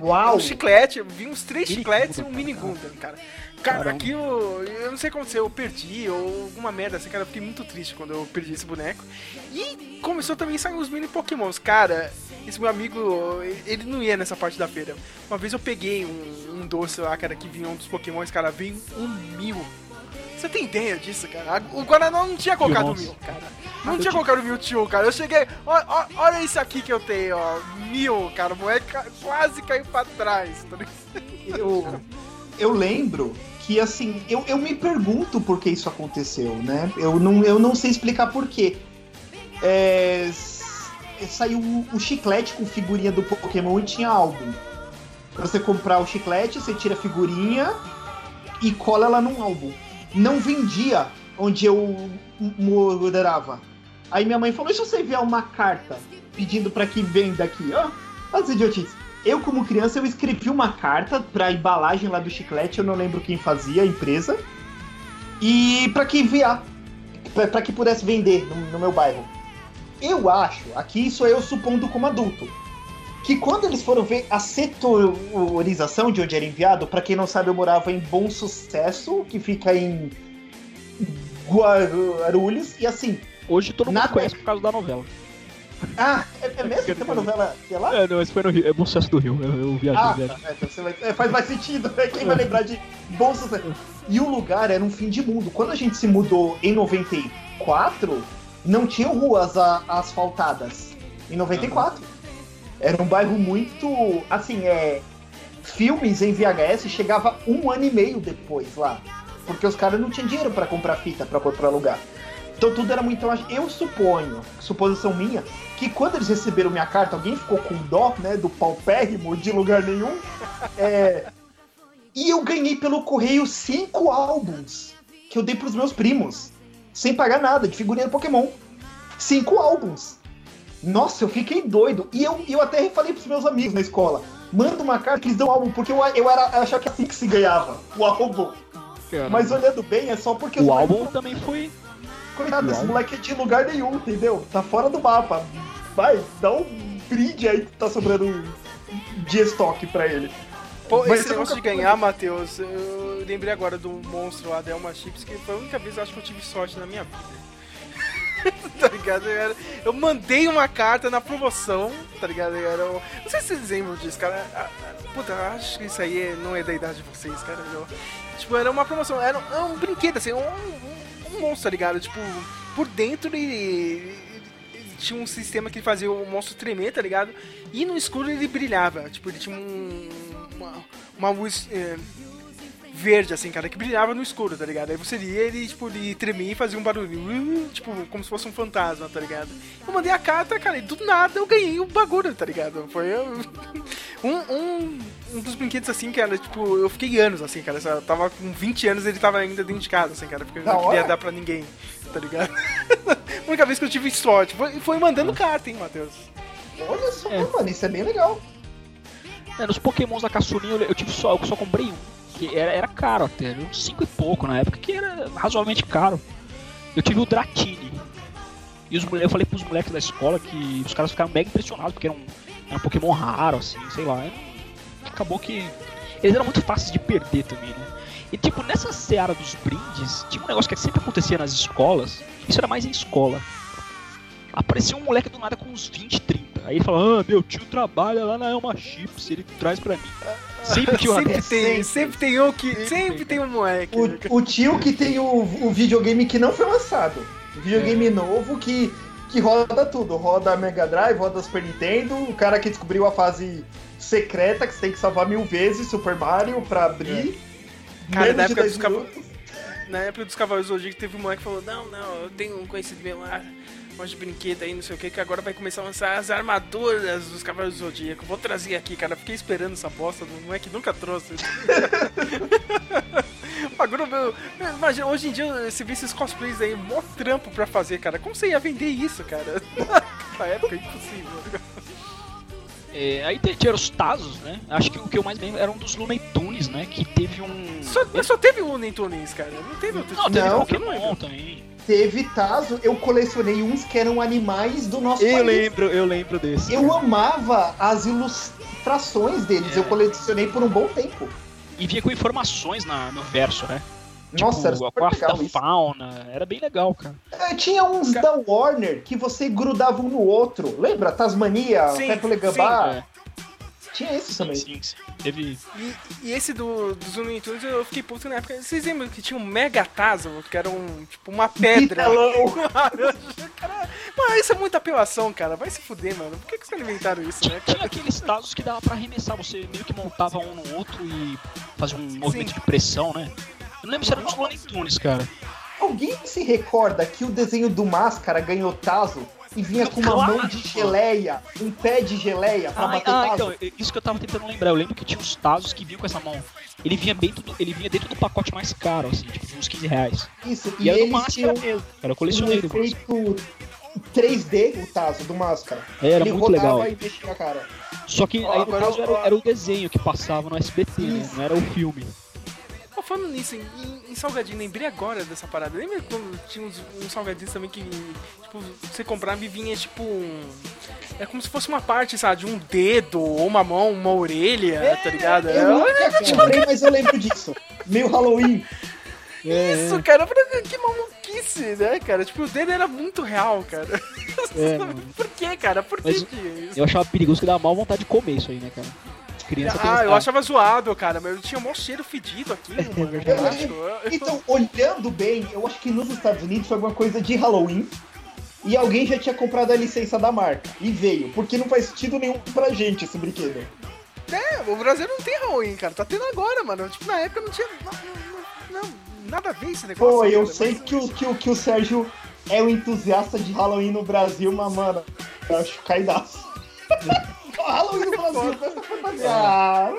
[SPEAKER 5] Uau!
[SPEAKER 4] Um chiclete, vi uns três mini chicletes Gundam, e um mini Gundam, cara. Cara, aqui eu, eu não sei o que aconteceu, eu perdi ou alguma merda assim, cara. Eu fiquei muito triste quando eu perdi esse boneco. E começou também a sair os mini pokémons. Cara, esse meu amigo, ele não ia nessa parte da feira. Uma vez eu peguei um, um doce lá, cara, que vinha um dos pokémons, cara, veio um mil. Você tem ideia disso, cara? O Guaraná não tinha colocado mil, cara. Não tinha colocado mil tio, cara. Eu cheguei. Olha, olha isso aqui que eu tenho, ó. Mil, cara. O moleque quase caiu pra trás. Tá
[SPEAKER 5] eu, eu lembro que assim, eu, eu me pergunto por que isso aconteceu, né? Eu não, eu não sei explicar por quê. É, saiu o chiclete com figurinha do Pokémon e tinha álbum. Pra você comprar o chiclete, você tira a figurinha e cola ela num álbum. Não vendia onde eu morava. Aí minha mãe falou: e se você enviar uma carta pedindo para que venda aqui? Ó, as idiotices. Eu, como criança, eu escrevi uma carta pra embalagem lá do chiclete, eu não lembro quem fazia, a empresa. E para que enviar. para que pudesse vender no, no meu bairro. Eu acho, aqui isso eu supondo como adulto, que quando eles foram ver a setorização de onde era enviado, para quem não sabe, eu morava em Bom Sucesso, que fica em Guarulhos, e assim.
[SPEAKER 3] Hoje todo mundo
[SPEAKER 5] Nada-
[SPEAKER 3] conhece por causa da novela.
[SPEAKER 5] Ah, é, é mesmo? Tem uma novela que é lá?
[SPEAKER 3] É, não, esse foi no Rio, é bom sucesso do Rio, eu, eu viajei,
[SPEAKER 5] Ah, tá, é, então vai- é, faz mais sentido, né? Quem vai lembrar de Bom Sucesso? E o lugar era um fim de mundo. Quando a gente se mudou em 94, não tinham ruas a- asfaltadas. Em 94. Era um bairro muito. Assim, é. Filmes em VHS chegava um ano e meio depois lá. Porque os caras não tinham dinheiro pra comprar fita pra pôr pra alugar. Então tudo era muito. Eu suponho, suposição minha, que quando eles receberam minha carta, alguém ficou com dó, né, do paupérrimo de lugar nenhum. É, e eu ganhei pelo correio cinco álbuns que eu dei pros meus primos, sem pagar nada, de figurinha do Pokémon. Cinco álbuns. Nossa, eu fiquei doido. E eu, eu até falei pros meus amigos na escola: manda uma carta que eles dão álbum, porque eu, eu, era, eu achava que assim que se ganhava o álbum.
[SPEAKER 3] Cara,
[SPEAKER 5] Mas olhando bem, é só porque os
[SPEAKER 3] o álbum também foi.
[SPEAKER 5] Coitado, esse moleque é de lugar nenhum, entendeu? Tá fora do mapa. Vai, dá um brinde aí que tá sobrando de estoque pra ele.
[SPEAKER 4] Pô,
[SPEAKER 5] Mas
[SPEAKER 4] esse negócio de ganhar, Matheus, eu lembrei agora do monstro lá, Delma Chips, que foi a única vez acho que eu tive sorte na minha vida. tá ligado? Eu, era- eu mandei uma carta na promoção, tá ligado? Eu era um- Não sei se vocês lembram disso, cara. Ah, ah, Puta, eu acho que isso aí é- não é da idade de vocês, cara. Eu- Tipo, era uma promoção, era um, era um brinquedo, assim, um, um, um monstro, tá ligado? Tipo, por dentro ele, ele tinha um sistema que fazia o monstro tremer, tá ligado? E no escuro ele brilhava, tipo, ele tinha um, uma, uma luz é, verde, assim, cara, que brilhava no escuro, tá ligado? Aí você lia ele, tipo, ele tremia e fazia um barulho, uh, tipo, como se fosse um fantasma, tá ligado? Eu mandei a carta, cara, e do nada eu ganhei o bagulho, tá ligado? Foi um, um, um dos brinquedos, assim, cara, tipo, eu fiquei anos, assim, cara, eu tava com 20 anos ele tava ainda dentro de casa, assim, cara, porque eu não queria dar pra ninguém, tá ligado? a única vez que eu tive sorte foi, foi mandando carta, hein, Matheus?
[SPEAKER 5] Olha só,
[SPEAKER 3] É.
[SPEAKER 5] mano, isso é bem legal.
[SPEAKER 3] É, nos Pokémons da caçulinha eu, eu tive só, eu só comprei um. Que era, era caro até, uns 5 e pouco na época, que era razoavelmente caro. Eu tive o Dratini. E os eu falei pros moleques da escola que os caras ficaram mega impressionados, porque era um, era um Pokémon raro, assim, sei lá. Acabou que. Eles eram muito fáceis de perder também, né? E tipo, nessa seara dos brindes, tinha um negócio que sempre acontecia nas escolas, isso era mais em escola. Apareceu um moleque do nada com uns 20, 30. Aí ele fala, ah, meu tio trabalha lá na Elma Chips, ele traz pra mim. Sempre tinha uma
[SPEAKER 4] Sempre tem,
[SPEAKER 5] sempre.
[SPEAKER 4] sempre tem um que.
[SPEAKER 3] Sempre
[SPEAKER 4] Sempre
[SPEAKER 3] tem,
[SPEAKER 4] um moleque.
[SPEAKER 5] O, o tio que tem o, o videogame que não foi lançado. O videogame novo que, que roda tudo. Roda Mega Drive, roda Super Nintendo. O cara que descobriu a fase secreta que você tem que salvar mil vezes Super Mario pra abrir.
[SPEAKER 4] Cara,
[SPEAKER 5] Menos
[SPEAKER 4] na
[SPEAKER 5] de
[SPEAKER 4] época
[SPEAKER 5] 10
[SPEAKER 4] dos cava-
[SPEAKER 5] minutos.
[SPEAKER 4] Na época dos Cavaleiros do Zodíaco teve um moleque que falou: Não, não, eu tenho um conhecido meu lá, monte de brinquedo aí, não sei o que, que agora vai começar a lançar as armaduras dos Cavaleiros do Zodíaco. Vou trazer aqui, cara. Fiquei esperando essa bosta, o moleque nunca trouxe. Agora, meu, imagina, hoje em dia você vê esses cosplays aí, mó trampo pra fazer, cara. Como você ia vender isso, cara? Na época, impossível.
[SPEAKER 3] É, aí tinha os Tazos, né? Acho que o que eu mais lembro era um dos Looney Tunes, né? Que teve um.
[SPEAKER 4] Só, só teve o Looney Tunes, cara. Não teve outro
[SPEAKER 3] Não, teve
[SPEAKER 5] Não,
[SPEAKER 3] Pokémon também.
[SPEAKER 5] Teve Tazo, eu colecionei uns que eram animais do nosso
[SPEAKER 3] Eu
[SPEAKER 5] país.
[SPEAKER 3] lembro, eu lembro desse.
[SPEAKER 5] Eu amava as ilustrações deles,
[SPEAKER 3] É.
[SPEAKER 5] eu colecionei por um bom tempo.
[SPEAKER 3] E vinha com informações na, no verso, né?
[SPEAKER 5] Nossa, era
[SPEAKER 3] tipo,
[SPEAKER 5] super
[SPEAKER 3] qual a
[SPEAKER 5] legal
[SPEAKER 3] da
[SPEAKER 5] isso.
[SPEAKER 3] fauna. Era bem legal, cara.
[SPEAKER 5] É, tinha uns da Warner que você grudava um no outro. Lembra? Tasmania, Pepe Legambá. Tinha esse
[SPEAKER 3] sim,
[SPEAKER 5] também.
[SPEAKER 3] sim, sim. Teve.
[SPEAKER 4] E, e esse do, dos Looney Tunes eu fiquei puto na época. Vocês lembram que tinha um Mega Tazo, que era um, tipo, uma pedra? Cara, mano, isso é muita apelação, cara. Vai se fuder, mano. Por que, que vocês inventaram isso, né,
[SPEAKER 3] Tinha, tinha
[SPEAKER 4] cara?
[SPEAKER 3] aqueles Tazos que dava pra arremessar. Você meio que montava um no outro e fazia um movimento de pressão, né? Eu não lembro se era nos Looney Tunes, cara.
[SPEAKER 5] Alguém se recorda que o desenho do Máscara ganhou Tazo e vinha com uma mão de geleia, um pé de geleia pra
[SPEAKER 3] Ah,
[SPEAKER 5] bater
[SPEAKER 3] ah,
[SPEAKER 5] Tazo?
[SPEAKER 3] então, isso que eu tava tentando lembrar. Eu lembro que tinha os Tazos que vinham com essa mão ele vinha dentro do, ele vinha dentro do pacote mais caro, assim, tipo, de uns 15 reais.
[SPEAKER 5] Isso,
[SPEAKER 3] E, era do
[SPEAKER 5] eles
[SPEAKER 3] Máscara
[SPEAKER 5] tinham
[SPEAKER 3] mesmo. Era
[SPEAKER 5] um
[SPEAKER 3] colecioneiro.
[SPEAKER 5] efeito 3D, o Tazo, do Máscara.
[SPEAKER 3] É, era
[SPEAKER 5] ele
[SPEAKER 3] muito legal.
[SPEAKER 5] e mexia cara.
[SPEAKER 3] Só que
[SPEAKER 4] Ó,
[SPEAKER 3] aí no caso
[SPEAKER 4] eu-
[SPEAKER 3] era, era o desenho que passava no SBT, né? Não era o filme.
[SPEAKER 4] Pô, falando nisso, em, em Salgadinho, lembrei agora dessa parada. Lembra quando tinha uns, uns salgadinhos também que, tipo, você comprava e vinha, tipo, um... É como se fosse uma parte, sabe, de um dedo, ou uma mão, uma orelha, tá ligado?
[SPEAKER 5] Eu
[SPEAKER 4] É,
[SPEAKER 5] nunca comprei, mas eu lembro disso. Meio Halloween.
[SPEAKER 4] Isso, cara, pra- que maluquice, né, cara? Tipo, o dedo era muito real, cara.
[SPEAKER 3] É.
[SPEAKER 4] Por que, cara? Por que que isso?
[SPEAKER 3] Eu achava perigoso que dava mal vontade de comer isso aí, né, cara? Criança
[SPEAKER 4] Ah, eu achava zoado, cara, mas eu tinha mó cheiro fedido aqui, mano.
[SPEAKER 3] verdade.
[SPEAKER 4] Eu
[SPEAKER 5] Então, olhando bem, eu acho que nos Estados Unidos foi alguma coisa de Halloween. E alguém já tinha comprado a licença da marca. E veio. Porque não faz sentido nenhum pra gente esse brinquedo.
[SPEAKER 4] É, o Brasil não tem Halloween, cara. Tá tendo agora, mano. Tipo, na época não tinha. Não, não- não- nada a ver esse negócio.
[SPEAKER 5] Pô, eu
[SPEAKER 4] cara,
[SPEAKER 5] sei
[SPEAKER 4] mas-
[SPEAKER 5] que o, que, o, que o Sérgio é um entusiasta de Halloween no Brasil, mas, mano, eu acho caidaço. Halloween no Brasil, essa fantasia. Ah,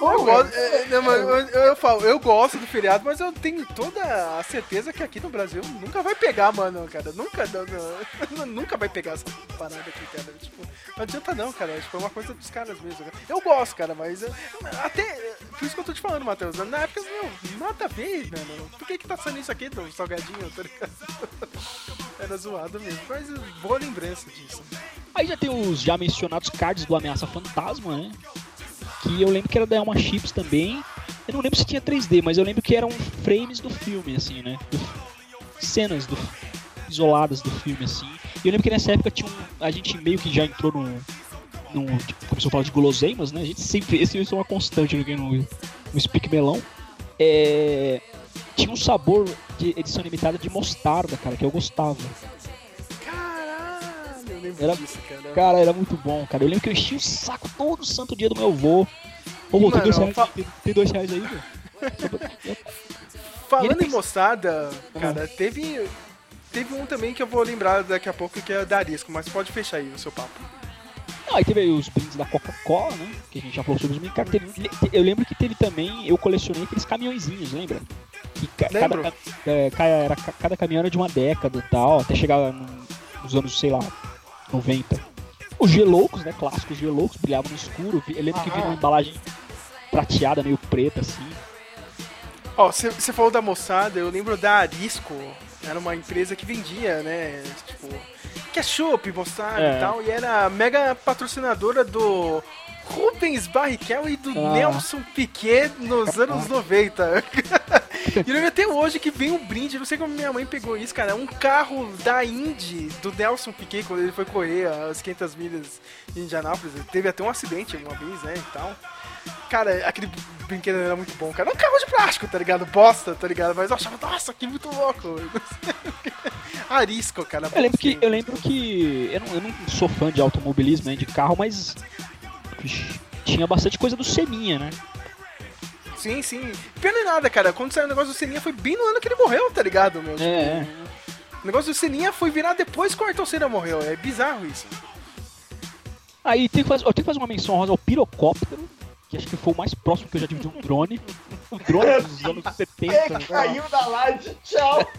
[SPEAKER 4] Eu, gosto, é, não, mas eu, eu, eu falo, eu gosto do feriado, mas eu tenho toda a certeza que aqui no Brasil nunca vai pegar, mano, cara. Nunca, não, não, nunca vai pegar essa parada aqui, cara. Tipo, não adianta não, cara. Tipo, é uma coisa dos caras mesmo. Cara. Eu gosto, cara, mas é, até. Por isso que eu tô te falando, Matheus. Na época, meu, nada a ver, mano. Por que que tá sendo isso aqui, do salgadinho, tá? Era zoado mesmo. Mas boa lembrança disso.
[SPEAKER 3] Aí já tem os já mencionados cards do Ameaça Fantasma, né? Que eu lembro que era da Elma Chips também. Eu não lembro se tinha 3D, mas eu lembro que eram frames do filme, assim, né? Do- cenas do, isoladas do filme, assim. E eu lembro que nessa época tinha um, a gente meio que já entrou no. no tipo, começou a falar de guloseimas, né? A gente sempre. Esse isso é uma constante aqui no, no Speak Melão. É, tinha um sabor de edição limitada de mostarda, cara, que eu gostava.
[SPEAKER 4] Caralho, eu lembro
[SPEAKER 3] Era-
[SPEAKER 4] disso, cara.
[SPEAKER 3] Cara, era muito bom, cara. Eu lembro que eu enchi o saco todo santo dia do meu avô. Ô, vô, tem
[SPEAKER 4] Mano,
[SPEAKER 3] dois reais,
[SPEAKER 4] fa-
[SPEAKER 3] tem, tem dois reais aí, vô?
[SPEAKER 4] Falando em moçada, cara, teve. Teve um também que eu vou lembrar daqui a pouco que é da Arisco, mas pode fechar aí o seu papo.
[SPEAKER 3] Não, aí teve aí os brindes da Coca-Cola, né? Que a gente já falou sobre os brindes. Teve- eu lembro que teve também, eu colecionei aqueles caminhõezinhos, lembra? Que ca- cada,
[SPEAKER 4] Lembro.
[SPEAKER 3] ca- é, cada caminhão era de uma década e tal, até chegar no- nos anos, sei lá, 90. Os Geloucos, né? Clássicos Geloucos, brilhavam no escuro. Eu lembro que
[SPEAKER 5] Ah.
[SPEAKER 3] vinha uma embalagem prateada, meio preta, assim.
[SPEAKER 4] Ó, você falou da moçada, eu lembro da Arisco. Era uma empresa que vendia, né? Tipo, ketchup, moçada
[SPEAKER 3] É.
[SPEAKER 4] e tal. E era mega patrocinadora do Rubens Barrichello e do
[SPEAKER 3] Ah.
[SPEAKER 4] Nelson Piquet nos anos 90. e eu lembro até hoje que vem um brinde, não sei como minha mãe pegou isso, cara. Um carro da Indy, do Nelson Piquet, quando ele foi correr as 500 milhas em Indianápolis. Ele teve até um acidente uma vez, né? E tal. Cara, aquele brinquedo era muito bom, cara. É um carro de plástico, tá ligado? Bosta, tá ligado? Mas eu achava, nossa, que muito louco. Arisco, cara.
[SPEAKER 3] Eu lembro que, eu lembro que eu não, eu não sou fã de automobilismo, né, de carro, mas tinha bastante coisa do Seminha, né?
[SPEAKER 4] Sim, sim. Pena em nada, cara. Quando saiu o negócio do Seninha foi bem no ano que ele morreu, tá ligado, meu?
[SPEAKER 3] É,
[SPEAKER 4] O negócio do Seninha foi virar depois que o Ayrton Senna morreu. É bizarro isso.
[SPEAKER 3] Aí tem que fazer, eu tenho que fazer uma menção rosa ao pirocóptero, que acho que foi o mais próximo que eu já tive de um drone. Um drone dos anos 70.
[SPEAKER 5] É,
[SPEAKER 3] né?
[SPEAKER 5] caiu da laje, tchau.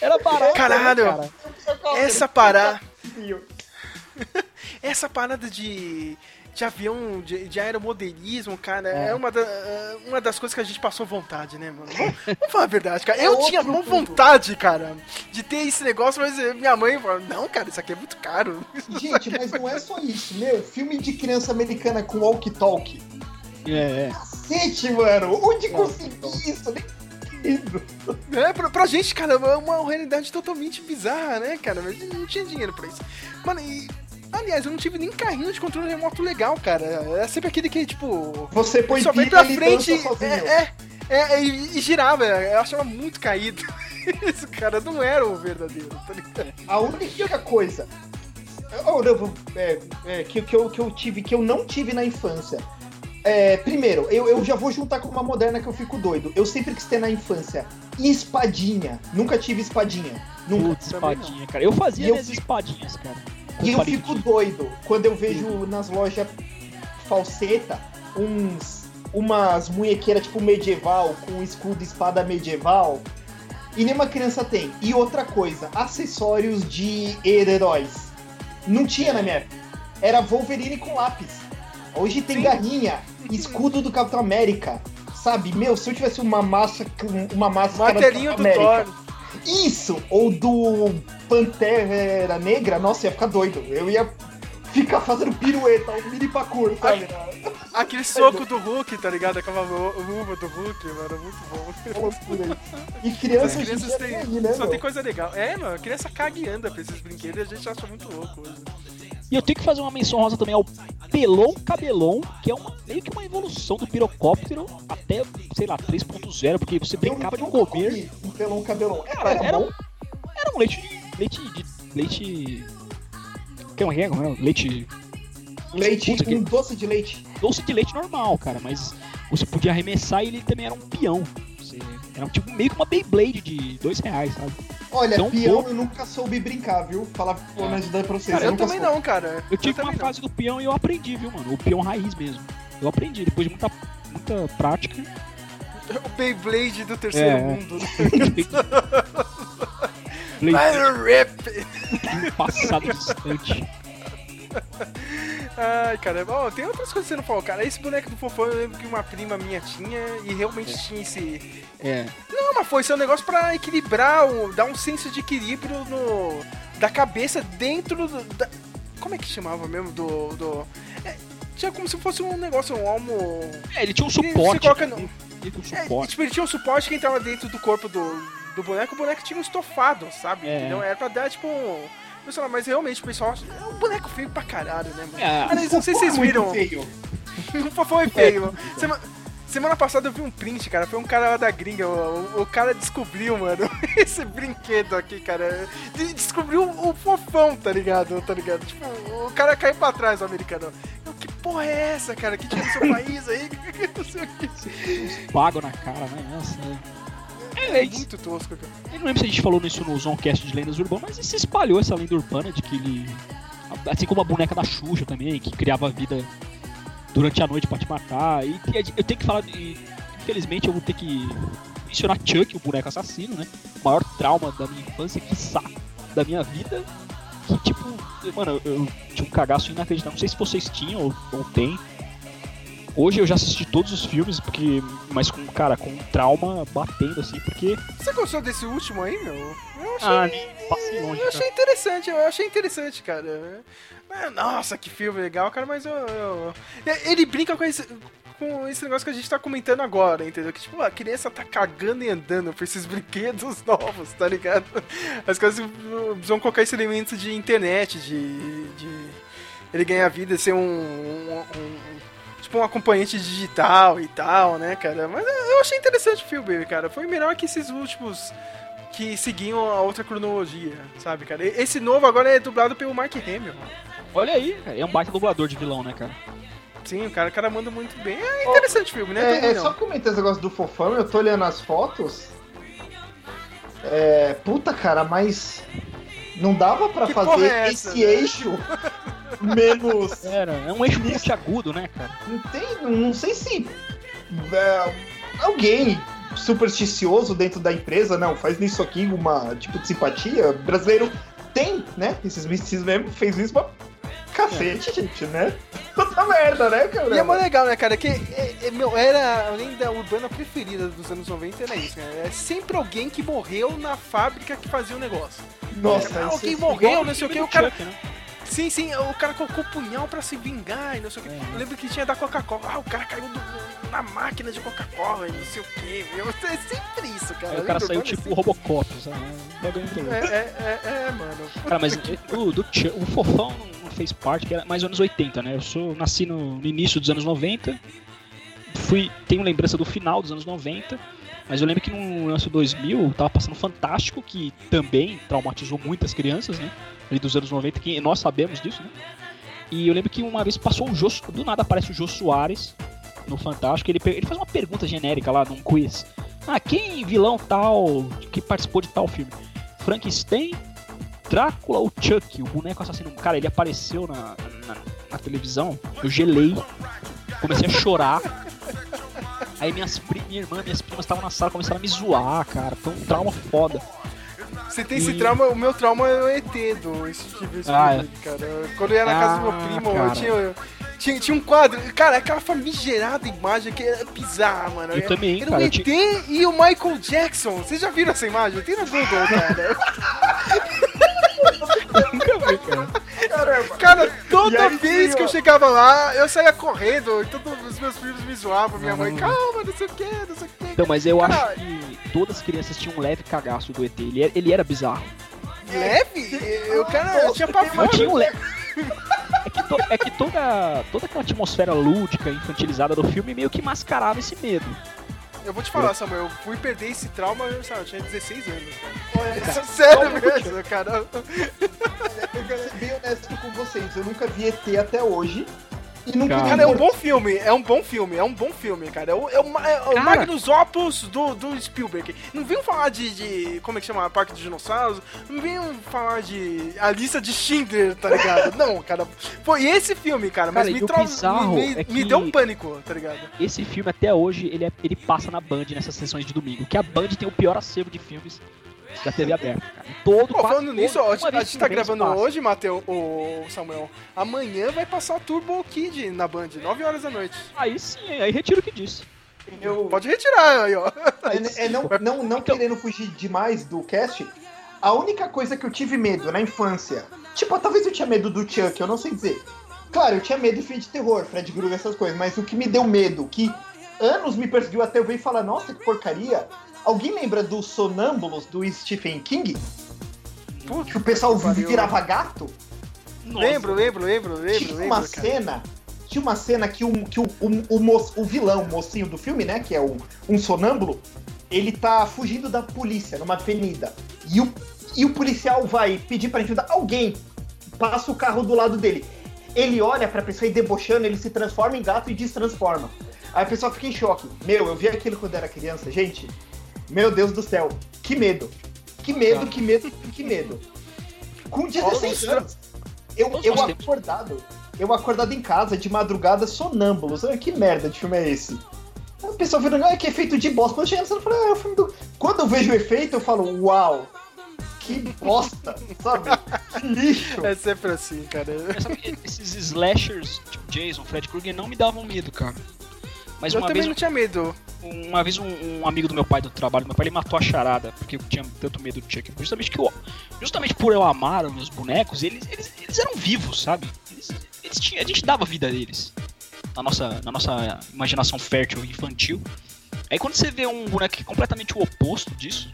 [SPEAKER 3] Era barato.
[SPEAKER 4] Caralho.
[SPEAKER 3] né, cara?
[SPEAKER 4] Essa parada. Essa parada de, de avião, de, de aeromodelismo, cara, é,
[SPEAKER 3] É.
[SPEAKER 4] uma, da- é uma das coisas que a gente passou vontade, né, mano? Vamos, vamos falar a verdade, cara.
[SPEAKER 5] É
[SPEAKER 4] Eu tinha vontade, cara, de ter esse negócio, mas minha mãe falou, não, cara, isso aqui é muito caro.
[SPEAKER 5] Gente, mas não é só isso, meu. Filme de criança americana com walkie-talkie.
[SPEAKER 3] É, é.
[SPEAKER 5] Cacete, mano. Onde consegui isso? Nem.
[SPEAKER 4] É, pra, pra gente, cara, é uma realidade totalmente bizarra, né, cara? Mas não tinha dinheiro pra isso. Mano, e. Aliás, eu não tive nem carrinho de controle remoto legal, cara. É sempre aquele que, tipo.
[SPEAKER 5] Você põe
[SPEAKER 4] só vem pra
[SPEAKER 5] e
[SPEAKER 4] frente
[SPEAKER 5] sozinho.
[SPEAKER 4] é, é, é, e, e girava. Eu achava muito caído. Isso, cara, não era o verdadeiro, tá ligado?
[SPEAKER 5] A única coisa oh, não, é, é, que, que, eu, que eu tive, que eu não tive na infância. É, primeiro, eu, eu já vou juntar com uma moderna que eu fico doido. Eu sempre quis ter na infância espadinha. Nunca tive espadinha. Nunca.
[SPEAKER 3] Putz, espadinha, cara. Eu fazia
[SPEAKER 5] E eu
[SPEAKER 3] minhas espadinhas, cara.
[SPEAKER 5] E eu fico doido quando eu vejo nas lojas falseta uns umas munhequeiras tipo medieval, com escudo e espada medieval. E nenhuma criança tem. E outra coisa, acessórios de heróis. Não tinha na minha época. Era Wolverine com lápis. Hoje tem
[SPEAKER 4] Sim.
[SPEAKER 5] garrinha, escudo do Capitão América. Sabe, meu, se eu tivesse uma massa, uma máscara
[SPEAKER 4] Martelinho do Thor.
[SPEAKER 5] Isso, ou do Pantera Negra, nossa, ia ficar doido. Eu ia ficar fazendo pirueta, um mini parkour, sabe?
[SPEAKER 4] Aquele soco do Hulk, tá ligado? Aquela lu- luva do Hulk, mano, muito bom.
[SPEAKER 5] E criança,
[SPEAKER 4] As crianças têm,
[SPEAKER 5] tem aí, né,
[SPEAKER 4] só
[SPEAKER 5] meu?
[SPEAKER 4] tem coisa legal. É, mano, a criança caga e anda pra esses brinquedos e a gente acha muito louco hoje.
[SPEAKER 3] E eu tenho que fazer uma menção rosa também ao Pelon Cabelon, que é uma, meio que uma evolução do pirocóptero até, sei lá, 3.0, porque você brincava de comer.
[SPEAKER 5] Um pelão cabelão. Era,
[SPEAKER 3] Cara,
[SPEAKER 5] era,
[SPEAKER 3] era
[SPEAKER 5] bom.
[SPEAKER 3] Era um leite de. leite de. leite. Que é um rego, né? Leite.
[SPEAKER 5] Leite,
[SPEAKER 3] Puta
[SPEAKER 5] um doce de leite.
[SPEAKER 3] doce de leite normal, cara, mas você podia arremessar e ele também era um peão. Era tipo meio que uma Beyblade de dois reais, sabe?
[SPEAKER 5] Olha,
[SPEAKER 3] Tão
[SPEAKER 5] peão
[SPEAKER 3] pouco.
[SPEAKER 5] eu nunca soube brincar, viu? Falar
[SPEAKER 3] É.
[SPEAKER 5] honestidade pra vocês.
[SPEAKER 4] Cara, eu
[SPEAKER 5] nunca
[SPEAKER 4] também
[SPEAKER 5] soube.
[SPEAKER 4] não, cara.
[SPEAKER 3] Eu tive uma
[SPEAKER 4] também não.
[SPEAKER 3] fase do peão e eu aprendi, viu, mano? O peão raiz mesmo. Eu aprendi, depois de muita, muita prática.
[SPEAKER 4] O Beyblade do terceiro
[SPEAKER 3] É.
[SPEAKER 4] mundo. né?
[SPEAKER 3] Blade
[SPEAKER 4] Rip!
[SPEAKER 3] passado distante.
[SPEAKER 4] Ai, cara, ó, tem outras coisas que você não falou, cara. Esse boneco do fofão eu lembro que uma prima minha tinha e realmente tinha esse.
[SPEAKER 3] É.
[SPEAKER 4] Não, mas foi, isso é um negócio pra equilibrar, dar um senso de equilíbrio no. da cabeça dentro do. da- como é que chamava mesmo? Do. do é, tinha como se fosse um negócio, um almo.
[SPEAKER 3] É, ele tinha um
[SPEAKER 4] Você
[SPEAKER 3] suporte.
[SPEAKER 4] coloca
[SPEAKER 3] né?
[SPEAKER 4] no-
[SPEAKER 3] Ele
[SPEAKER 4] É,
[SPEAKER 3] suporte.
[SPEAKER 4] tipo, ele tinha um suporte que entrava dentro do corpo do, do boneco, o boneco tinha um estofado, sabe?
[SPEAKER 3] É.
[SPEAKER 4] Entendeu? Era pra dar, tipo, um. Lá, mas realmente o pessoal. É um boneco feio pra caralho, né, mano?
[SPEAKER 3] É,
[SPEAKER 4] Aliás, não sei se vocês
[SPEAKER 5] é
[SPEAKER 4] viram.
[SPEAKER 5] feio.
[SPEAKER 4] O fofão é feio. Sema- Semana passada eu vi um print, cara. Foi um cara lá da gringa. O, o- cara descobriu, mano, esse brinquedo aqui, cara. De- Descobriu o, o fofão, tá ligado? Tá ligado? Tipo, o cara caiu pra trás, o americano. Eu, que porra é essa, cara? Que tinha no seu país aí? Não sei o que.
[SPEAKER 3] Pago na cara, né? Nossa, é.
[SPEAKER 4] É
[SPEAKER 3] É,
[SPEAKER 4] muito tosco, cara.
[SPEAKER 3] Eu não lembro se a gente falou isso no Zoncast de lendas urbanas, mas se espalhou essa lenda urbana de que ele. Assim como a boneca da Xuxa também, que criava vida durante a noite pra te matar. E te- eu tenho que falar. de- infelizmente eu vou ter que mencionar Chuck, o boneco assassino, né? O maior trauma da minha infância, que da minha vida. Que tipo, mano, eu, eu tinha um cagaço inacreditável. Não sei se vocês tinham ou não tem. Hoje eu já assisti todos os filmes, porque. Mas com, cara, com um trauma batendo assim, porque.
[SPEAKER 4] Você gostou desse último aí, meu? Eu achei.
[SPEAKER 3] Ah, nem longe.
[SPEAKER 4] Eu
[SPEAKER 3] cara.
[SPEAKER 4] achei interessante, eu achei interessante, cara. É, Nossa, que filme legal, cara, mas eu, eu- Ele brinca com esse, com esse negócio que a gente tá comentando agora, entendeu? Que tipo, a criança tá cagando e andando por esses brinquedos novos, tá ligado? As coisas vão colocar esse elemento de internet, de. de ele ganhar vida, ser um. um- um- Tipo, um acompanhante digital e tal, né, cara? Mas eu achei interessante o filme, cara. Foi melhor que esses últimos que seguiam a outra cronologia, sabe, cara? Esse novo agora é dublado pelo Mark Hamill.
[SPEAKER 3] Olha aí, cara, é um baita dublador de vilão, né, cara?
[SPEAKER 4] Sim, o cara, o cara manda muito bem. É interessante o filme, né?
[SPEAKER 5] É, é, só comentar esse negócio do fofão, eu tô olhando as fotos. É. Puta, cara, mas. Não dava
[SPEAKER 4] porra
[SPEAKER 5] fazer
[SPEAKER 4] é essa,
[SPEAKER 5] esse
[SPEAKER 4] né?
[SPEAKER 5] eixo menos.
[SPEAKER 3] Era, é um eixo muito agudo, né, cara?
[SPEAKER 5] Não tem. Não sei se. é, alguém supersticioso dentro da empresa, não, faz nisso aqui uma tipo de simpatia. Brasileiro tem, né? Esses misticismos mesmo, fez isso pra cacete, gente, né? Puta merda, né, cara?
[SPEAKER 4] E é mó legal, né, cara? Que, é, é, meu, era a lenda urbana preferida dos anos 90, era isso, né? É sempre alguém que morreu na fábrica que fazia o negócio.
[SPEAKER 5] Nossa, isso-
[SPEAKER 4] alguém morreu, não sei o que, o cara.
[SPEAKER 3] Chuck, né?
[SPEAKER 4] Sim, sim, o cara colocou o punhal pra se vingar e não sei o que.
[SPEAKER 3] É.
[SPEAKER 4] Eu lembro que tinha da Coca-Cola. Ah, o cara caiu do- na máquina de Coca-Cola e não sei o que, meu. É sempre isso, cara.
[SPEAKER 3] Aí o cara saiu
[SPEAKER 4] urbana é
[SPEAKER 3] tipo Robocop, sabe? Louco.
[SPEAKER 4] É, é, é, é, mano.
[SPEAKER 3] Cara, mas o, do o Fofão não, não fez parte, que era mais anos 80, né? Eu sou, nasci no, no início dos anos 90, fui, tenho lembrança do final dos anos 90, mas eu lembro que no lance 2000 tava passando Fantástico, que também traumatizou muitas crianças, né? Ali dos anos 90, que nós sabemos disso, né? E eu lembro que uma vez passou o Jô, do nada aparece o Jô Soares no Fantástico, ele, ele faz uma pergunta genérica lá num quiz. Ah, quem vilão tal que participou de tal filme? Frankenstein, Drácula ou Chuck, o boneco assassino. Cara, ele apareceu na, na, na televisão, eu gelei, comecei a chorar. Aí minhas minha irmã, minhas primas estavam na sala, começaram a me zoar, cara. Foi um trauma foda.
[SPEAKER 4] Você tem esse
[SPEAKER 3] E-
[SPEAKER 4] trauma, o meu trauma é o ET do Steven
[SPEAKER 3] Ah,
[SPEAKER 4] Spielberg, cara. Quando eu ia na casa do meu
[SPEAKER 3] Ah,
[SPEAKER 4] primo, eu
[SPEAKER 3] cara.
[SPEAKER 4] tinha, tinha, tinha um quadro, cara, aquela famigerada imagem que é bizarra, mano.
[SPEAKER 3] Eu também,
[SPEAKER 4] Era
[SPEAKER 3] cara,
[SPEAKER 4] o
[SPEAKER 3] eu
[SPEAKER 4] ET
[SPEAKER 3] tinha-
[SPEAKER 4] e o Michael Jackson. Vocês já viram essa imagem? Tem no Google, cara.
[SPEAKER 3] Nunca vi, cara.
[SPEAKER 5] Caramba.
[SPEAKER 4] Cara, toda
[SPEAKER 5] aí,
[SPEAKER 4] vez
[SPEAKER 5] sim,
[SPEAKER 4] que eu chegava lá, eu saía correndo, e todos os meus filhos me zoavam, minha mãe,
[SPEAKER 3] Uhum.
[SPEAKER 4] calma, não sei o que, não sei o que.
[SPEAKER 3] Então, mas eu
[SPEAKER 4] Cara,
[SPEAKER 3] acho que todas as crianças tinham um leve cagaço do ET. Ele era, ele era bizarro.
[SPEAKER 4] Leve? Eu, cara, eu tinha pavor.
[SPEAKER 3] Mas tinha um leve. É que, to- é que toda, toda aquela atmosfera lúdica, infantilizada do filme meio que mascarava esse medo.
[SPEAKER 4] Eu vou te falar, Samuel, eu fui perder esse trauma, eu, sabe, eu tinha 16 anos, cara. Sério mesmo, cara.
[SPEAKER 5] eu vou ser bem honesto com vocês. Eu nunca vi ET até hoje. E
[SPEAKER 3] Cara,
[SPEAKER 5] me
[SPEAKER 4] Cara, é um bom filme, é um bom filme, é um bom filme, cara. É o, é o, é o. Magnus Opus do, do Spielberg. Não venham falar de, de. Como é que chama? Parque dos Dinossauros. Não venham falar de. A lista de Schindler, tá ligado? Não, cara. Foi esse filme, cara. Mas
[SPEAKER 3] Cara,
[SPEAKER 4] me,
[SPEAKER 3] e o
[SPEAKER 4] trau-
[SPEAKER 3] bizarro
[SPEAKER 4] me, me,
[SPEAKER 3] é
[SPEAKER 4] me deu um pânico, tá ligado?
[SPEAKER 3] Esse filme, até hoje, ele, é- ele passa na Band nessas sessões de domingo. Que a Band tem o pior acervo de filmes da TV aberta, cara. Todo,
[SPEAKER 4] Pô, falando nisso, ó, a gente, tá gravando
[SPEAKER 3] passa.
[SPEAKER 4] hoje, Matheus, o Samuel. Amanhã vai passar Turbo Kid na Band, 9 horas da noite.
[SPEAKER 3] Aí sim, aí retiro o que disse.
[SPEAKER 5] Eu,
[SPEAKER 4] Pode retirar aí, ó.
[SPEAKER 5] É, é não, não, não querendo fugir demais do cast, a única coisa que eu tive medo na infância, tipo, talvez eu tinha medo do Chuck, eu não sei dizer. Claro, eu tinha medo de filme de terror, Fred Krueger, essas coisas, mas o que me deu medo, que anos me perseguiu até eu ver e falar, nossa, que porcaria. Alguém lembra dos Sonâmbulos do Stephen King? Que o pessoal
[SPEAKER 4] que
[SPEAKER 5] virava gato?
[SPEAKER 4] Lembro, lembro, lembro, lembro,
[SPEAKER 5] tinha
[SPEAKER 4] lembro,
[SPEAKER 5] uma
[SPEAKER 4] cara.
[SPEAKER 5] cena. Tinha uma cena que, um, que o, o, o, mo- o vilão, o mocinho do filme, né? Que é o, um sonâmbulo, ele tá fugindo da polícia numa avenida. E o, e o policial vai pedir pra ajudar alguém. Passa o carro do lado dele. Ele olha pra pessoa e debochando, ele se transforma em gato e destransforma. Aí a pessoa fica em choque. Meu, eu vi aquilo quando era criança, gente. Meu Deus do céu, que medo. Que medo, que medo, que medo. Com 16
[SPEAKER 4] Olha,
[SPEAKER 5] anos, eu, eu acordado, eu acordado em casa de madrugada sonâmbulos. Ah, que merda de filme é esse? Aí A pessoa vira, ah, que efeito de bosta. Quando chega, eu falo, ah, é o filme do... Quando eu vejo o efeito, eu falo, uau, que bosta, sabe? Que lixo.
[SPEAKER 4] É sempre assim, cara.
[SPEAKER 3] Esses slashers, tipo Jason, Fred Krueger, não me davam medo, cara. Mas
[SPEAKER 4] eu
[SPEAKER 3] uma
[SPEAKER 4] também
[SPEAKER 3] vez,
[SPEAKER 4] não tinha medo.
[SPEAKER 3] uma vez um, um amigo do meu pai do trabalho, meu pai ele matou a charada, porque eu tinha tanto medo do Chuck. Justamente, que eu, justamente por eu amar os meus bonecos, eles, eles, eles eram vivos, sabe? Eles, eles tinham, a gente dava vida a eles. Na nossa, na nossa imaginação fértil e infantil. Aí quando você vê um boneco que é completamente o oposto disso,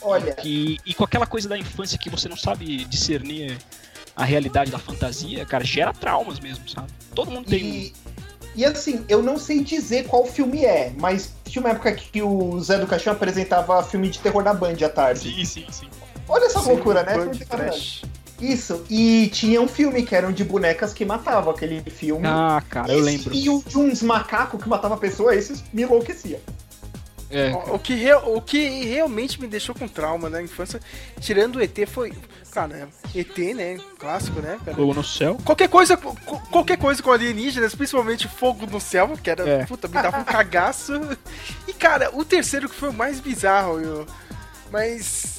[SPEAKER 5] Olha,
[SPEAKER 3] que, e com aquela coisa da infância que você não sabe discernir a realidade da fantasia, cara, gera traumas mesmo, sabe? Todo mundo tem um.
[SPEAKER 5] E, assim, eu não sei dizer qual filme é, mas tinha uma época que o Zé do Caixão apresentava filme de terror na Band à tarde.
[SPEAKER 3] Sim, sim, sim.
[SPEAKER 5] Olha essa loucura, né?
[SPEAKER 4] Band trash.
[SPEAKER 5] Isso, e tinha um filme que eram de bonecas que matavam aquele filme.
[SPEAKER 3] Ah, cara, eu
[SPEAKER 5] Esse
[SPEAKER 3] lembro.
[SPEAKER 5] E o de uns macacos que matavam a pessoa, esses me enlouquecia.
[SPEAKER 3] É,
[SPEAKER 4] O, o que real- o que realmente me deixou com trauma na infância, tirando o ET, foi. Cara, ET, né? Clássico, né? Cara?
[SPEAKER 3] Fogo no céu.
[SPEAKER 4] Qualquer coisa, co- qualquer coisa com alienígenas, principalmente fogo no céu, que era,
[SPEAKER 3] É.
[SPEAKER 4] puta, me dava um cagaço. E, cara, o terceiro que foi o mais bizarro, eu, mas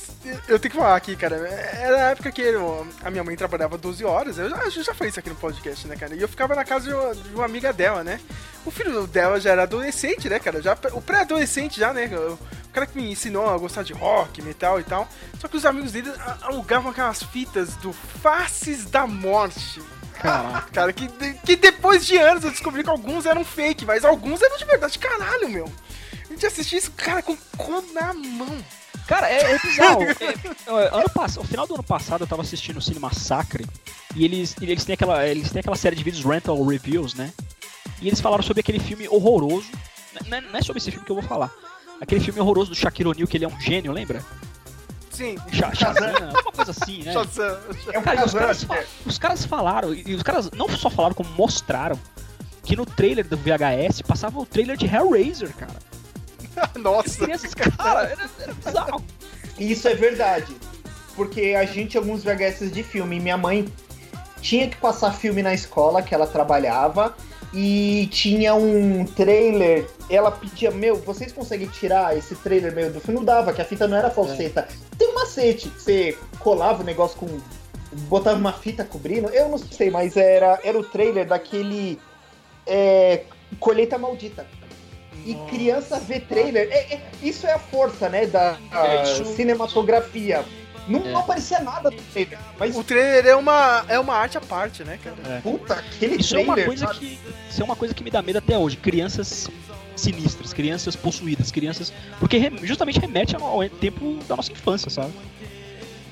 [SPEAKER 4] eu tenho que falar aqui, cara, era a época que eu- a minha mãe trabalhava 12 horas, eu já, já falei isso aqui no podcast, né, cara, e eu ficava na casa de uma, de uma amiga dela, né. O filho dela já era adolescente, né, cara, já, o pré-adolescente já, né, o cara que me ensinou a gostar de rock, metal e tal, só que os amigos dele alugavam aquelas fitas do Faces da Morte.
[SPEAKER 3] Caraca.
[SPEAKER 4] Cara, que, que depois de anos eu descobri que alguns eram fake, mas alguns eram de verdade. Caralho, meu. A gente assistia isso, cara, com o cu na mão.
[SPEAKER 3] Cara, é, é bizarro. É, é, ano pass... No final do ano passado eu tava assistindo o Cine Massacre e eles, e eles, têm aquela, eles têm aquela série de vídeos Rental Reviews, né? E eles falaram sobre aquele filme horroroso. Não é, não é sobre esse filme que eu vou falar. Aquele filme horroroso do Shaquille O'Neal, que ele é um gênio, lembra?
[SPEAKER 4] Sim.
[SPEAKER 3] Sha- Shazam, uma coisa assim, né?
[SPEAKER 4] Shazam.
[SPEAKER 5] É um
[SPEAKER 3] Cara, e os, caras fa- os caras falaram, e os caras não só falaram, como mostraram que no trailer do VHS passava o trailer de Hellraiser, cara.
[SPEAKER 4] Nossa.
[SPEAKER 3] crianças, cara, era, era bizarro.
[SPEAKER 5] Isso é verdade. Porque a gente, alguns VHS de filme, minha mãe tinha que passar filme na escola que ela trabalhava. e tinha um trailer. Ela pedia, meu, vocês conseguem tirar esse trailer meio do filme? Não dava, que a fita não era falseta. Tem um macete, você colava o negócio com. botava uma fita cobrindo, eu não sei, mas era, era o trailer daquele. É, Colheita Maldita. E criança vê trailer. É, é, isso é a força, né, da
[SPEAKER 3] É,
[SPEAKER 5] cinematografia. Não,
[SPEAKER 3] É.
[SPEAKER 5] não aparecia nada do trailer. Mas,
[SPEAKER 4] O trailer é uma, é uma arte à parte, né, cara?
[SPEAKER 5] puta, aquele
[SPEAKER 3] Isso é
[SPEAKER 5] trailer.
[SPEAKER 3] uma coisa que. Isso é uma coisa que me dá medo até hoje. Crianças sinistras, crianças possuídas, crianças. Porque re- justamente remete ao ao tempo da nossa infância, sabe?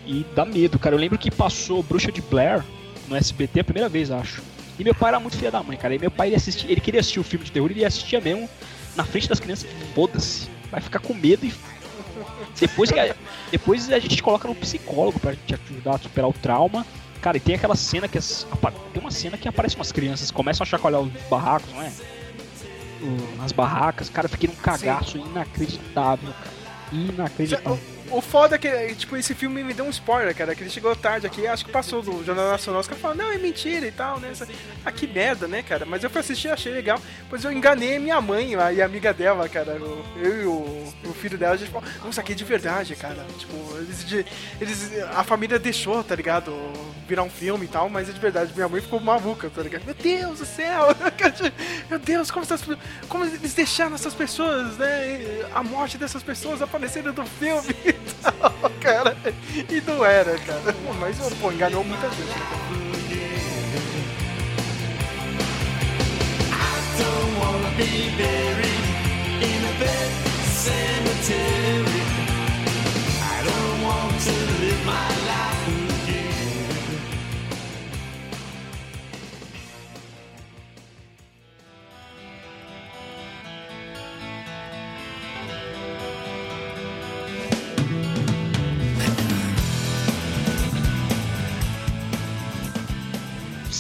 [SPEAKER 3] E dá medo, cara. Eu lembro que passou Bruxa de Blair no SBT a primeira vez, acho. E meu pai era muito filho da mãe, cara. E meu pai ele assistia, ele queria assistir o filme de terror, ele assistia mesmo na frente das crianças. Foda-se. Vai ficar com medo e. Depois, a, depois a gente coloca no psicólogo pra te ajudar a superar o trauma. Cara, e tem aquela cena que as, tem uma cena que aparece umas crianças, começam a chacoalhar os barracos, não é? O- As barracas, cara, fiquei num cagaço inacreditável. cara. Inacreditável.
[SPEAKER 4] O foda é que, tipo, esse filme me deu um spoiler, cara, que ele chegou tarde aqui, acho que passou do Jornal Nacional, os caras falaram, não, é mentira e tal, né? Ah, que merda, né, cara? Mas eu fui assistir, achei legal, pois eu enganei minha mãe lá, e a amiga dela, cara, eu e o, o filho dela, a gente falou, nossa, aqui é de verdade, cara. Tipo, eles, eles, a família deixou, tá ligado? Virar um filme e tal, mas é de verdade, minha mãe ficou maluca, tá ligado? Meu Deus do céu! Meu Deus, como, essas, como eles deixaram essas pessoas, né? A morte dessas pessoas aparecendo no filme tal, cara. E não era, cara. Mas, pô, enganou muita gente, né? cara?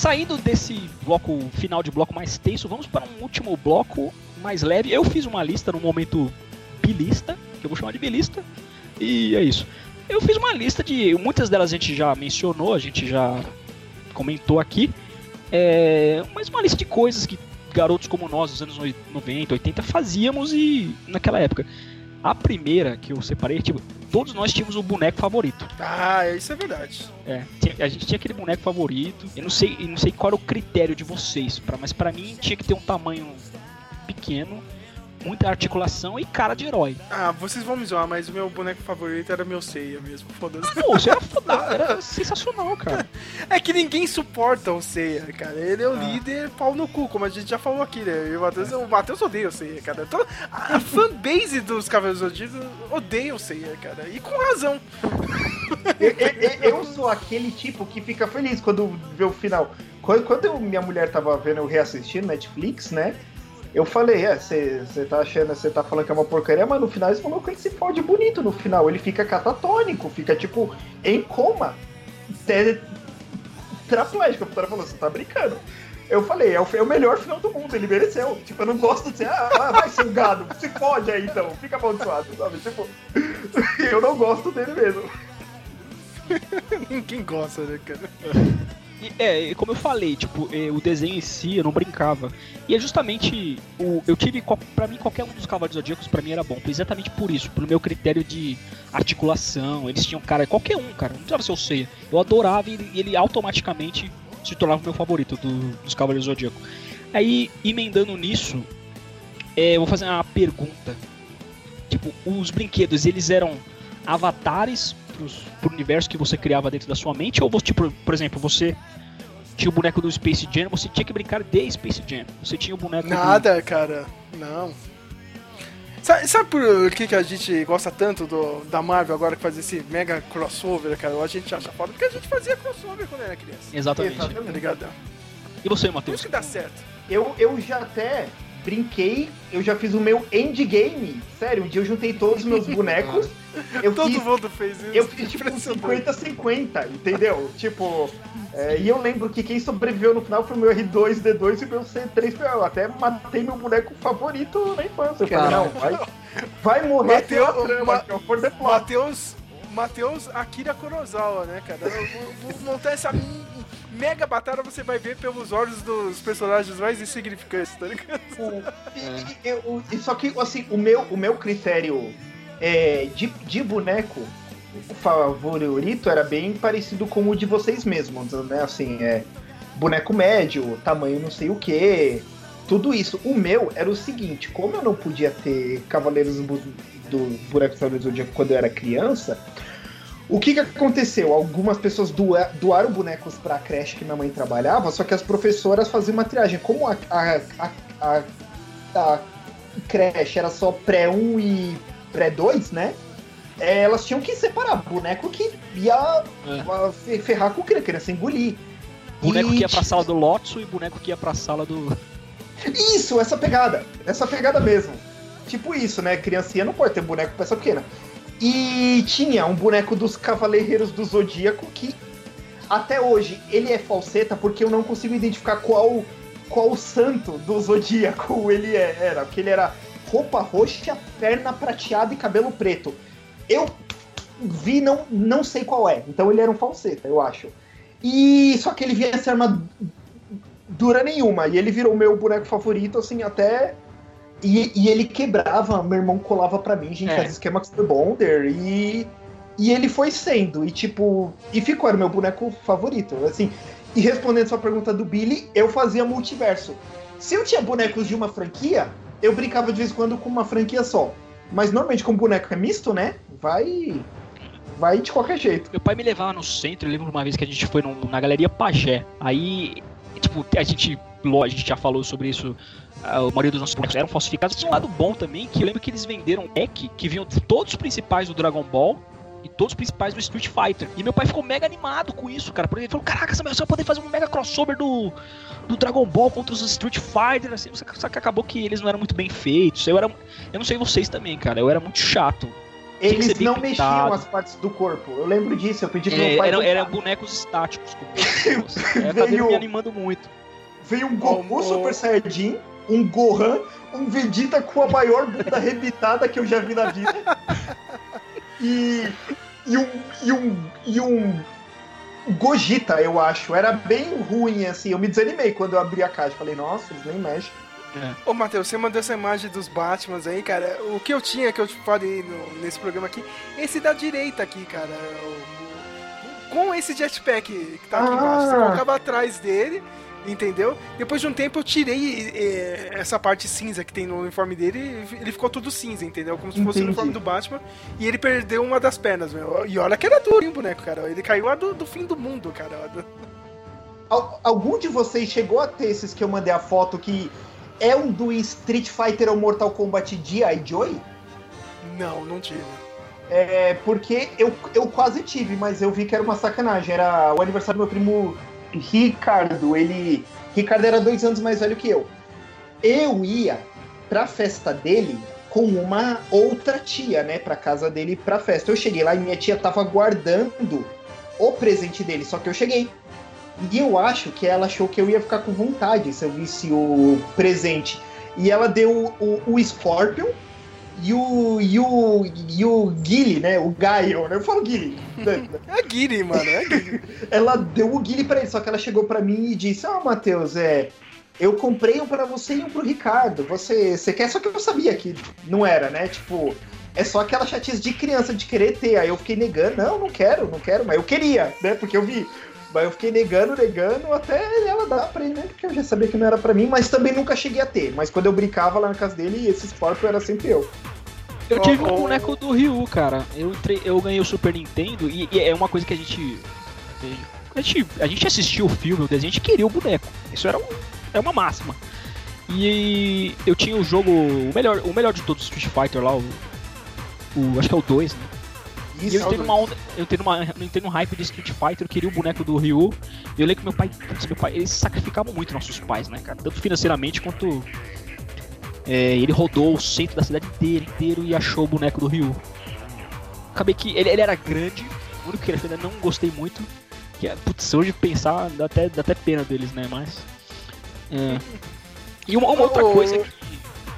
[SPEAKER 3] Saindo desse bloco final de bloco mais tenso, vamos para um último bloco mais leve. Eu fiz uma lista no momento bilista, que eu vou chamar de bilista, e é isso. Eu fiz uma lista de. Muitas delas a gente já mencionou, a gente já comentou aqui. É, mas uma lista de coisas que garotos como nós, dos anos 90, 80, fazíamos e naquela época. A primeira que eu separei, tipo, todos nós tínhamos o boneco favorito.
[SPEAKER 4] Ah, isso é verdade.
[SPEAKER 3] É, a gente tinha aquele boneco favorito. Eu não sei, eu não sei qual era o critério de vocês, pra, mas pra mim tinha que ter um tamanho pequeno, muita articulação e cara de herói.
[SPEAKER 4] Ah, vocês vão me zoar, mas o meu boneco favorito era meu Seiya mesmo, foda-se.
[SPEAKER 3] Pô, você era foda, era sensacional, cara.
[SPEAKER 4] É que ninguém suporta o Seiya, cara. Ele é o
[SPEAKER 3] Ah.
[SPEAKER 4] líder pau no cu, como a gente já falou aqui, né? E o Matheus, o Matheus odeia o Seiya, cara. Toda- a fanbase dos Cavaleiros do Zodíaco odeia o Seiya, cara. E com razão.
[SPEAKER 5] Eu, eu- eu sou aquele tipo que fica feliz quando vê o final. Quando, quando eu- minha mulher tava vendo eu reassistindo Netflix, né? Eu falei, é, você tá achando, você tá falando que é uma porcaria, mas no final esse maluco ele se fode bonito no final. Ele fica catatônico, fica tipo em coma. Te- Tetraplégico. A puta falou, você tá brincando. Eu falei, é o, é o melhor final do mundo, ele mereceu. Tipo, eu não gosto de ser, ah, ah, vai ser um gado, se fode aí então, fica amaldiçoado, sabe? Tipo, eu não gosto dele mesmo.
[SPEAKER 4] Ninguém gosta, né, cara?
[SPEAKER 3] É, como eu falei, tipo, eh, o desenho em si eu não brincava. E é justamente o eu tive pra mim qualquer um dos cavaleiros zodíacos pra mim era bom, exatamente por isso, pelo meu critério de articulação. Eles tinham cara, qualquer um, cara, não precisava ser o Seiya. Eu adorava e ele, ele automaticamente se tornava o meu favorito do- dos cavaleiros zodíacos. Aí, emendando nisso, é, eu vou fazer uma pergunta. Tipo, os brinquedos, eles eram avatares pros, pro universo que você criava dentro da sua mente? Ou, você, tipo, por exemplo, você tinha o boneco do Space Jam, você tinha que brincar de Space Jam. Você tinha o boneco do-
[SPEAKER 4] Nada, cara. Não. Sabe, sabe por que, que a gente gosta tanto do, da Marvel agora que faz esse mega crossover, cara? A gente acha foda porque a gente fazia crossover quando era criança.
[SPEAKER 3] Exatamente.
[SPEAKER 4] Tá ligado?
[SPEAKER 3] E você, Matheus?
[SPEAKER 4] isso que dá certo.
[SPEAKER 5] Eu, eu já até brinquei, eu já fiz o meu endgame. Sério, um dia eu juntei todos os meus bonecos. Eu
[SPEAKER 4] Todo
[SPEAKER 5] fiz,
[SPEAKER 4] mundo fez isso.
[SPEAKER 5] eu fiz tipo
[SPEAKER 4] Impressionante.
[SPEAKER 5] 50-50, entendeu? Tipo, é, e eu lembro que quem sobreviveu no final foi o meu R2D2 e o meu C3. Eu até matei meu boneco favorito na infância. Eu falei,
[SPEAKER 1] Caralho.
[SPEAKER 5] não, vai, vai morrer
[SPEAKER 4] Mateu-
[SPEAKER 5] pela trama,
[SPEAKER 4] ma-
[SPEAKER 5] que é o for the plot.
[SPEAKER 4] Matheus, Matheus Akira Kurosawa, né, cara? Eu vou, vou montar essa mega batalha, você vai ver pelos olhos dos personagens mais insignificantes, tá ligado?
[SPEAKER 5] O- e- e- eu- e só que, assim, o meu, o meu critério é, de, de boneco favorito era bem parecido com o de vocês mesmos, né? Assim, é boneco médio, tamanho não sei o que, tudo isso. O meu era o seguinte, como eu não podia ter Cavaleiros do, Cavaleiros do Zodíaco quando eu era criança, o que, que aconteceu? Algumas pessoas doa- doaram bonecos pra creche que minha mãe trabalhava, só que as professoras faziam uma triagem. Como a, a, a, a, a creche era só pré-1 e pré-2, né? É, elas tinham que separar boneco que ia
[SPEAKER 3] É.
[SPEAKER 5] fe- ferrar com criança, criança engolir.
[SPEAKER 3] Boneco
[SPEAKER 5] E
[SPEAKER 3] que ia pra sala do Lotso e boneco que ia pra sala do.
[SPEAKER 5] Isso, essa pegada. Essa pegada mesmo. Tipo isso, né? Criancinha não pode ter boneco peça pequena. E tinha um boneco dos Cavaleiros do Zodíaco que até hoje ele é falseta porque eu não consigo identificar qual qual santo do Zodíaco ele é- era. Porque ele era roupa roxa, perna prateada e cabelo preto. Eu vi, não, não sei qual é. Então ele era um falseta, eu acho. E só que ele vinha sem armadura nenhuma. E ele virou meu boneco favorito, assim, até. E, e ele quebrava, meu irmão colava pra mim, gente,
[SPEAKER 3] É.
[SPEAKER 5] fazia esquema com o Bonder. E. E ele foi sendo, e tipo. E ficou, era meu boneco favorito. Assim. E respondendo sua pergunta do Billy, eu fazia multiverso. Se eu tinha bonecos de uma franquia, eu brincava de vez em quando com uma franquia só. Mas normalmente, como boneco é misto, né? Vai. Vai de qualquer jeito.
[SPEAKER 3] Meu pai me levava no centro, eu lembro uma vez que a gente foi num- na Galeria Pajé. Aí, tipo, a gente, a gente já falou sobre isso, a maioria dos nossos bonecos eram falsificados. Tinha um lado bom também, que eu lembro que eles venderam um deck que vinham todos os principais do Dragon Ball e todos os principais do Street Fighter. E meu pai ficou mega animado com isso, cara. Porque ele falou, caraca, você vai poder fazer um mega crossover do, do Dragon Ball contra os Street Fighter, assim, só que- acabou que eles não eram muito bem feitos. Eu era. Eu não sei vocês também, cara. Eu era muito chato.
[SPEAKER 5] Eles não
[SPEAKER 3] pintado.
[SPEAKER 5] mexiam as partes do corpo. Eu lembro disso, eu pedi pro
[SPEAKER 3] É,
[SPEAKER 5] meu pai.
[SPEAKER 3] eram, eram
[SPEAKER 5] comprar.
[SPEAKER 3] bonecos estáticos. como
[SPEAKER 5] Veio-
[SPEAKER 3] me animando muito.
[SPEAKER 5] Veio um Goku. Super Saiyajin, um Gohan, um Vegeta com a maior bunda arrebitada que eu já vi na vida. E, e um. E um. E um. Gogeta, eu acho. Era bem ruim, assim. Eu me desanimei quando eu abri a caixa. Falei, nossa, eles nem mexem.
[SPEAKER 4] Ô, Matheus, você mandou essa imagem dos Batmans aí, cara. O que eu tinha, que eu te falei no- nesse programa aqui, esse da direita aqui, cara. O- com esse jetpack que tá aqui
[SPEAKER 5] Ah.
[SPEAKER 4] embaixo. Você colocava atrás dele, entendeu? Depois de um tempo eu tirei eh, essa parte cinza que tem no uniforme dele e ele ficou tudo cinza, entendeu? Como se fosse o uniforme do Batman. E ele perdeu uma das pernas, meu. E olha que era duro, hein, boneco, cara. Ele caiu a do, do fim do mundo, cara.
[SPEAKER 5] Al- algum de vocês chegou a ter esses que eu mandei a foto que é um do Street Fighter ou Mortal Kombat G.I. Joy?
[SPEAKER 4] Não, não tive.
[SPEAKER 5] É, porque eu, eu quase tive, mas eu vi que era uma sacanagem. Era o aniversário do meu primo Ricardo. Ele. Ricardo era dois anos mais velho que eu. Eu ia pra festa dele com uma outra tia, né? Pra casa dele pra festa. Eu cheguei lá e minha tia tava guardando o presente dele, só que eu cheguei. E eu acho que ela achou que eu ia ficar com vontade se eu visse o presente. E ela deu o, o Scorpion e o, e o, e o Guile, né? O Gaio, né? Eu falo Guile.
[SPEAKER 4] É Guiri, mano. É Guiri.
[SPEAKER 5] ela deu o Guile pra ele, só que ela chegou pra mim e disse: Ah, Matheus, é. Eu comprei um pra você e um pro Ricardo. Você, você quer? Só que eu sabia que não era, né? Tipo, é só aquela chatice de criança de querer ter. Aí eu fiquei negando: Não, não quero, não quero, mas eu queria, né? Porque eu vi. Mas eu fiquei negando, negando, até ela dar pra ele, né? Porque eu já sabia que não era pra mim, mas também nunca cheguei a ter. Mas quando eu brincava lá na casa dele, esse Scorpio era sempre eu.
[SPEAKER 3] Eu tive um boneco do Ryu, cara. Eu, entrei- eu ganhei o Super Nintendo e, e é uma coisa que a gente. A gente, a gente assistiu o filme, o desenho, a gente queria o boneco. Isso era, um, é uma máxima. E eu tinha o jogo. O melhor, o melhor de todos, Street Fighter lá, o. o- acho que é o 2, né? E
[SPEAKER 5] Isso,
[SPEAKER 3] eu entrei numa onda, eu entrei numa, eu entrei num hype de Street Fighter, eu queria o boneco do Ryu. E eu lembro que meu pai, putz, meu pai, eles sacrificavam muito nossos pais, né, cara? Tanto financeiramente quanto. é, ele rodou o centro da cidade inteira, inteiro e achou o boneco do Ryu. Acabei que ele, ele era grande, o único que ele ainda não gostei muito. Que é, putz, hoje pensar dá até, dá até pena deles, né? Mas. é. E uma, uma outra coisa que.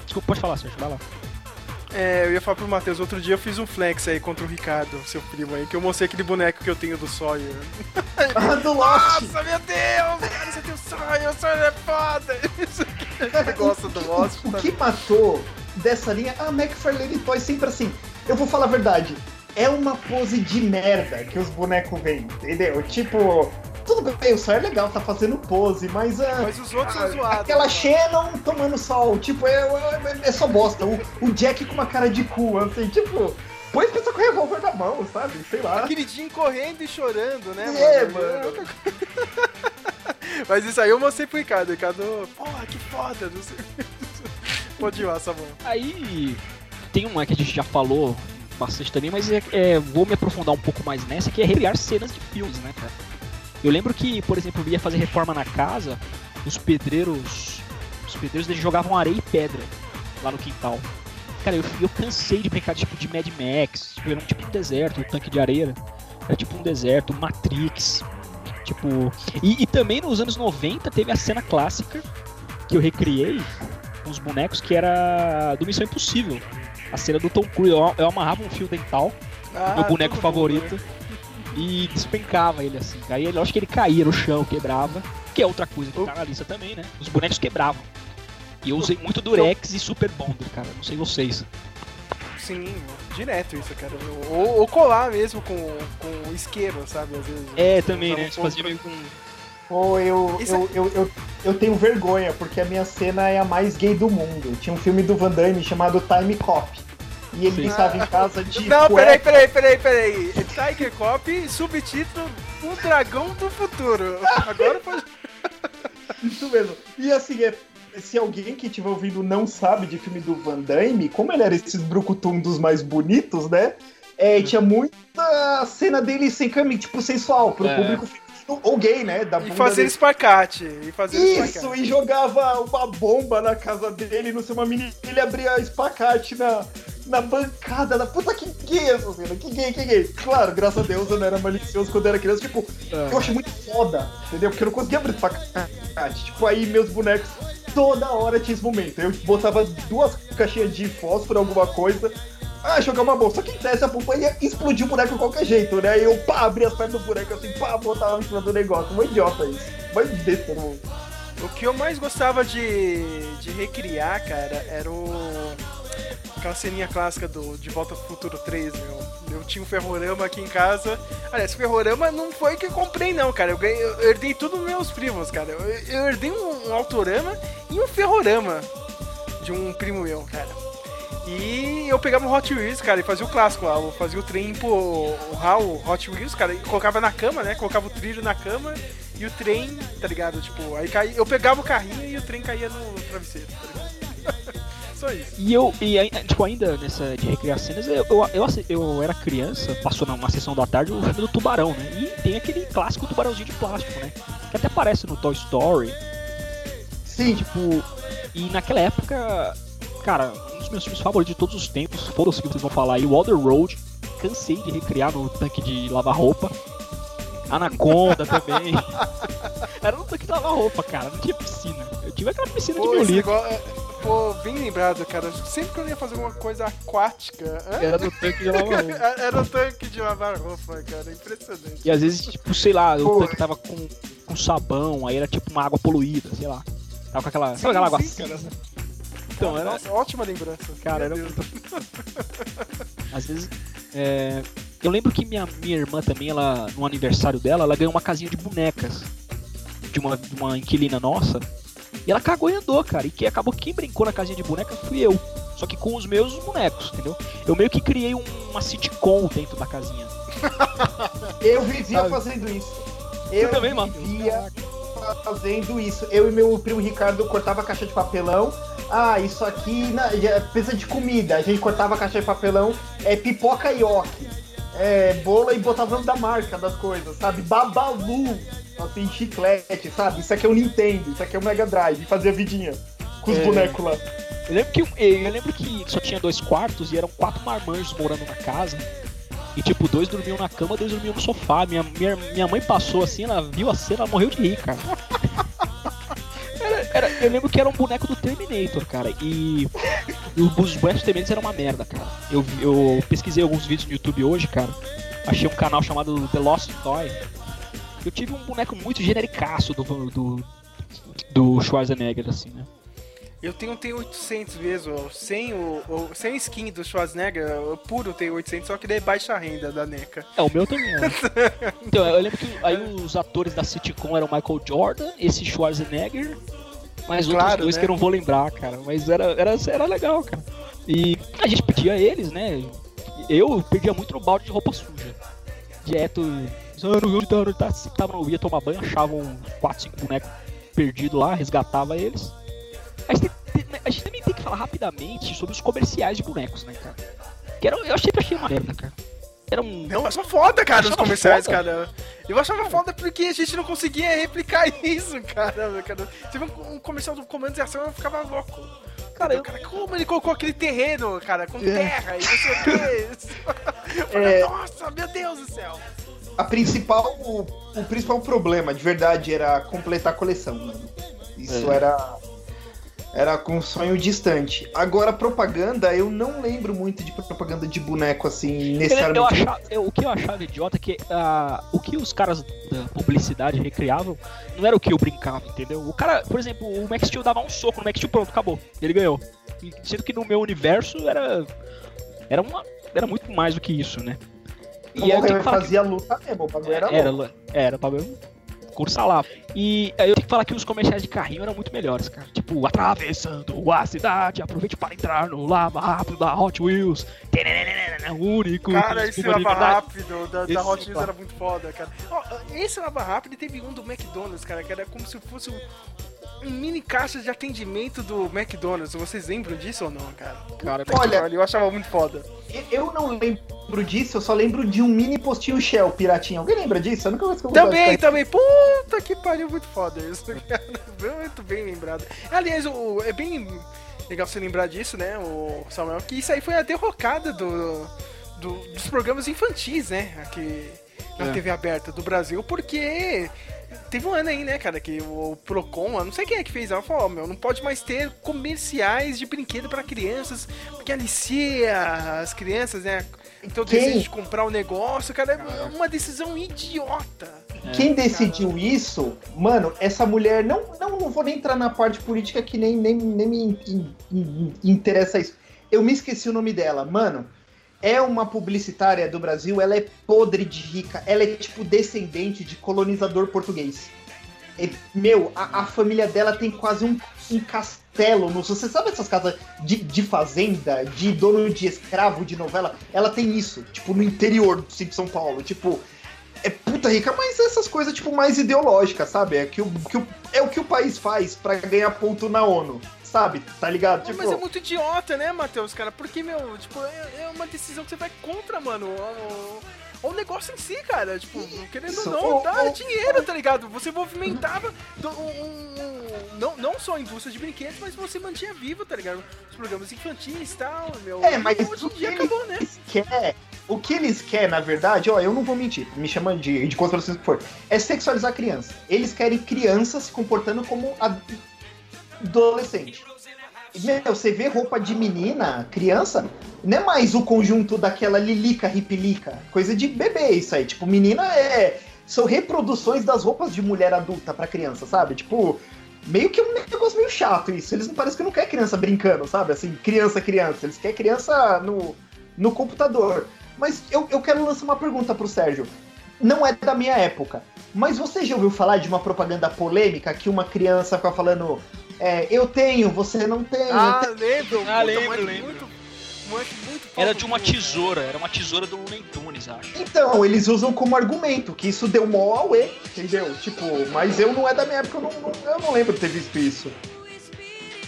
[SPEAKER 3] Desculpa, pode falar, Sérgio, vai lá.
[SPEAKER 4] É, eu ia falar pro Matheus, outro dia eu fiz um flex aí contra o Ricardo, seu primo aí, que eu mostrei aquele boneco que eu tenho do Sawyer.
[SPEAKER 5] Ah, do Lost!
[SPEAKER 4] Nossa, meu Deus, cara, você tem o Sawyer, o Sawyer é foda! Ele gosta do Lost,
[SPEAKER 5] O
[SPEAKER 4] tá
[SPEAKER 5] que matou dessa linha, a McFarlane Toys sempre assim, eu vou falar a verdade, é uma pose de merda que os bonecos vêm, entendeu? Tipo, tudo bem, o Sawyer é legal, tá fazendo pose, mas a.
[SPEAKER 4] Mas os outros são zoados.
[SPEAKER 5] Aquela? Shannon tomando sol, tipo, é, é, é só bosta. O, o Jack com uma cara de cu, assim, tipo, põe essa com o revólver na mão, sabe? Sei lá.
[SPEAKER 4] Aquele Jim correndo e chorando, né,
[SPEAKER 5] É,
[SPEAKER 4] mano?
[SPEAKER 5] mano.
[SPEAKER 4] Mas isso aí eu mostrei pro Ricardo. Ricardo, porra, que foda, não sei. Pode ir lá, Sabão.
[SPEAKER 3] Aí tem uma que a gente já falou bastante também, mas é, é, vou me aprofundar um pouco mais nessa, que é recriar cenas de filmes, né, cara? Eu lembro que, por exemplo, eu ia fazer reforma na casa, os pedreiros. Os pedreiros eles jogavam areia e pedra lá no quintal. Cara, eu, eu cansei de brincar tipo de Mad Max, tipo, era um tipo de deserto, um tanque de areia. Era tipo um deserto, Matrix. Tipo. E, e também nos anos 90 teve a cena clássica que eu recriei com os bonecos que era do Missão Impossível. A cena do Tom Cruise, eu, eu amarrava um fio dental,
[SPEAKER 4] Ah,
[SPEAKER 3] meu boneco favorito,
[SPEAKER 4] mundo, né?
[SPEAKER 3] E despencava ele assim. Aí eu acho que ele caía no chão, quebrava. Que é outra coisa que tá na lista também, né? Os bonecos quebravam. E eu usei muito Durex e Super Bonder, cara. Não sei vocês.
[SPEAKER 4] Sim, direto isso, cara. Ou, ou colar mesmo com, com isqueiro, sabe? Às vezes.
[SPEAKER 3] É, também, né?
[SPEAKER 4] um
[SPEAKER 3] fazia meio com.
[SPEAKER 5] Ou eu,
[SPEAKER 4] Isso
[SPEAKER 5] eu, eu, eu, eu tenho vergonha, porque a minha cena é a mais gay do mundo. Tinha um filme do Van Damme chamado Time Cop. E ele
[SPEAKER 3] Sim.
[SPEAKER 5] estava em casa de.
[SPEAKER 4] Não, peraí,
[SPEAKER 5] cueca.
[SPEAKER 4] peraí, peraí, peraí. Tiger Cop, subtítulo O Dragão do Futuro. Agora pode.
[SPEAKER 5] Isso mesmo. E assim, é, se alguém que estiver ouvindo não sabe de filme do Van Damme, como ele era esses brucutum dos mais bonitos, né? É, tinha muita cena dele sem caminho, tipo, sensual, pro
[SPEAKER 3] É.
[SPEAKER 5] público feminino ou gay, né? Da
[SPEAKER 4] E fazer
[SPEAKER 5] dele.
[SPEAKER 4] espacate. E fazer
[SPEAKER 5] Isso,
[SPEAKER 4] espacate.
[SPEAKER 5] e jogava uma bomba na casa dele, não sei, uma menina, ele abria espacate na, na bancada, na puta que gay essa cena, que gay, que gay. Claro, graças a Deus eu não era malicioso quando eu era criança, tipo, eu acho muito foda, entendeu? Porque eu não conseguia abrir espacate. Tipo, aí meus bonecos, toda hora tinha esse momento. Eu botava duas caixinhas de fósforo, alguma coisa, ah, jogar uma bolsa. Só que desce a pompa ia explodir o boneco de qualquer jeito, né? Aí eu, pá, abria as pernas do boneco assim, pá, botava em cima do negócio. Um idiota isso. Mas besta, não.
[SPEAKER 4] O que eu mais gostava de, de recriar, cara, era o. Aquela ceninha clássica do De Volta pro Futuro 3, meu. Eu tinha um ferrorama aqui em casa. Aliás, ferrorama não foi que eu comprei, não, cara. Eu, ganhei, eu herdei tudo dos meus primos, cara. Eu, eu herdei um, um autorama e um ferrorama de um primo meu, cara. E eu pegava um Hot Wheels, cara, e fazia o clássico lá. Eu fazia o trem empurrar o Hot Wheels, cara, e colocava na cama, né? Colocava o trilho na cama e o trem, tá ligado? Tipo, aí caía, eu pegava o carrinho e o trem caía no travesseiro, tá ligado? Só isso.
[SPEAKER 3] E eu, e ai- tipo, ainda nessa de recriar cenas, eu, eu, eu, eu era criança, passou numa sessão da tarde o filme do Tubarão, né? E tem aquele clássico tubarãozinho de plástico, né? Que até aparece no Toy Story.
[SPEAKER 5] Sim,
[SPEAKER 3] Tipo, e naquela época, cara, um dos meus filmes favoritos de todos os tempos, foram os que vocês vão falar aí, Water Road, cansei de recriar no tanque de lavar roupa. Anaconda também. Era no tanque de lavar roupa, cara, não tinha piscina. Eu tive aquela piscina de
[SPEAKER 4] Pô,
[SPEAKER 3] meu
[SPEAKER 4] esse
[SPEAKER 3] livro.
[SPEAKER 4] é- pô, bem lembrado, cara. Sempre que eu ia fazer alguma coisa aquática?
[SPEAKER 3] Era no tanque de lavar roupa.
[SPEAKER 4] era o tanque de lavar roupa, cara. Impressionante.
[SPEAKER 3] E às vezes, tipo, sei lá, o
[SPEAKER 5] Pô.
[SPEAKER 3] tanque tava com, com sabão, aí era tipo uma água poluída, sei lá. Tava com aquela. Sabe aquela água
[SPEAKER 4] sim, cara.
[SPEAKER 3] Então, era.
[SPEAKER 4] Nossa, ótima lembrança.
[SPEAKER 3] Cara, era
[SPEAKER 4] Meu
[SPEAKER 3] muito. Às vezes. é, Eu lembro que minha, minha irmã também, ela, no aniversário dela, ela ganhou uma casinha de bonecas de uma, de uma inquilina nossa. E ela cagou e andou, cara. E que acabou quem brincou na casinha de boneca fui eu. Só que com os meus bonecos, entendeu? Eu meio que criei um- uma sitcom dentro da casinha.
[SPEAKER 5] eu vivia
[SPEAKER 3] Sabe?
[SPEAKER 5] fazendo isso. Eu
[SPEAKER 3] também, mano?
[SPEAKER 5] vivia fazendo isso. Eu e meu primo Ricardo cortava a caixa de papelão. Ah, isso aqui na, já precisa de comida. A gente cortava a caixa de papelão, é pipoca ioki. É, bola e botava o nome da marca das coisas, sabe? Babalu. Assim, chiclete, sabe? Isso aqui é o Nintendo, isso aqui é o Mega Drive. E fazia vidinha com os
[SPEAKER 3] É.
[SPEAKER 5] bonecos lá.
[SPEAKER 3] Eu lembro, que, eu lembro que só tinha dois quartos e eram quatro marmanjos morando na casa. E tipo, dois dormiam na cama, dois dormiam no sofá. Minha, minha, minha mãe passou assim, ela viu a cena, ela morreu de rir, cara. Era- era- eu lembro que era um boneco do Terminator, cara. E E os bonecos tementes eram uma merda, cara. Eu, vi- eu pesquisei alguns vídeos no YouTube hoje, cara. Achei um canal chamado The Lost Toy. Eu tive um boneco muito genericaço do, do, do Schwarzenegger, assim, né?
[SPEAKER 4] Eu tenho um T800 mesmo, sem o, o- sem skin do Schwarzenegger, puro T800, só que daí baixa renda da NECA.
[SPEAKER 3] É, o meu também é. então, eu lembro que aí os atores da sitcom eram Michael Jordan, esse Schwarzenegger, mas outros
[SPEAKER 4] Claro,
[SPEAKER 3] dois
[SPEAKER 4] né?
[SPEAKER 3] que eu não vou lembrar, cara. Mas era, era, era legal, cara. E a gente pedia eles, né? Eu perdia muito no balde de roupa suja. Direto, onde tá, eu ia tomar banho, achava uns 4, 5 bonecos perdidos lá, resgatava eles. A gente, tem- a gente também tem que falar rapidamente sobre os comerciais de bonecos, né, cara? Que era, eu sempre achei uma merda, cara. Era um.
[SPEAKER 4] Eu achava foda, cara, os comerciais,
[SPEAKER 3] foda?
[SPEAKER 4] cara. Eu achava foda porque a gente não conseguia replicar isso, cara. cara. Teve um, um comercial do Comando de Ação e eu ficava louco.
[SPEAKER 3] Cara, eu-
[SPEAKER 4] cara, como ele colocou aquele terreno, cara, com terra e não sei o que.
[SPEAKER 5] É.
[SPEAKER 4] Nossa, meu Deus do céu.
[SPEAKER 5] A principal, o, o principal problema, de verdade, era completar a coleção, mano. Isso
[SPEAKER 3] É.
[SPEAKER 5] era era com um sonho distante. Agora, propaganda, eu não lembro muito de propaganda de boneco assim,
[SPEAKER 3] Eu, eu
[SPEAKER 5] necessariamente.
[SPEAKER 3] achava- eu- o que eu achava idiota é que ah, o que os caras da publicidade recriavam não era o que eu brincava, entendeu? O cara, por exemplo, o Max Steel dava um soco no Max Steel, pronto, acabou. Ele ganhou. E Sendo que no meu universo era. Era, uma, era muito mais do que isso, né? Aí eu que falar que-
[SPEAKER 5] fazia luta mesmo, o bagulho era,
[SPEAKER 3] era,
[SPEAKER 5] louco.
[SPEAKER 3] era, bagulho cursa lá. E aí eu tenho que falar que os comerciais de carrinho eram muito melhores, cara. Tipo, atravessando a cidade, aproveite para entrar no lava rápido da Hot Wheels. Único.
[SPEAKER 4] Cara, esse lava rápido da,
[SPEAKER 3] Esse
[SPEAKER 4] da Hot Wheels era muito foda, cara. Ó, esse lava rápido teve um do McDonald's, cara, que era como se fosse um, um mini caixa de atendimento do McDonald's. Vocês lembram disso ou não, cara?
[SPEAKER 3] Cara,
[SPEAKER 5] Olha-
[SPEAKER 4] eu achava muito foda.
[SPEAKER 5] Eu não lembro disso, eu só lembro de um mini postinho Shell piratinha. Alguém lembra disso? Eu nunca mais
[SPEAKER 4] Também, também. Puta que pariu, muito foda isso, cara. Muito bem lembrado. Aliás, o, é bem legal você lembrar disso, né, o Samuel, que isso aí foi a derrocada do, do- dos programas infantis, né, aqui na
[SPEAKER 3] É.
[SPEAKER 4] TV aberta do Brasil, porque teve um ano aí, né, cara, que o Procon, eu não sei quem é que fez, ela falou, ó, meu, não pode mais ter comerciais de brinquedo pra crianças, porque alicia as crianças, né, então
[SPEAKER 5] Quem?
[SPEAKER 4] desejo de comprar o negócio, cara, é uma decisão idiota.
[SPEAKER 5] Quem decidiu isso, mano, essa mulher, não, não, não vou nem entrar na parte política que nem, nem, nem me in- in- interessa isso. Eu me esqueci o nome dela, mano. É uma publicitária do Brasil, ela é podre de rica, ela é tipo descendente de colonizador português. E, meu, a, a família dela tem quase um, um castelo. No, você sabe essas casas de, de fazenda, de dono de escravo de novela? Ela tem isso, tipo, no interior do de São Paulo. Tipo, é puta rica, mas essas coisas, tipo, mais ideológicas, sabe? É, que o, que o- é o que o país faz pra ganhar ponto na ONU, sabe? Tá ligado? Tipo,
[SPEAKER 4] Mas é muito idiota, né, Matheus, cara? Porque, meu, tipo, é, é uma decisão que você vai contra, mano. O, o negócio em si, cara. Tipo, querendo ou não, dá dinheiro, tá ligado? Você movimentava do- um, não, não só a indústria de brinquedos, mas você mantinha vivo, tá ligado? Os programas infantis e tal, meu.
[SPEAKER 5] É, mas
[SPEAKER 4] hoje em
[SPEAKER 5] que
[SPEAKER 4] dia
[SPEAKER 5] eles-
[SPEAKER 4] acabou, né?
[SPEAKER 5] quer, o que eles querem, na verdade, ó, eu não vou mentir, me chama de, de conspirações que for, é sexualizar a criança. Eles querem criança se comportando como ad- adolescente. Meu, você vê roupa de menina, criança, não é mais o conjunto daquela lilica, ripilica, coisa de bebê isso aí. Tipo, menina é. São reproduções das roupas de mulher adulta pra criança, sabe? Tipo, meio que um negócio meio chato isso. Eles não parecem que não querem criança brincando, sabe? Assim, criança, criança. Eles querem criança no, no computador. Mas eu, eu quero lançar uma pergunta pro Sérgio. Não é da minha época, mas você já ouviu falar de uma propaganda polêmica que uma criança fica falando é, eu tenho, você não tem.
[SPEAKER 4] Ah,
[SPEAKER 5] tenho"?
[SPEAKER 4] lembro.
[SPEAKER 3] Ah, lembro,
[SPEAKER 4] moleque
[SPEAKER 3] lembro.
[SPEAKER 4] Muito, moleque muito
[SPEAKER 3] Era de uma
[SPEAKER 4] cara.
[SPEAKER 3] tesoura, era uma tesoura do Looney Tunes, acho.
[SPEAKER 5] Então, eles usam como argumento que isso deu mó auê, entendeu? Tipo, mas eu não é da minha época, eu não, não- eu não lembro de ter visto isso.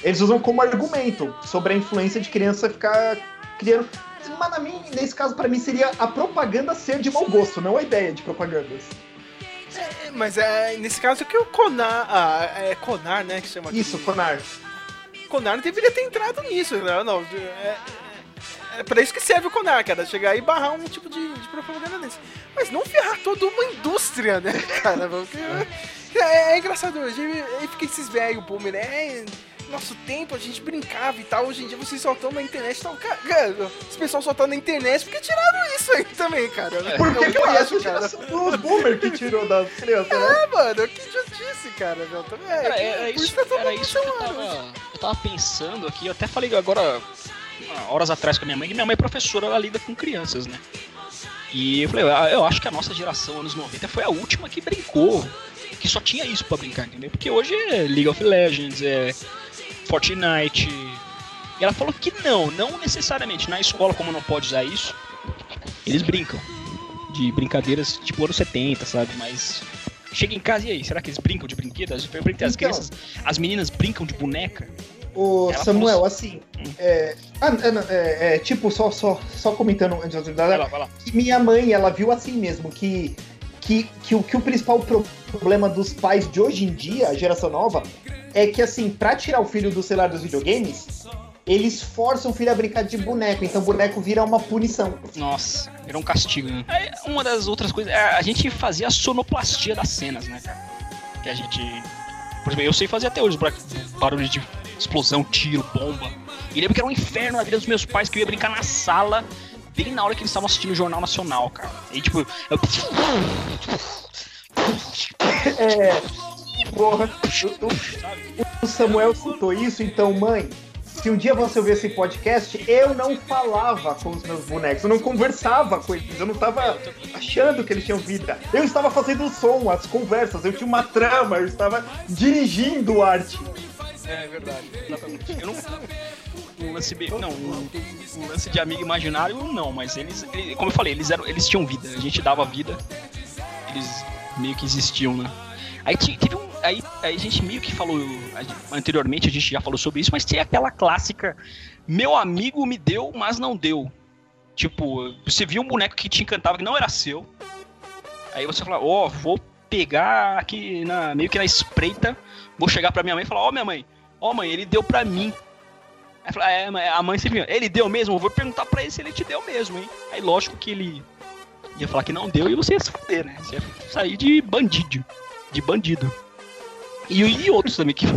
[SPEAKER 5] Eles usam como argumento sobre a influência de criança ficar criando. Mas na mim, nesse caso, pra mim, seria a propaganda ser de mau gosto, não a ideia de propagandas.
[SPEAKER 4] É, mas é nesse caso que o Conar. Ah, é Conar, né? Que chama aqui.
[SPEAKER 5] Isso, Conar.
[SPEAKER 4] Conar não deveria ter entrado nisso, né? Não, é, é, é pra isso que serve o Conar, cara. Chegar e barrar um tipo de, de propaganda desse. Mas não ferrar toda uma indústria, né, cara? Porque, é, é engraçado hoje. Aí fica esses velhos boomer, né? Nosso tempo a gente brincava e tal. Hoje em dia vocês só estão na internet. Então, cara, cara, esse pessoal só tá na internet porque tiraram isso aí também, cara.
[SPEAKER 5] Por que,
[SPEAKER 4] eu
[SPEAKER 5] que eu acho
[SPEAKER 4] cara.
[SPEAKER 5] os boomer que tirou das crianças, né?
[SPEAKER 4] É, mano, que idiotice, cara, meu. Também é,
[SPEAKER 3] era
[SPEAKER 4] por
[SPEAKER 3] isso,
[SPEAKER 4] que tá
[SPEAKER 3] era isso que eu tava, eu tava pensando aqui. Eu até falei agora, horas atrás com a minha mãe, que minha mãe é professora, ela lida com crianças, né? E eu falei, ah, eu acho que a nossa geração, anos 90, foi a última que brincou. Que só tinha isso pra brincar, entendeu? Porque hoje é League of Legends, é Fortnite. E ela falou que não, não necessariamente. Na escola, como não pode usar isso, eles brincam. De brincadeiras tipo anos 70, sabe? Mas chega em casa e aí, será que eles brincam de brinquedos? Eu perguntei, As
[SPEAKER 5] Então.
[SPEAKER 3] crianças, as meninas brincam de boneca?
[SPEAKER 5] Ô,
[SPEAKER 3] Ela
[SPEAKER 5] Samuel,
[SPEAKER 3] falou
[SPEAKER 5] assim, é, ah, é, é, é, tipo, só, só, só comentando antes de
[SPEAKER 3] Vai lá, vai lá.
[SPEAKER 5] que minha mãe, ela viu assim mesmo, que, que, que, o, que o principal pro- problema dos pais de hoje em dia, a geração nova, é que assim, pra tirar o filho do celular dos videogames, eles forçam o filho a brincar de boneco, então boneco vira uma punição.
[SPEAKER 3] Nossa, era um castigo, né? Uma das outras coisas, é, a gente fazia a sonoplastia das cenas, né, cara? Que a gente. Por exemplo, eu sei fazer até hoje barulhos de explosão, tiro, bomba. E lembro que era um inferno na vida dos meus pais que eu ia brincar na sala, bem na hora que eles estavam assistindo o Jornal Nacional, cara. E tipo, eu.
[SPEAKER 5] É. Porra, o, Samuel citou isso, então, mãe, se um dia você ouvir esse podcast, eu não falava com os meus bonecos, eu não conversava com eles, eu não tava achando que eles tinham vida. Eu estava fazendo o som, as conversas, eu tinha uma trama, eu estava dirigindo arte.
[SPEAKER 3] É verdade, exatamente. Eu não. Um lance não, um, um lance de amigo imaginário não, mas eles, ele- como eu falei, eles eram, eles tinham vida, a gente dava vida, eles meio que existiam, né? Aí teve um, aí, aí a gente meio que falou anteriormente, a gente já falou sobre isso, mas tinha aquela clássica, meu amigo me deu, mas não deu. Tipo, você viu um boneco que te encantava que não era seu. Aí você fala, ó, vou pegar aqui na meio que na espreita, vou chegar pra minha mãe e falar, ó minha mãe, ó mãe, ele deu pra mim. A mãe sempre, ele deu mesmo, eu vou perguntar pra ele se ele te deu mesmo, hein? Aí lógico que ele ia falar que não deu e você ia se fuder, né? Você ia sair de bandido, de bandido. E, e outros também que.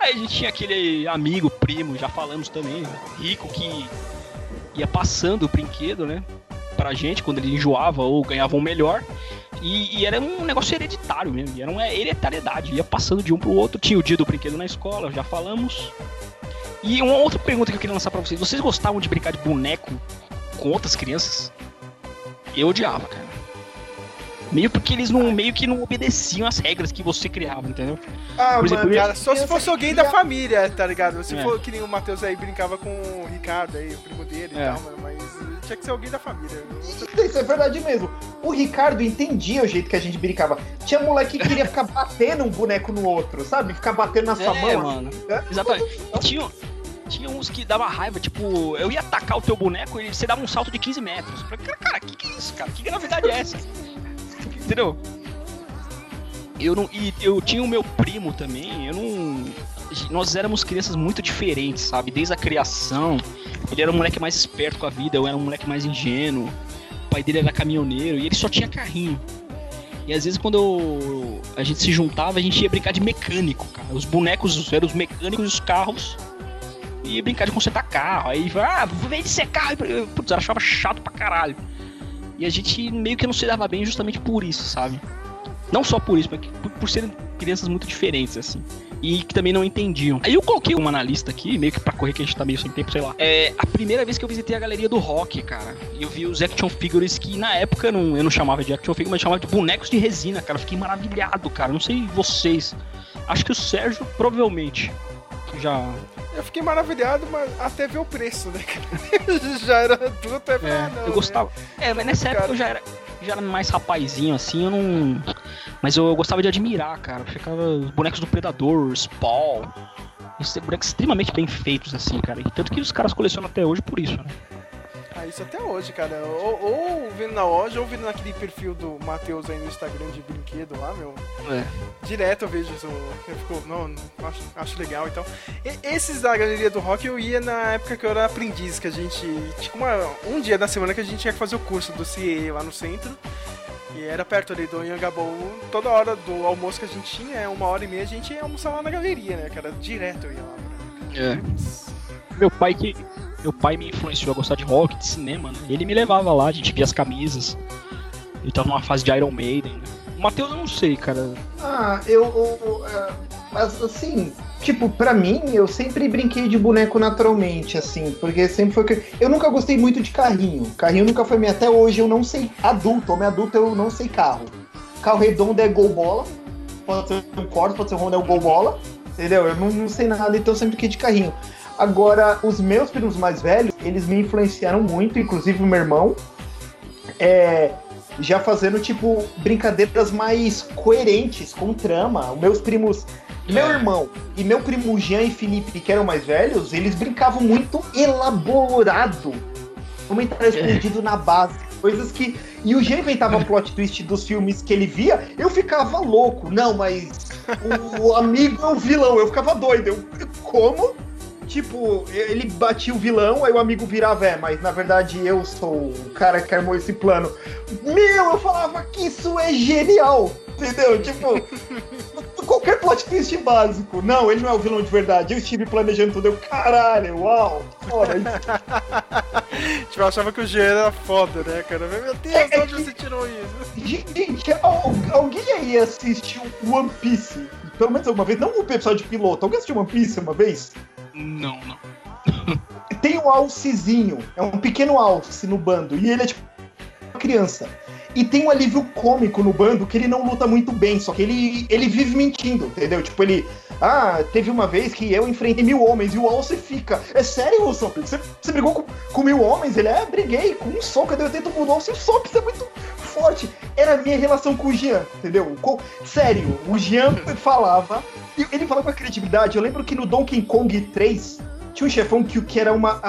[SPEAKER 3] Aí a gente tinha aquele amigo, primo, já falamos também, rico que ia passando o brinquedo, né? Pra gente quando ele enjoava ou ganhava um melhor. E, e era um negócio hereditário mesmo, e era uma hereditariedade, ia passando de um pro outro. Tinha o dia do brinquedo na escola, já falamos. E uma outra pergunta que eu queria lançar pra vocês: vocês gostavam de brincar de boneco com outras crianças? Eu odiava, cara. Meio porque eles não, meio que não obedeciam as regras que você criava, entendeu?
[SPEAKER 5] Ah,
[SPEAKER 3] Por exemplo,
[SPEAKER 4] Cara, só se fosse alguém da família, tá ligado? Se
[SPEAKER 3] É.
[SPEAKER 4] for que nem o Matheus aí brincava com o Ricardo aí, o primo dele
[SPEAKER 3] É.
[SPEAKER 4] e tal, mano, mas tinha que ser alguém da família.
[SPEAKER 5] Isso é verdade mesmo. O Ricardo entendia o jeito que a gente brincava. Tinha moleque que queria ficar batendo um boneco no outro, sabe? Ficar batendo na sua
[SPEAKER 3] É,
[SPEAKER 5] mão.
[SPEAKER 3] mano.
[SPEAKER 5] É.
[SPEAKER 3] Exatamente. E tinha, tinha uns que dava raiva, tipo, eu ia atacar o teu boneco e você dava um salto de 15 metros. Eu falei, cara, cara, que que é isso, cara? Que gravidade é essa? Entendeu? Eu não. E eu tinha o meu primo também, eu não. Nós éramos crianças muito diferentes, sabe? Desde a criação. Ele era um moleque mais esperto com a vida, eu era um moleque mais ingênuo. O pai dele era caminhoneiro e ele só tinha carrinho. E às vezes quando eu- a gente se juntava, a gente ia brincar de mecânico, cara. Os bonecos eram os mecânicos e os carros. E ia brincar de consertar carro. Aí, ah, vem de ser carro. Putz, eu achava chato pra caralho. E a gente meio que não se dava bem justamente por isso, sabe? Não só por isso, mas por, por serem crianças muito diferentes, assim. E que também não entendiam. Aí eu coloquei uma na lista aqui, meio que pra correr que a gente tá meio sem tempo, sei lá. É a primeira vez que eu visitei a galeria do rock, cara. E eu vi os action figures que na época não, eu não chamava de action figure, mas chamava de bonecos de resina, cara. Eu fiquei maravilhado, cara. Não sei vocês. Acho que o Sérgio provavelmente já.
[SPEAKER 4] Eu fiquei maravilhado, mas até ver o preço, né? Já era adulto, é,
[SPEAKER 3] É,
[SPEAKER 4] ah, não,
[SPEAKER 3] eu
[SPEAKER 4] né?
[SPEAKER 3] gostava. É, mas nessa época
[SPEAKER 4] Cara.
[SPEAKER 3] eu já era, já era mais rapazinho, assim, eu não. Mas eu gostava de admirar, cara. Ficava os bonecos do Predador, Spawn. Esses bonecos extremamente bem feitos, assim, cara. E tanto que os caras colecionam até hoje por isso, né?
[SPEAKER 4] Ah, isso até hoje, cara. Ou, ou vendo na loja, ou vendo naquele perfil do Matheus aí no Instagram de brinquedo lá, meu.
[SPEAKER 3] É.
[SPEAKER 4] Direto eu vejo isso. Eu fico, não, não, acho, acho legal e tal. E- esses da galeria do rock eu ia na época que eu era aprendiz, que a gente. Tinha uma, um dia da semana que a gente tinha que fazer o curso do CIE lá no centro. E era perto ali do Anhangabaú, toda hora do almoço que a gente tinha, é uma hora e meia, a gente ia almoçar lá na galeria, né, cara? Direto eu ia lá.
[SPEAKER 3] É. Meu pai que. Meu pai me influenciou a gostar de rock, de cinema, né? Ele me levava lá, a gente via as camisas. Ele tava numa fase de Iron Maiden, né? O Matheus eu não sei, cara.
[SPEAKER 5] Ah, eu. eu, é, mas assim, tipo, pra mim, eu sempre brinquei de boneco naturalmente, assim, porque sempre foi. que- Eu nunca gostei muito de carrinho. Carrinho nunca foi minha. Até hoje eu não sei. Adulto, homem adulto, eu não sei carro. Carro redondo é gol bola. Pode ser um Corsa, pode ser um Honda, é o gol bola. Entendeu? Eu não, não sei nada, então eu sempre brinquei de carrinho. Agora, os meus primos mais velhos, eles me influenciaram muito, inclusive o meu irmão. É, já fazendo, tipo, brincadeiras mais coerentes, com trama. Os meus primos. Meu irmão e meu primo Jean e Felipe, que eram mais velhos, eles brincavam muito elaborado. Comentário escondido na base. Coisas que. E o Jean inventava plot twist dos filmes que ele via, eu ficava louco. Não, mas o, o amigo é o vilão. Eu ficava doido. Eu, como? Tipo, ele batia o vilão, aí o amigo virava, é, mas na verdade eu sou o cara que armou esse plano. Meu, eu falava que isso é genial! Entendeu? Tipo, qualquer plot twist básico. Não, ele não é o vilão de verdade. Eu estive planejando tudo. Eu, caralho, uau! Foda isso.
[SPEAKER 4] Tipo, eu achava que o Jean era foda, né, cara? Meu Deus,
[SPEAKER 5] É, é
[SPEAKER 4] onde
[SPEAKER 5] que-
[SPEAKER 4] você tirou isso?
[SPEAKER 5] Gente, al- alguém aí assistiu One Piece? Pelo menos uma vez, não o episódio piloto. Alguém assistiu One Piece uma vez?
[SPEAKER 3] Não, não.
[SPEAKER 5] Tem um alcezinho, é um pequeno alce no bando, e ele é tipo uma criança. E tem um alívio cômico no bando que ele não luta muito bem, só que ele, ele vive mentindo, entendeu? Tipo, ele. Ah, teve uma vez que eu enfrentei mil homens e o Alce fica. É sério, Usopp? Você, você brigou com, com mil homens? Ele é, briguei com um soco, eu dei tento mudar o Alce. Usopp, você é muito forte. Era a minha relação com o Jean, entendeu? Com- sério, o Jean falava. e Ele falava com a credibilidade. Eu lembro que no Donkey Kong 3 tinha um chefão que, que era uma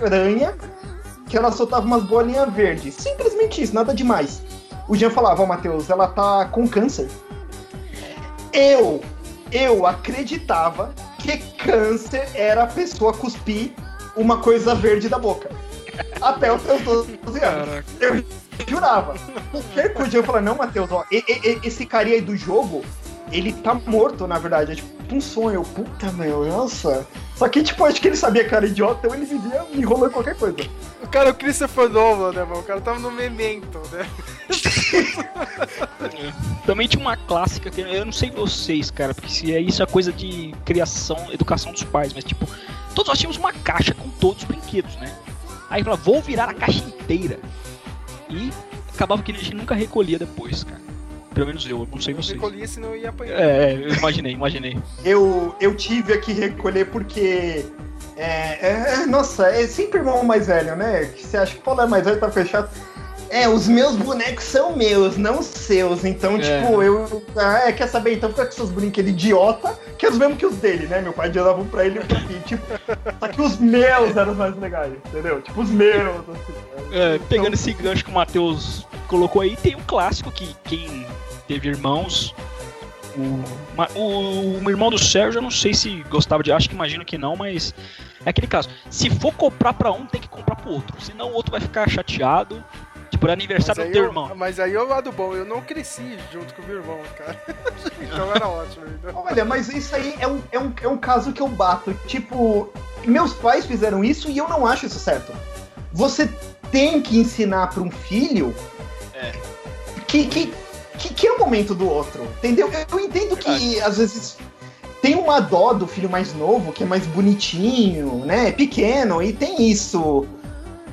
[SPEAKER 5] aranha que ela soltava umas bolinhas verdes. Simplesmente isso, nada demais. O Jean falava, ó, Matheus, ela tá com câncer. Eu, eu acreditava que câncer era a pessoa cuspir uma coisa verde da boca. Até os seus 12 anos. Eu jurava. Qualquer coisa eu falava, não, Matheus, ó, e- e- esse carinha aí do jogo, ele tá morto, na verdade. É tipo um sonho. Puta, meu, nossa. Só que, tipo, acho que ele sabia que era idiota, então ele vivia enrolando qualquer coisa.
[SPEAKER 4] O cara é o Christopher Nolan, né, mano? O cara tava no Memento, né?
[SPEAKER 3] Também tinha uma clássica que eu não sei vocês, cara, porque se é isso é coisa de criação, educação dos pais, mas tipo, todos nós tínhamos uma caixa com todos os brinquedos, né? Aí falava, vou virar a caixa inteira. E acabava que a gente nunca recolhia depois, cara. Pelo menos eu, eu não sei
[SPEAKER 4] Eu
[SPEAKER 3] vocês.
[SPEAKER 4] recolhia, senão eu ia apanhar.
[SPEAKER 3] É, é, eu imaginei, imaginei.
[SPEAKER 5] Eu, eu tive aqui recolher porque. É, é, nossa, é sempre irmão mais velho, né? Que você acha que Paulo é mais velho, tá fechado. É, os meus bonecos são meus, não seus. Então,
[SPEAKER 3] É.
[SPEAKER 5] tipo, eu. Ah, é, quer saber? Então fica com seus brinquedos idiota, que é os mesmos que os dele, né? Meu pai dava um pra ele e pra mim. Tipo, só que os meus eram os mais legais, entendeu? Tipo, os meus, assim.
[SPEAKER 3] É, pegando esse gancho que o Matheus colocou aí, tem um clássico que quem teve irmãos. O, o, o irmão do Sérgio, eu não sei se gostava de. Acho que imagino que não, mas. É aquele caso. Se for comprar pra um, tem que comprar pro outro. Senão o outro vai ficar chateado. Tipo, era
[SPEAKER 4] Mas
[SPEAKER 3] aniversário do teu
[SPEAKER 4] eu,
[SPEAKER 3] irmão.
[SPEAKER 4] mas aí é o lado bom, eu não cresci junto com o meu irmão, cara. então era ótimo. Então.
[SPEAKER 5] Olha, mas isso aí é um, é, um, é um caso que eu bato. Tipo, meus pais fizeram isso e eu não acho isso certo. Você tem que ensinar para um filho
[SPEAKER 3] É.
[SPEAKER 5] que, que, que, que é o momento do outro. Entendeu? Eu, eu entendo que às vezes tem uma dó do filho mais novo, que é mais bonitinho, né? Pequeno, e tem isso.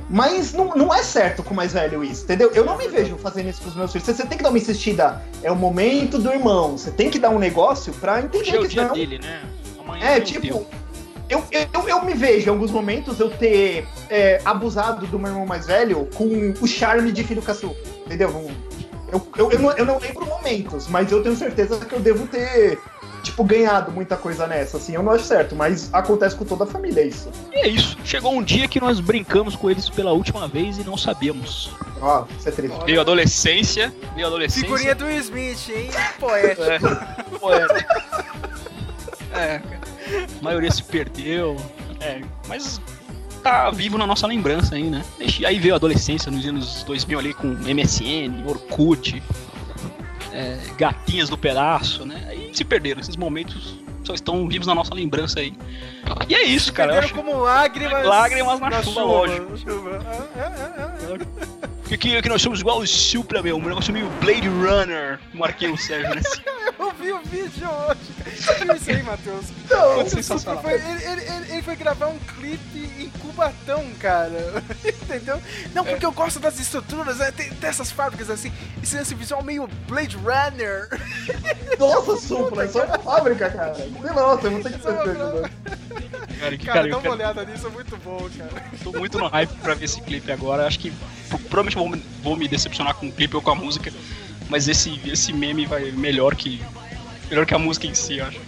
[SPEAKER 5] Mas não, não é certo com o mais velho isso, entendeu? Eu não me vejo fazendo isso com os meus filhos. Você, você tem que dar uma insistida. É o momento do irmão. Você tem que dar um negócio pra entender
[SPEAKER 3] Hoje é o
[SPEAKER 5] que
[SPEAKER 3] dia
[SPEAKER 5] senão...
[SPEAKER 3] dele, né? Amanhã
[SPEAKER 5] É,
[SPEAKER 3] o
[SPEAKER 5] tipo, eu, eu, eu me vejo em alguns momentos eu ter é, abusado do meu irmão mais velho com o charme de filho caçula, entendeu? Não- Eu, eu, eu, não, eu não lembro momentos, mas eu tenho certeza que eu devo ter, tipo, ganhado muita coisa nessa, assim, eu não acho certo, mas acontece com toda a família isso.
[SPEAKER 3] E é isso. Chegou um dia que nós brincamos com eles pela última vez e não sabíamos.
[SPEAKER 5] Ó, isso é triste.
[SPEAKER 3] Veio a adolescência, veio a adolescência.
[SPEAKER 4] Figurinha do Smith, hein? Poético.
[SPEAKER 3] É, poeta. É, cara. A maioria se perdeu. É, mas tá vivo na nossa lembrança aí, né? Aí veio a adolescência nos anos 2000 ali com MSN, Orkut, é, gatinhas do pedaço, né? Aí se perderam. Esses momentos só estão vivos na nossa lembrança aí. E é isso, cara.
[SPEAKER 4] Perderam como lágrimas,
[SPEAKER 3] lágrimas na,
[SPEAKER 4] na
[SPEAKER 3] chuva,
[SPEAKER 4] chuva,
[SPEAKER 3] lógico.
[SPEAKER 4] chuva. Ah, ah, ah.
[SPEAKER 3] Que, que, nós somos igual o Supra, meu. Um negócio meio Blade Runner. Marquei o Sérgio nesse.
[SPEAKER 4] Eu vi o vídeo hoje. Isso aí, Matheus?
[SPEAKER 5] Não,
[SPEAKER 3] Foi sensacional.
[SPEAKER 4] Foi- ele, ele- ele- ele foi gravar um clipe em Cubatão, cara. Entendeu? Não, porque eu gosto das estruturas, né? tem, dessas fábricas assim. Esse lance visual meio Blade Runner.
[SPEAKER 5] Nossa, Supra, é uma fábrica, cara. Nossa, eu vou ter que ser
[SPEAKER 4] Não,
[SPEAKER 3] Cara, que,
[SPEAKER 4] Cara,
[SPEAKER 3] cara,
[SPEAKER 4] dá uma
[SPEAKER 3] quero-
[SPEAKER 4] olhada nisso, é muito bom, cara.
[SPEAKER 3] tô muito no hype pra ver esse clipe agora. Acho que pro- provavelmente vou, me- vou me decepcionar com o clipe ou com a música. Mas esse, esse meme vai melhor que. Melhor que a música em si, eu acho.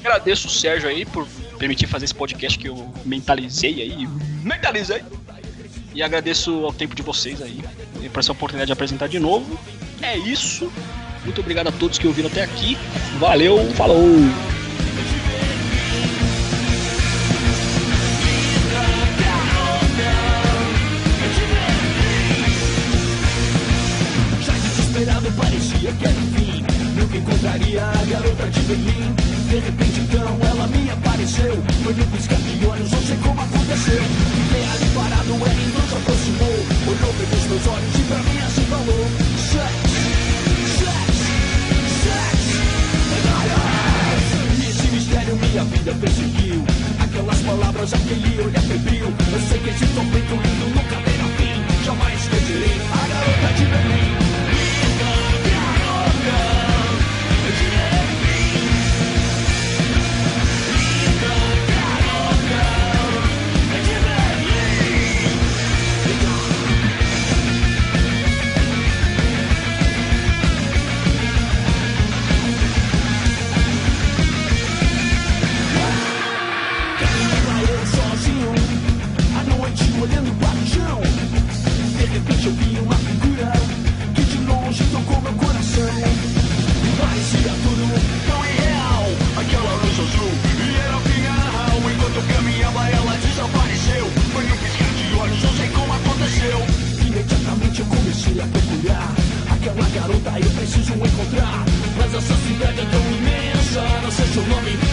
[SPEAKER 3] Agradeço o Sérgio aí por permitir fazer esse podcast que eu mentalizei aí. Mentalizei! E agradeço ao tempo de vocês aí por essa oportunidade de apresentar de novo. É isso. Muito obrigado a todos que ouviram até aqui. Valeu, falou!
[SPEAKER 6] olho dos campeões, não sei como aconteceu. Fiquei ali parado, ele não se aproximou. Olhou pelos meus olhos e pra mim assim falou: Sex, sex, sex, E esse mistério minha vida perseguiu. Aquelas palavras, aquele olhar febril. Eu sei que te tocou. preciso encontrar. Mas essa cidade é tão imensa, não sei seu nome.